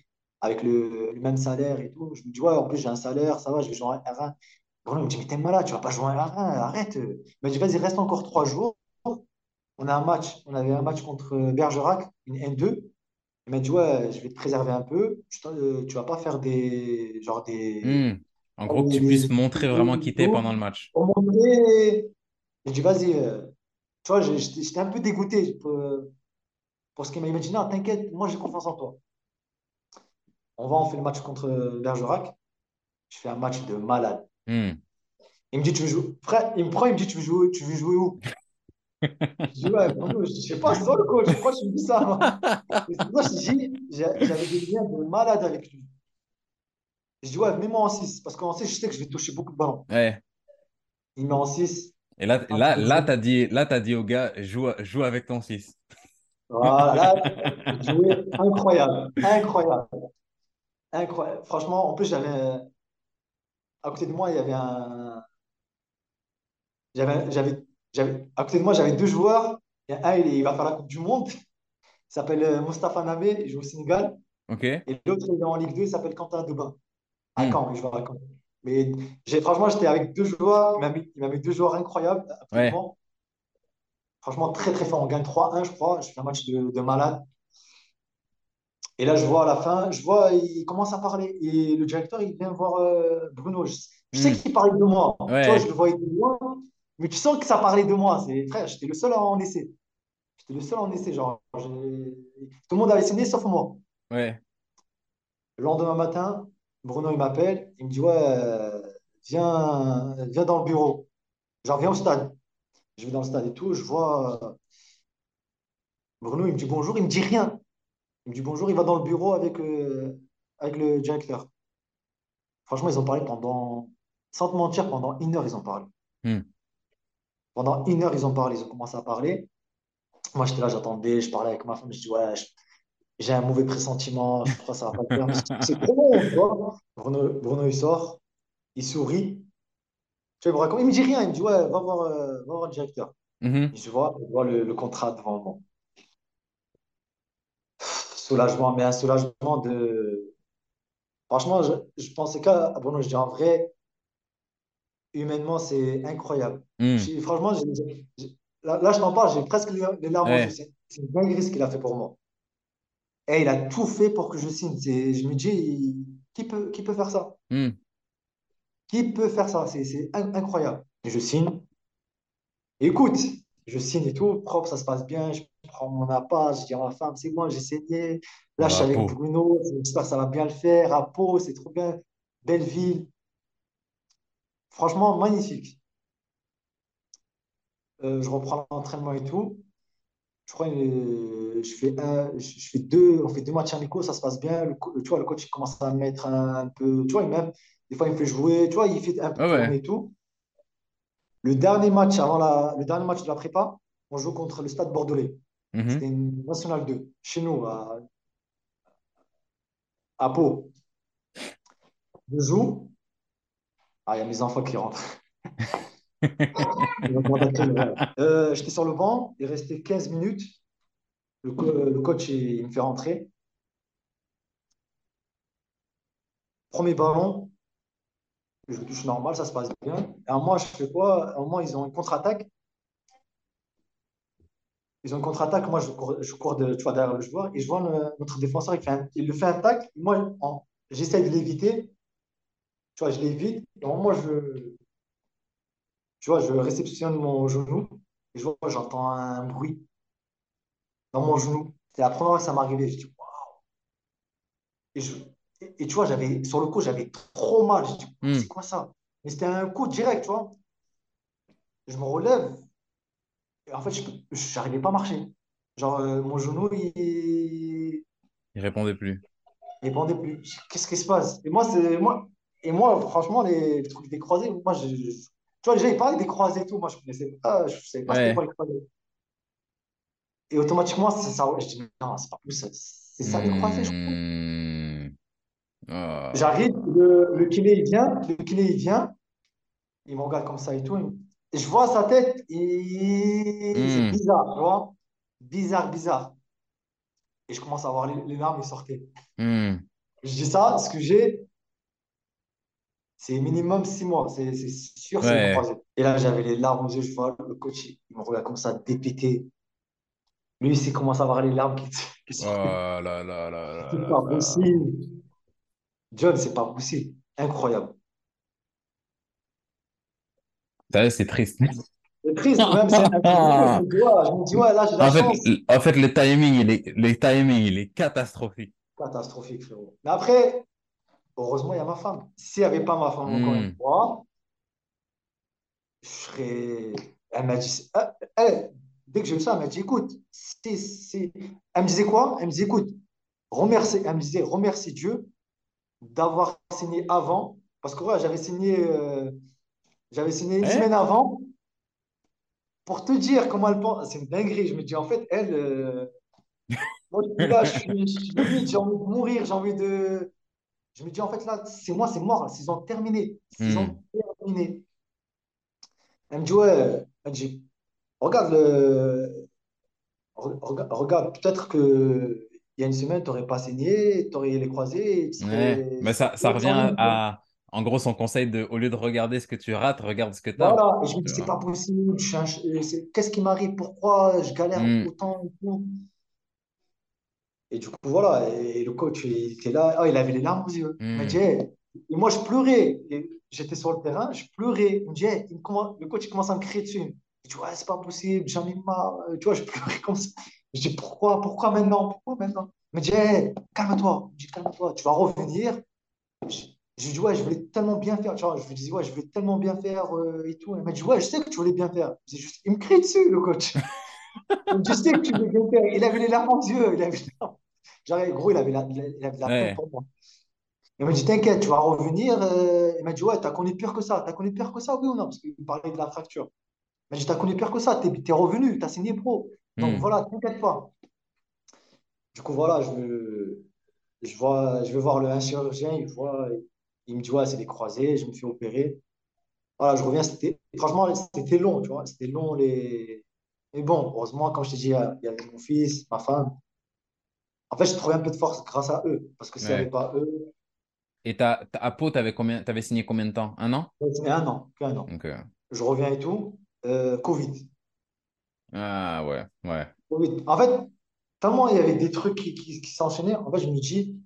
avec le, le même salaire et tout. Je me dis, ouais, en plus, j'ai un salaire, ça va, je vais jouer en R1. Bruno, il me dit, mais t'es malade, tu vas pas jouer en R1, arrête. Il m'a dit, vas-y, reste encore trois jours. On a un match, on avait un match contre Bergerac, une N2. Il m'a dit, ouais, je vais te préserver un peu. Tu, euh, vas pas faire des. Genre des. Hmm. En gros, que tu des- puisses montrer vraiment qui t'es pendant le match. Pour montrer. J'ai dit, vas-y. euh, tu vois, j'étais un peu dégoûté pour, pour ce qu'il m'a dit. Non, t'inquiète, moi j'ai confiance en toi. On va, on fait le match contre Bergerac. Je fais un match de malade. Hmm. Il me dit, tu veux jouer. Frère, il me prend, il me dit, tu veux jouer, tu veux jouer où? Je dis, ouais, je sais pas, c'est toi le coach, pourquoi tu me dis ça? moi? J'ai- j'avais des liens de malade avec lui. Je dis, ouais, mets-moi en 6, parce qu'en 6, je sais que je vais toucher beaucoup de ballons. Ouais. Il met en 6. Et là, là, là, t'as dit, là, t'as dit au gars, joue, joue avec ton 6. Voilà, joué incroyable, incroyable, incroyable. Franchement, en plus, j'avais, à côté de moi, il y avait un, j'avais, j'avais, à côté de moi, j'avais deux joueurs. Il y a un, il, il va faire la Coupe du Monde. Il s'appelle euh, Moustapha Nabé, il joue au Sénégal. Et l'autre, il est en Ligue 2, il s'appelle Quentin Debin. À Hmm. Caen, il joue à Caen. Mais franchement, j'étais avec deux joueurs. Il m'a mis, deux joueurs incroyables à Ouais. Franchement, très, très fort. On gagne 3-1, je crois. Je fais un match de, de malade. Et là, je vois à la fin, je vois, il commence à parler. Et le directeur, il vient voir euh, Bruno. Je, je sais Hmm. qu'il parlait de moi. Tu vois, je Ouais. le voyais de loin. Mais tu sens que ça parlait de moi. C'est, frère, j'étais le seul en essai. J'étais le seul en essai. Genre, tout le monde avait signé sauf moi. Ouais. Le lendemain matin, Bruno, il m'appelle. Il me dit, ouais, euh, viens, viens dans le bureau. Genre, viens au stade. Je vais dans le stade et tout. Je vois euh, Bruno, il me dit bonjour. Il me dit rien. Il me dit bonjour. Il va dans le bureau avec, euh, avec le directeur. Franchement, ils ont parlé pendant, sans te mentir, pendant une heure, ils ont parlé. Hmm. Pendant une heure, ils ont parlé, ils ont commencé à parler. Moi, j'étais là, j'attendais, je parlais avec ma femme, je dis, ouais, je- j'ai un mauvais pressentiment, je crois que ça va pas le faire. C'est trop bon, tu vois. Bruno, Bruno, il sort, il sourit. Tu vois, il me raconte, il me dit rien, il me dit, ouais, va voir, euh, va voir le directeur. Je vois, je vois le, le contrat devant moi. Soulagement, mais un soulagement de. Franchement, je, je pensais qu'à Bruno, je dis en vrai, humainement, c'est incroyable. Hmm. J'ai- Franchement, là, là, je t'en parle, j'ai presque les, larmes. Ouais. C'est une dinguerie ce qu'il a fait pour moi. Et il a tout fait pour que je signe. Je me dis, qui peut, qui peut faire ça? Hmm. Qui peut faire ça? C'est c'est in- incroyable. Et je signe. Écoute, je signe et tout, propre, ça se passe bien. Je prends mon appart, je dis à ma femme, c'est bon, j'ai saigné. Là, je suis avec. Bruno, j'espère que ça va bien le faire. À Pau, c'est trop bien. Belle ville. Franchement, magnifique. Euh, je reprends l'entraînement et tout. Je crois que je fais un, je fais deux, on fait deux matchs amicaux, ça se passe bien. Le, tu vois, le coach il commence à me mettre un, un peu, tu vois, il même, des fois il me fait jouer, tu vois, il fait un peu Ouais, ouais. et tout. Le dernier match avant la, le dernier match de la prépa, on joue contre le Stade Bordelais. Mhm. C'était une Nationale 2, chez nous, à, à Pau. Je joue. Ah, il y a mes enfants qui rentrent. Euh, j'étais sur le banc, il restait 15 minutes. Le, co- le coach, me fait rentrer. Premier ballon, je touche normal, ça se passe bien. Et à moment, je fais quoi? À un moment, ils ont une contre-attaque. Ils ont une contre-attaque. Moi, je cours, je cours de, tu derrière le joueur et je vois notre défenseur, il, fait le fait un tacle. Moi, j'essaie de l'éviter. Tu je l'évite. Et moment, je, tu vois, je réceptionne mon genou et je vois, j'entends un bruit dans mon genou. C'est la première fois que ça m'arrivait. Je dis, Waouh. Et, je, et, et tu vois, j'avais, sur le coup, j'avais trop mal. Je dis, Hmm. c'est quoi ça? Mais c'était un coup direct, tu vois. Je me relève et en fait, je n'arrivais pas à marcher. Genre, euh, mon genou, il, Il répondait plus. il répondait plus. Qu'est-ce qui se passe? Et moi, c'est moi. Et moi, franchement, les, les trucs des croisés, moi, je, je- tu vois, déjà, ils parlaient des croisés et tout. Moi, je connaissais pas, je savais pas c'était quoi Ouais. les croisés. Et automatiquement, c'est ça. Je dis, non, c'est pas possible. C'est ça les croisés, je crois. Ah. J'arrive, le, le kiné, il vient, le kiné, il vient, il me regarde comme ça et tout. Et je vois sa tête, et c'est Hmm. bizarre, tu vois. Bizarre, bizarre. Et je commence à voir les, les larmes, ils sortaient. Hmm. Je dis ça, ce que j'ai, c'est minimum six mois. C'est c'est sûr, c'est Ouais. croisée. Et là, j'avais les larmes aux yeux, je vois le coach, il me regarde comme ça, dépité. Lui, il commence à avoir les larmes qui, qui Oh là là là là C'est là pas là. possible. John, c'est pas possible. Incroyable. C'est triste. C'est triste, même, c'est Je me dis, ouais, là, j'ai la En fait, chance. en fait, le timing, il est, le timing, il est catastrophique. Catastrophique, frérot. Mais après, heureusement, il y a ma femme. S'il n'y avait pas ma femme, encore une Hmm. fois, je serais. Elle m'a dit. euh, Elle, dès que j'ai eu ça, elle m'a dit, écoute, c'est, elle me disait quoi? Elle me disait, écoute, remercie, elle me disait, remercie Dieu d'avoir signé avant. Parce que ouais, j'avais signé, euh, j'avais signé une Eh? semaine avant. Pour te dire comment elle pense, c'est une dinguerie. Je me dis, en fait, elle, euh, moi, je suis là, je suis, je suis j'ai envie de mourir, j'ai envie de. Je me dis, en fait, là, c'est moi, c'est mort, là, ils ont terminé. Ils Hmm. ont terminé. Elle me dit, ouais, elle me dit, regarde, le... re- rega- regarde, peut-être que il y a une semaine, tu n'aurais pas saigné, tu aurais les croisés, Ouais. Mais ça, ça revient à, en gros, son conseil de, au lieu de regarder ce que tu rates, regarde ce que tu as. Voilà, et je me dis, c'est pas possible, euh, qu'est-ce qui m'arrive, pourquoi je galère Hmm. autant et du coup, voilà, et le coach, il était là, ah, il avait les larmes aux yeux. Il m'a Hmm. dit, hey. et moi, je pleurais. J'étais sur le terrain, je pleurais. Il me dit, hey, il me commence- le coach, il commence à me crier dessus. Il dit, ouais, c'est pas possible, j'en ai marre. Tu vois, je pleurais comme ça. Je dis, pourquoi, pourquoi maintenant? Pourquoi maintenant? Il me dit, hey, calme-toi. Il me dit, calme-toi, tu vas revenir. Je, je lui dis, ouais, je voulais tellement bien faire. Tu vois, je lui dis, ouais, je voulais tellement bien faire euh, et tout. Il m'a dit, ouais, je sais que tu voulais bien faire. Je dis juste- il me crie dessus, le coach. Sais que tu. Il avait les larmes aux yeux. Il avait. Genre, gros, il avait la, il avait la Ouais. pour moi. Il m'a dit, t'inquiète, tu vas revenir. Euh, il m'a dit, ouais, t'as connu pire que ça. T'as connu pire que ça, oui ou non? Parce qu'il parlait de la fracture. Il m'a dit, t'as connu pire que ça. T'es, revenu, t'as signé pro. Donc Hmm. voilà, t'inquiète pas. Du coup, voilà, je, je vois, je vais voir le chirurgien. Il voit, il me dit, ouais, c'est des croisés. Je me fais opérer. Voilà, je reviens. C'était, franchement, c'était long, tu vois. C'était long. Les... Mais bon, heureusement, comme je t'ai dit, il y a- il y avait mon fils, ma femme. En fait, j'ai trouvé un peu de force grâce à eux. Parce que s'il n'y avait pas eux, Et t'as, t'as- à Pau, t'avais combien, t'avais signé combien de temps? Un an? c'était un an, qu'un an. Euh, Je reviens et tout. Euh, Covid. Ah ouais, ouais. Oui. En fait, tellement il y avait des trucs qui, qui, qui s'enchaînaient, en fait, je me dis,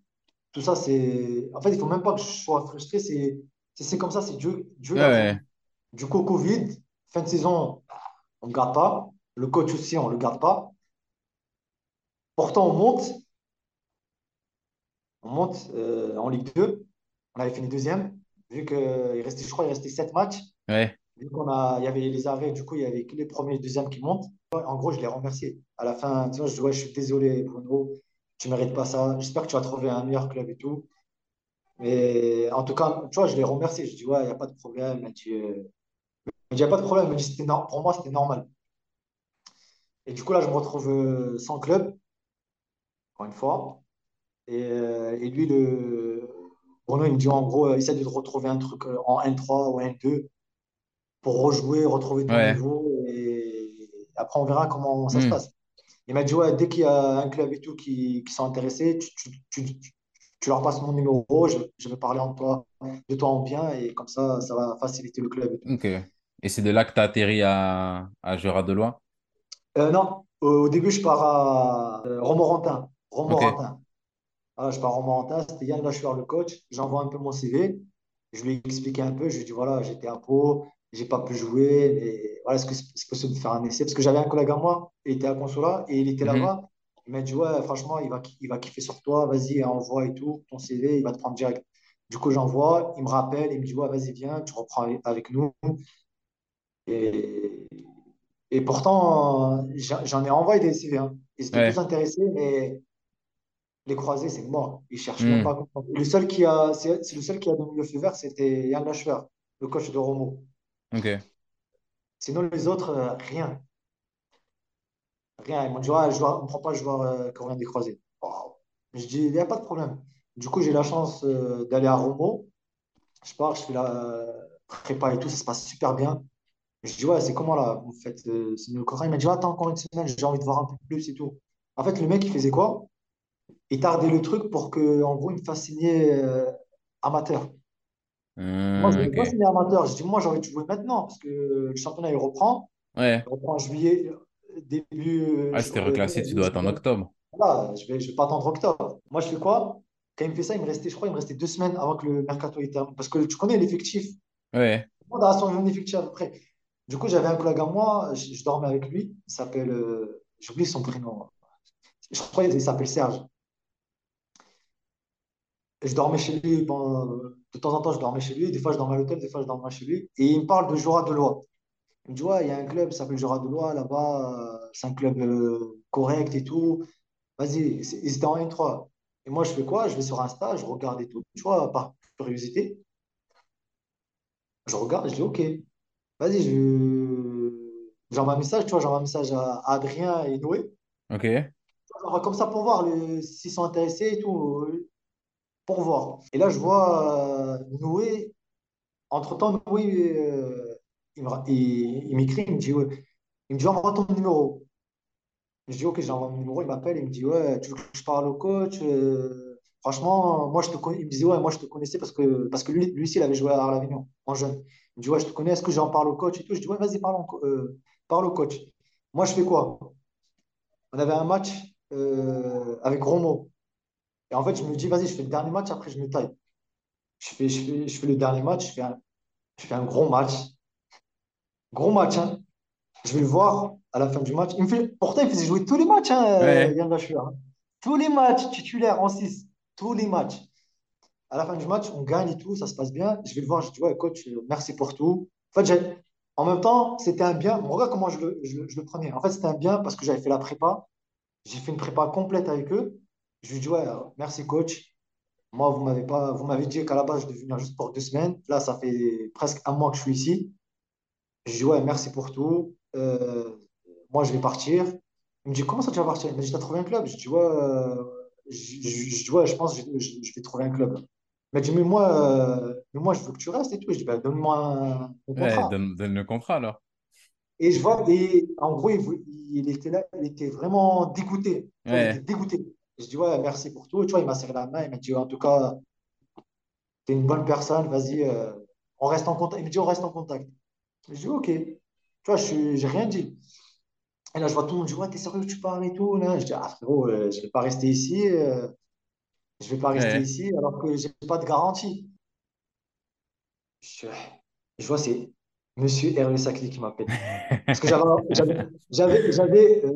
tout ça, c'est. En fait, il faut même pas que je sois frustré, c'est comme ça, c'est Dieu, Dieu Ouais. Du coup, Covid, fin de saison, on ne garde pas. Le coach aussi, on ne le garde pas. Pourtant, on monte, on monte euh, en Ligue 2. On avait fini deuxième. Vu qu'il restait, je crois, il restait sept matchs. Ouais. Vu qu'on a, il y avait les arrêts, du coup, il y avait que les premiers et les deuxièmes qui montent. En gros, je les remercié. À la fin, tu vois, je dis, ouais, je suis désolé, Bruno, tu ne mérites pas ça. J'espère que tu vas trouver un meilleur club et tout. Mais en tout cas, tu vois, je les remercie. Je dis, ouais, il n'y a pas de problème. Il m'a dit, euh, il n'y a pas de problème. Il dit, pour moi, c'était normal. Et du coup, là, je me retrouve euh, sans club, encore une fois. Et, euh, et lui, le... Bruno, il me dit, en gros, euh, essaie de retrouver un truc en N3 ou N2 pour rejouer, retrouver ton Ouais. niveau. Et après, on verra comment ça se Hmm. passe. Il m'a dit, ouais, dès qu'il y a un club et tout qui, qui sont intéressés, tu, tu, tu, tu- leur passes mon numéro, je, je vais parler en toi, de toi en bien, et comme ça, ça va faciliter le club et tout. Ok. Et c'est de là que tu as atterri à, à Gérard-Delois? Euh, non, au, début, je pars à euh, Romorantin. Romorantin. Voilà, je pars à Romorantin, c'était Yann Lachouer, le coach. J'envoie un peu mon CV. Je lui ai expliqué un peu. Je lui ai dit, voilà, j'étais à Pau, j'ai pas pu jouer, mais voilà, est-ce que c'est possible de faire un essai? Parce que j'avais un collègue à moi, il était à Consola et il était Mhm. là-bas. Il m'a dit, ouais, franchement, il va, il va kiffer sur toi, vas-y, envoie et tout, ton CV, il va te prendre direct. Du coup, j'envoie, il me rappelle, il me dit, ouais, vas-y, viens, tu reprends avec nous. Et, et pourtant, j'en ai envoyé des CV. hein. Ils étaient tous Ouais. intéressés, mais les croisés, c'est mort. Ils cherchent même pas Hmm. comprendre. Le seul qui a, c'est le seul qui a donné le feu vert, c'était Yann Lachouer, le coach de Romo. Ok. Sinon, les autres, euh, rien. Rien. Ils m'ont dit, on ne prend pas le joueur euh, vient des croisés. Waouh. Je dis, il n'y a pas de problème. Du coup, j'ai la chance euh, d'aller à Romo. Je pars, je fais la euh, prépa et tout, ça se passe super bien. Je dis, ouais, c'est comment là, vous faites euh, c'est le Coran. Il m'a dit, attends encore une semaine, j'ai envie de voir un peu plus et tout. En fait, le mec, il faisait quoi? Il tardait le truc pour que, en gros, il me fasse signer euh, amateur. Moi, je ne voulais pas signer amateur. Je dis, moi, j'ai envie de jouer maintenant parce que le championnat, il reprend. Ouais. Il reprend en juillet, début euh, Ah, c'était euh, reclassé, tu dois juillet. octobre. Voilà, je vais, je vais pas attendre octobre. Moi, je fais quoi? Quand il me fait ça, il me restait, je crois, il me restait deux semaines avant que le mercato termine. Parce que tu connais l'effectif. Ouais. Tout le monde a son effectif à peu près. Du coup, j'avais un collègue à moi, je, dormais avec lui. Il s'appelle, euh, j'oublie son prénom. Je crois qu'il s'appelle Serge. Je dormais chez lui de temps en temps, je dormais chez lui. Des fois, je dormais à l'hôtel, des fois, je dormais chez lui. Et il me parle de Jura de Loire. Il me dit, ouais, il y a un club, ça s'appelle Jura de Loire, là-bas, euh, c'est un club euh, correct et tout. Vas-y, ils étaient en N3. Et moi, je fais quoi? Je vais sur Insta, je regarde et tout. Tu vois, par curiosité, je regarde, je dis, OK, vas-y, je... j'envoie un message, tu vois, j'envoie un message à, Adrien et Noé. Ok. Comme ça pour voir le- s'ils sont intéressés et tout, euh, pour voir. Et là, je vois euh, Noé, entre-temps, Noé, euh, il me il- il m'écrit, il me dit, ouais. il me dit, envoie ton numéro. Je dis, OK, j'envoie mon numéro, il m'appelle, il me dit, ouais, tu veux que je parle au coach? Euh, franchement, moi, je te connais. Il me disait, ouais, moi, je te connaissais parce que, parce que lui, lui aussi, il avait joué à Arlavignon en jeune. Me dit, ouais, je te connais, est-ce que j'en parle au coach et tout? Je dis, ouais, vas-y, parle, euh, parle au coach. Moi, je fais quoi? On avait un match euh, avec Romo. Et en fait, je me dis, vas-y, je fais le dernier match, après, je me taille. Je fais, je fais, je fais le dernier match, je fais un, je fais un gros match. Gros match, hein. Je vais le voir à la fin du match. Il me fait, pourtant, il faisait jouer tous les matchs, hein, Ouais. Yann Lachue, hein. Tous les matchs titulaires en 6. Tous les matchs. À la fin du match, on gagne et tout, ça se passe bien. Je vais le voir, je dis, ouais, coach, euh, merci pour tout. En fait, en même temps, c'était un bien. Regarde comment je le, je le- prenais. En fait, c'était un bien parce que j'avais fait la prépa. J'ai fait une prépa complète avec eux. Je lui dis, ouais, euh, merci, coach. Moi, vous m'avez pas, vous m'avez dit qu'à la base, je devais venir juste pour deux semaines. Là, ça fait presque un mois que je suis ici. Je dis, ouais, merci pour tout. Euh, moi, je vais partir. Il me dit, comment ça, tu vas partir? Il me dit, t'as trouvé un club? Je dis, ouais, je, je- je ouais, je pense que je vais trouver un club. Il m'a dit, mais moi, euh, mais moi, je veux que tu restes et tout. Je dis, bah, donne-moi un, un Ouais, contrat. donne, donne le contrat alors. Et je vois, et en gros, il, était là, il était vraiment dégoûté. Tu il était dégoûté. Je dis, ouais, merci pour tout. Tu vois, il m'a serré la main. Il m'a dit, en tout cas, t'es une bonne personne. Vas-y, euh, on reste en contact. Il me dit, on reste en contact. Je dis, ok. Tu vois, je j'ai rien dit. Et là, je vois tout le monde dire, ouais, t'es sérieux, tu parles et tout. Là. Je dis, ah frérot, euh, je vais pas rester ici. euh, je vais pas rester Ouais. ici alors que j'ai pas de garantie. Je, je vois, c'est Monsieur Hervé Saclay qui m'appelle. Parce que j'avais, euh,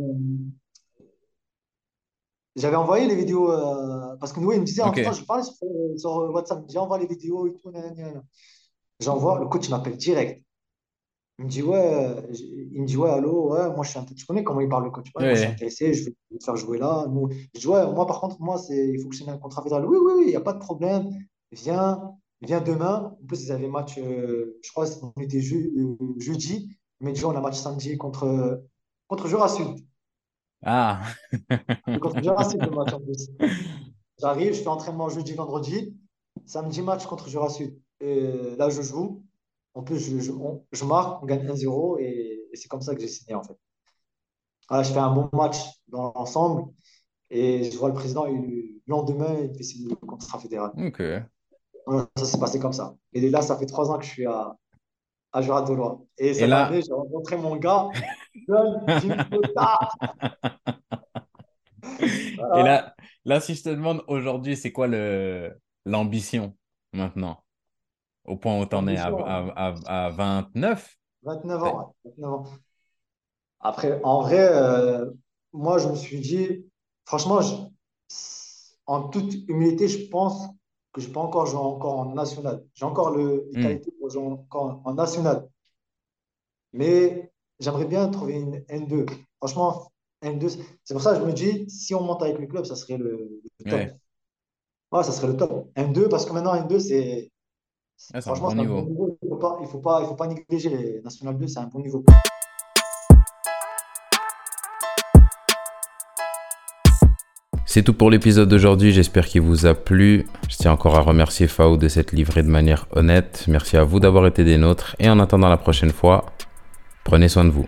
envoyé les vidéos. euh, parce que nous, il me disait, Ok. entre-temps, je parlais sur, sur WhatsApp, il me disait, envoie les vidéos et tout. J'envoie, le coach, m'appelle direct. Il me dit, ouais, euh, il me dit, ouais, allô, ouais, moi, je suis intéressé. Tu connais comment il parle, le coach? Ouais, moi, je suis intéressé, je vais te faire jouer là. Nous, je dis, ouais, moi, par contre, moi, c'est, il faut que je signe un contrat fédéral. Oui, oui, oui, il n'y a pas de problème. Viens, viens demain. En plus, ils avaient match, euh, je crois, on était euh, jeudi, mais déjà, on a match samedi contre, contre Jura Sud. Ah. Contre Jura Sud, le match en plus. J'arrive, je fais entraînement jeudi, vendredi. Samedi, match contre Jura Sud. Et là, je joue. En plus, je, je, on- je marque, on gagne 1-0 et, et c'est comme ça que j'ai signé en fait. Voilà, je fais un bon match dans l'ensemble et je vois le président, le lendemain, il me fait signer le contrat fédéral. Ok. Voilà, ça s'est passé comme ça. Et là, ça fait trois ans que je suis à, à Jura-Dolois. Et Et cette là, année, j'ai rencontré mon gars, et là, là, si je te demande aujourd'hui, c'est quoi l'ambition maintenant, au point où t'en es à, à, à, à 29? 29 ans. ouais, 29 ans. Après, en vrai, euh, moi, je me suis dit, franchement, je- en toute humilité, je pense que je peux encore jouer encore en national. J'ai encore le, les Hmm. qualités pour jouer encore en, en national. Mais j'aimerais bien trouver une N2. Franchement, N2, c'est pour ça que je me dis, si on monte avec le club, ça serait le, le top. Ouais. Ouais, ça serait le top. N2, parce que maintenant, N2, c'est, Ah, c'est un franchement, bon c'est un bon niveau. niveau. Il ne faut pas, il faut pas, il faut pas négliger les National 2, c'est un bon niveau. C'est tout pour l'épisode d'aujourd'hui, j'espère qu'il vous a plu. Je tiens encore à remercier Fao de cette livrée de manière honnête. Merci à vous d'avoir été des nôtres et en attendant la prochaine fois, prenez soin de vous.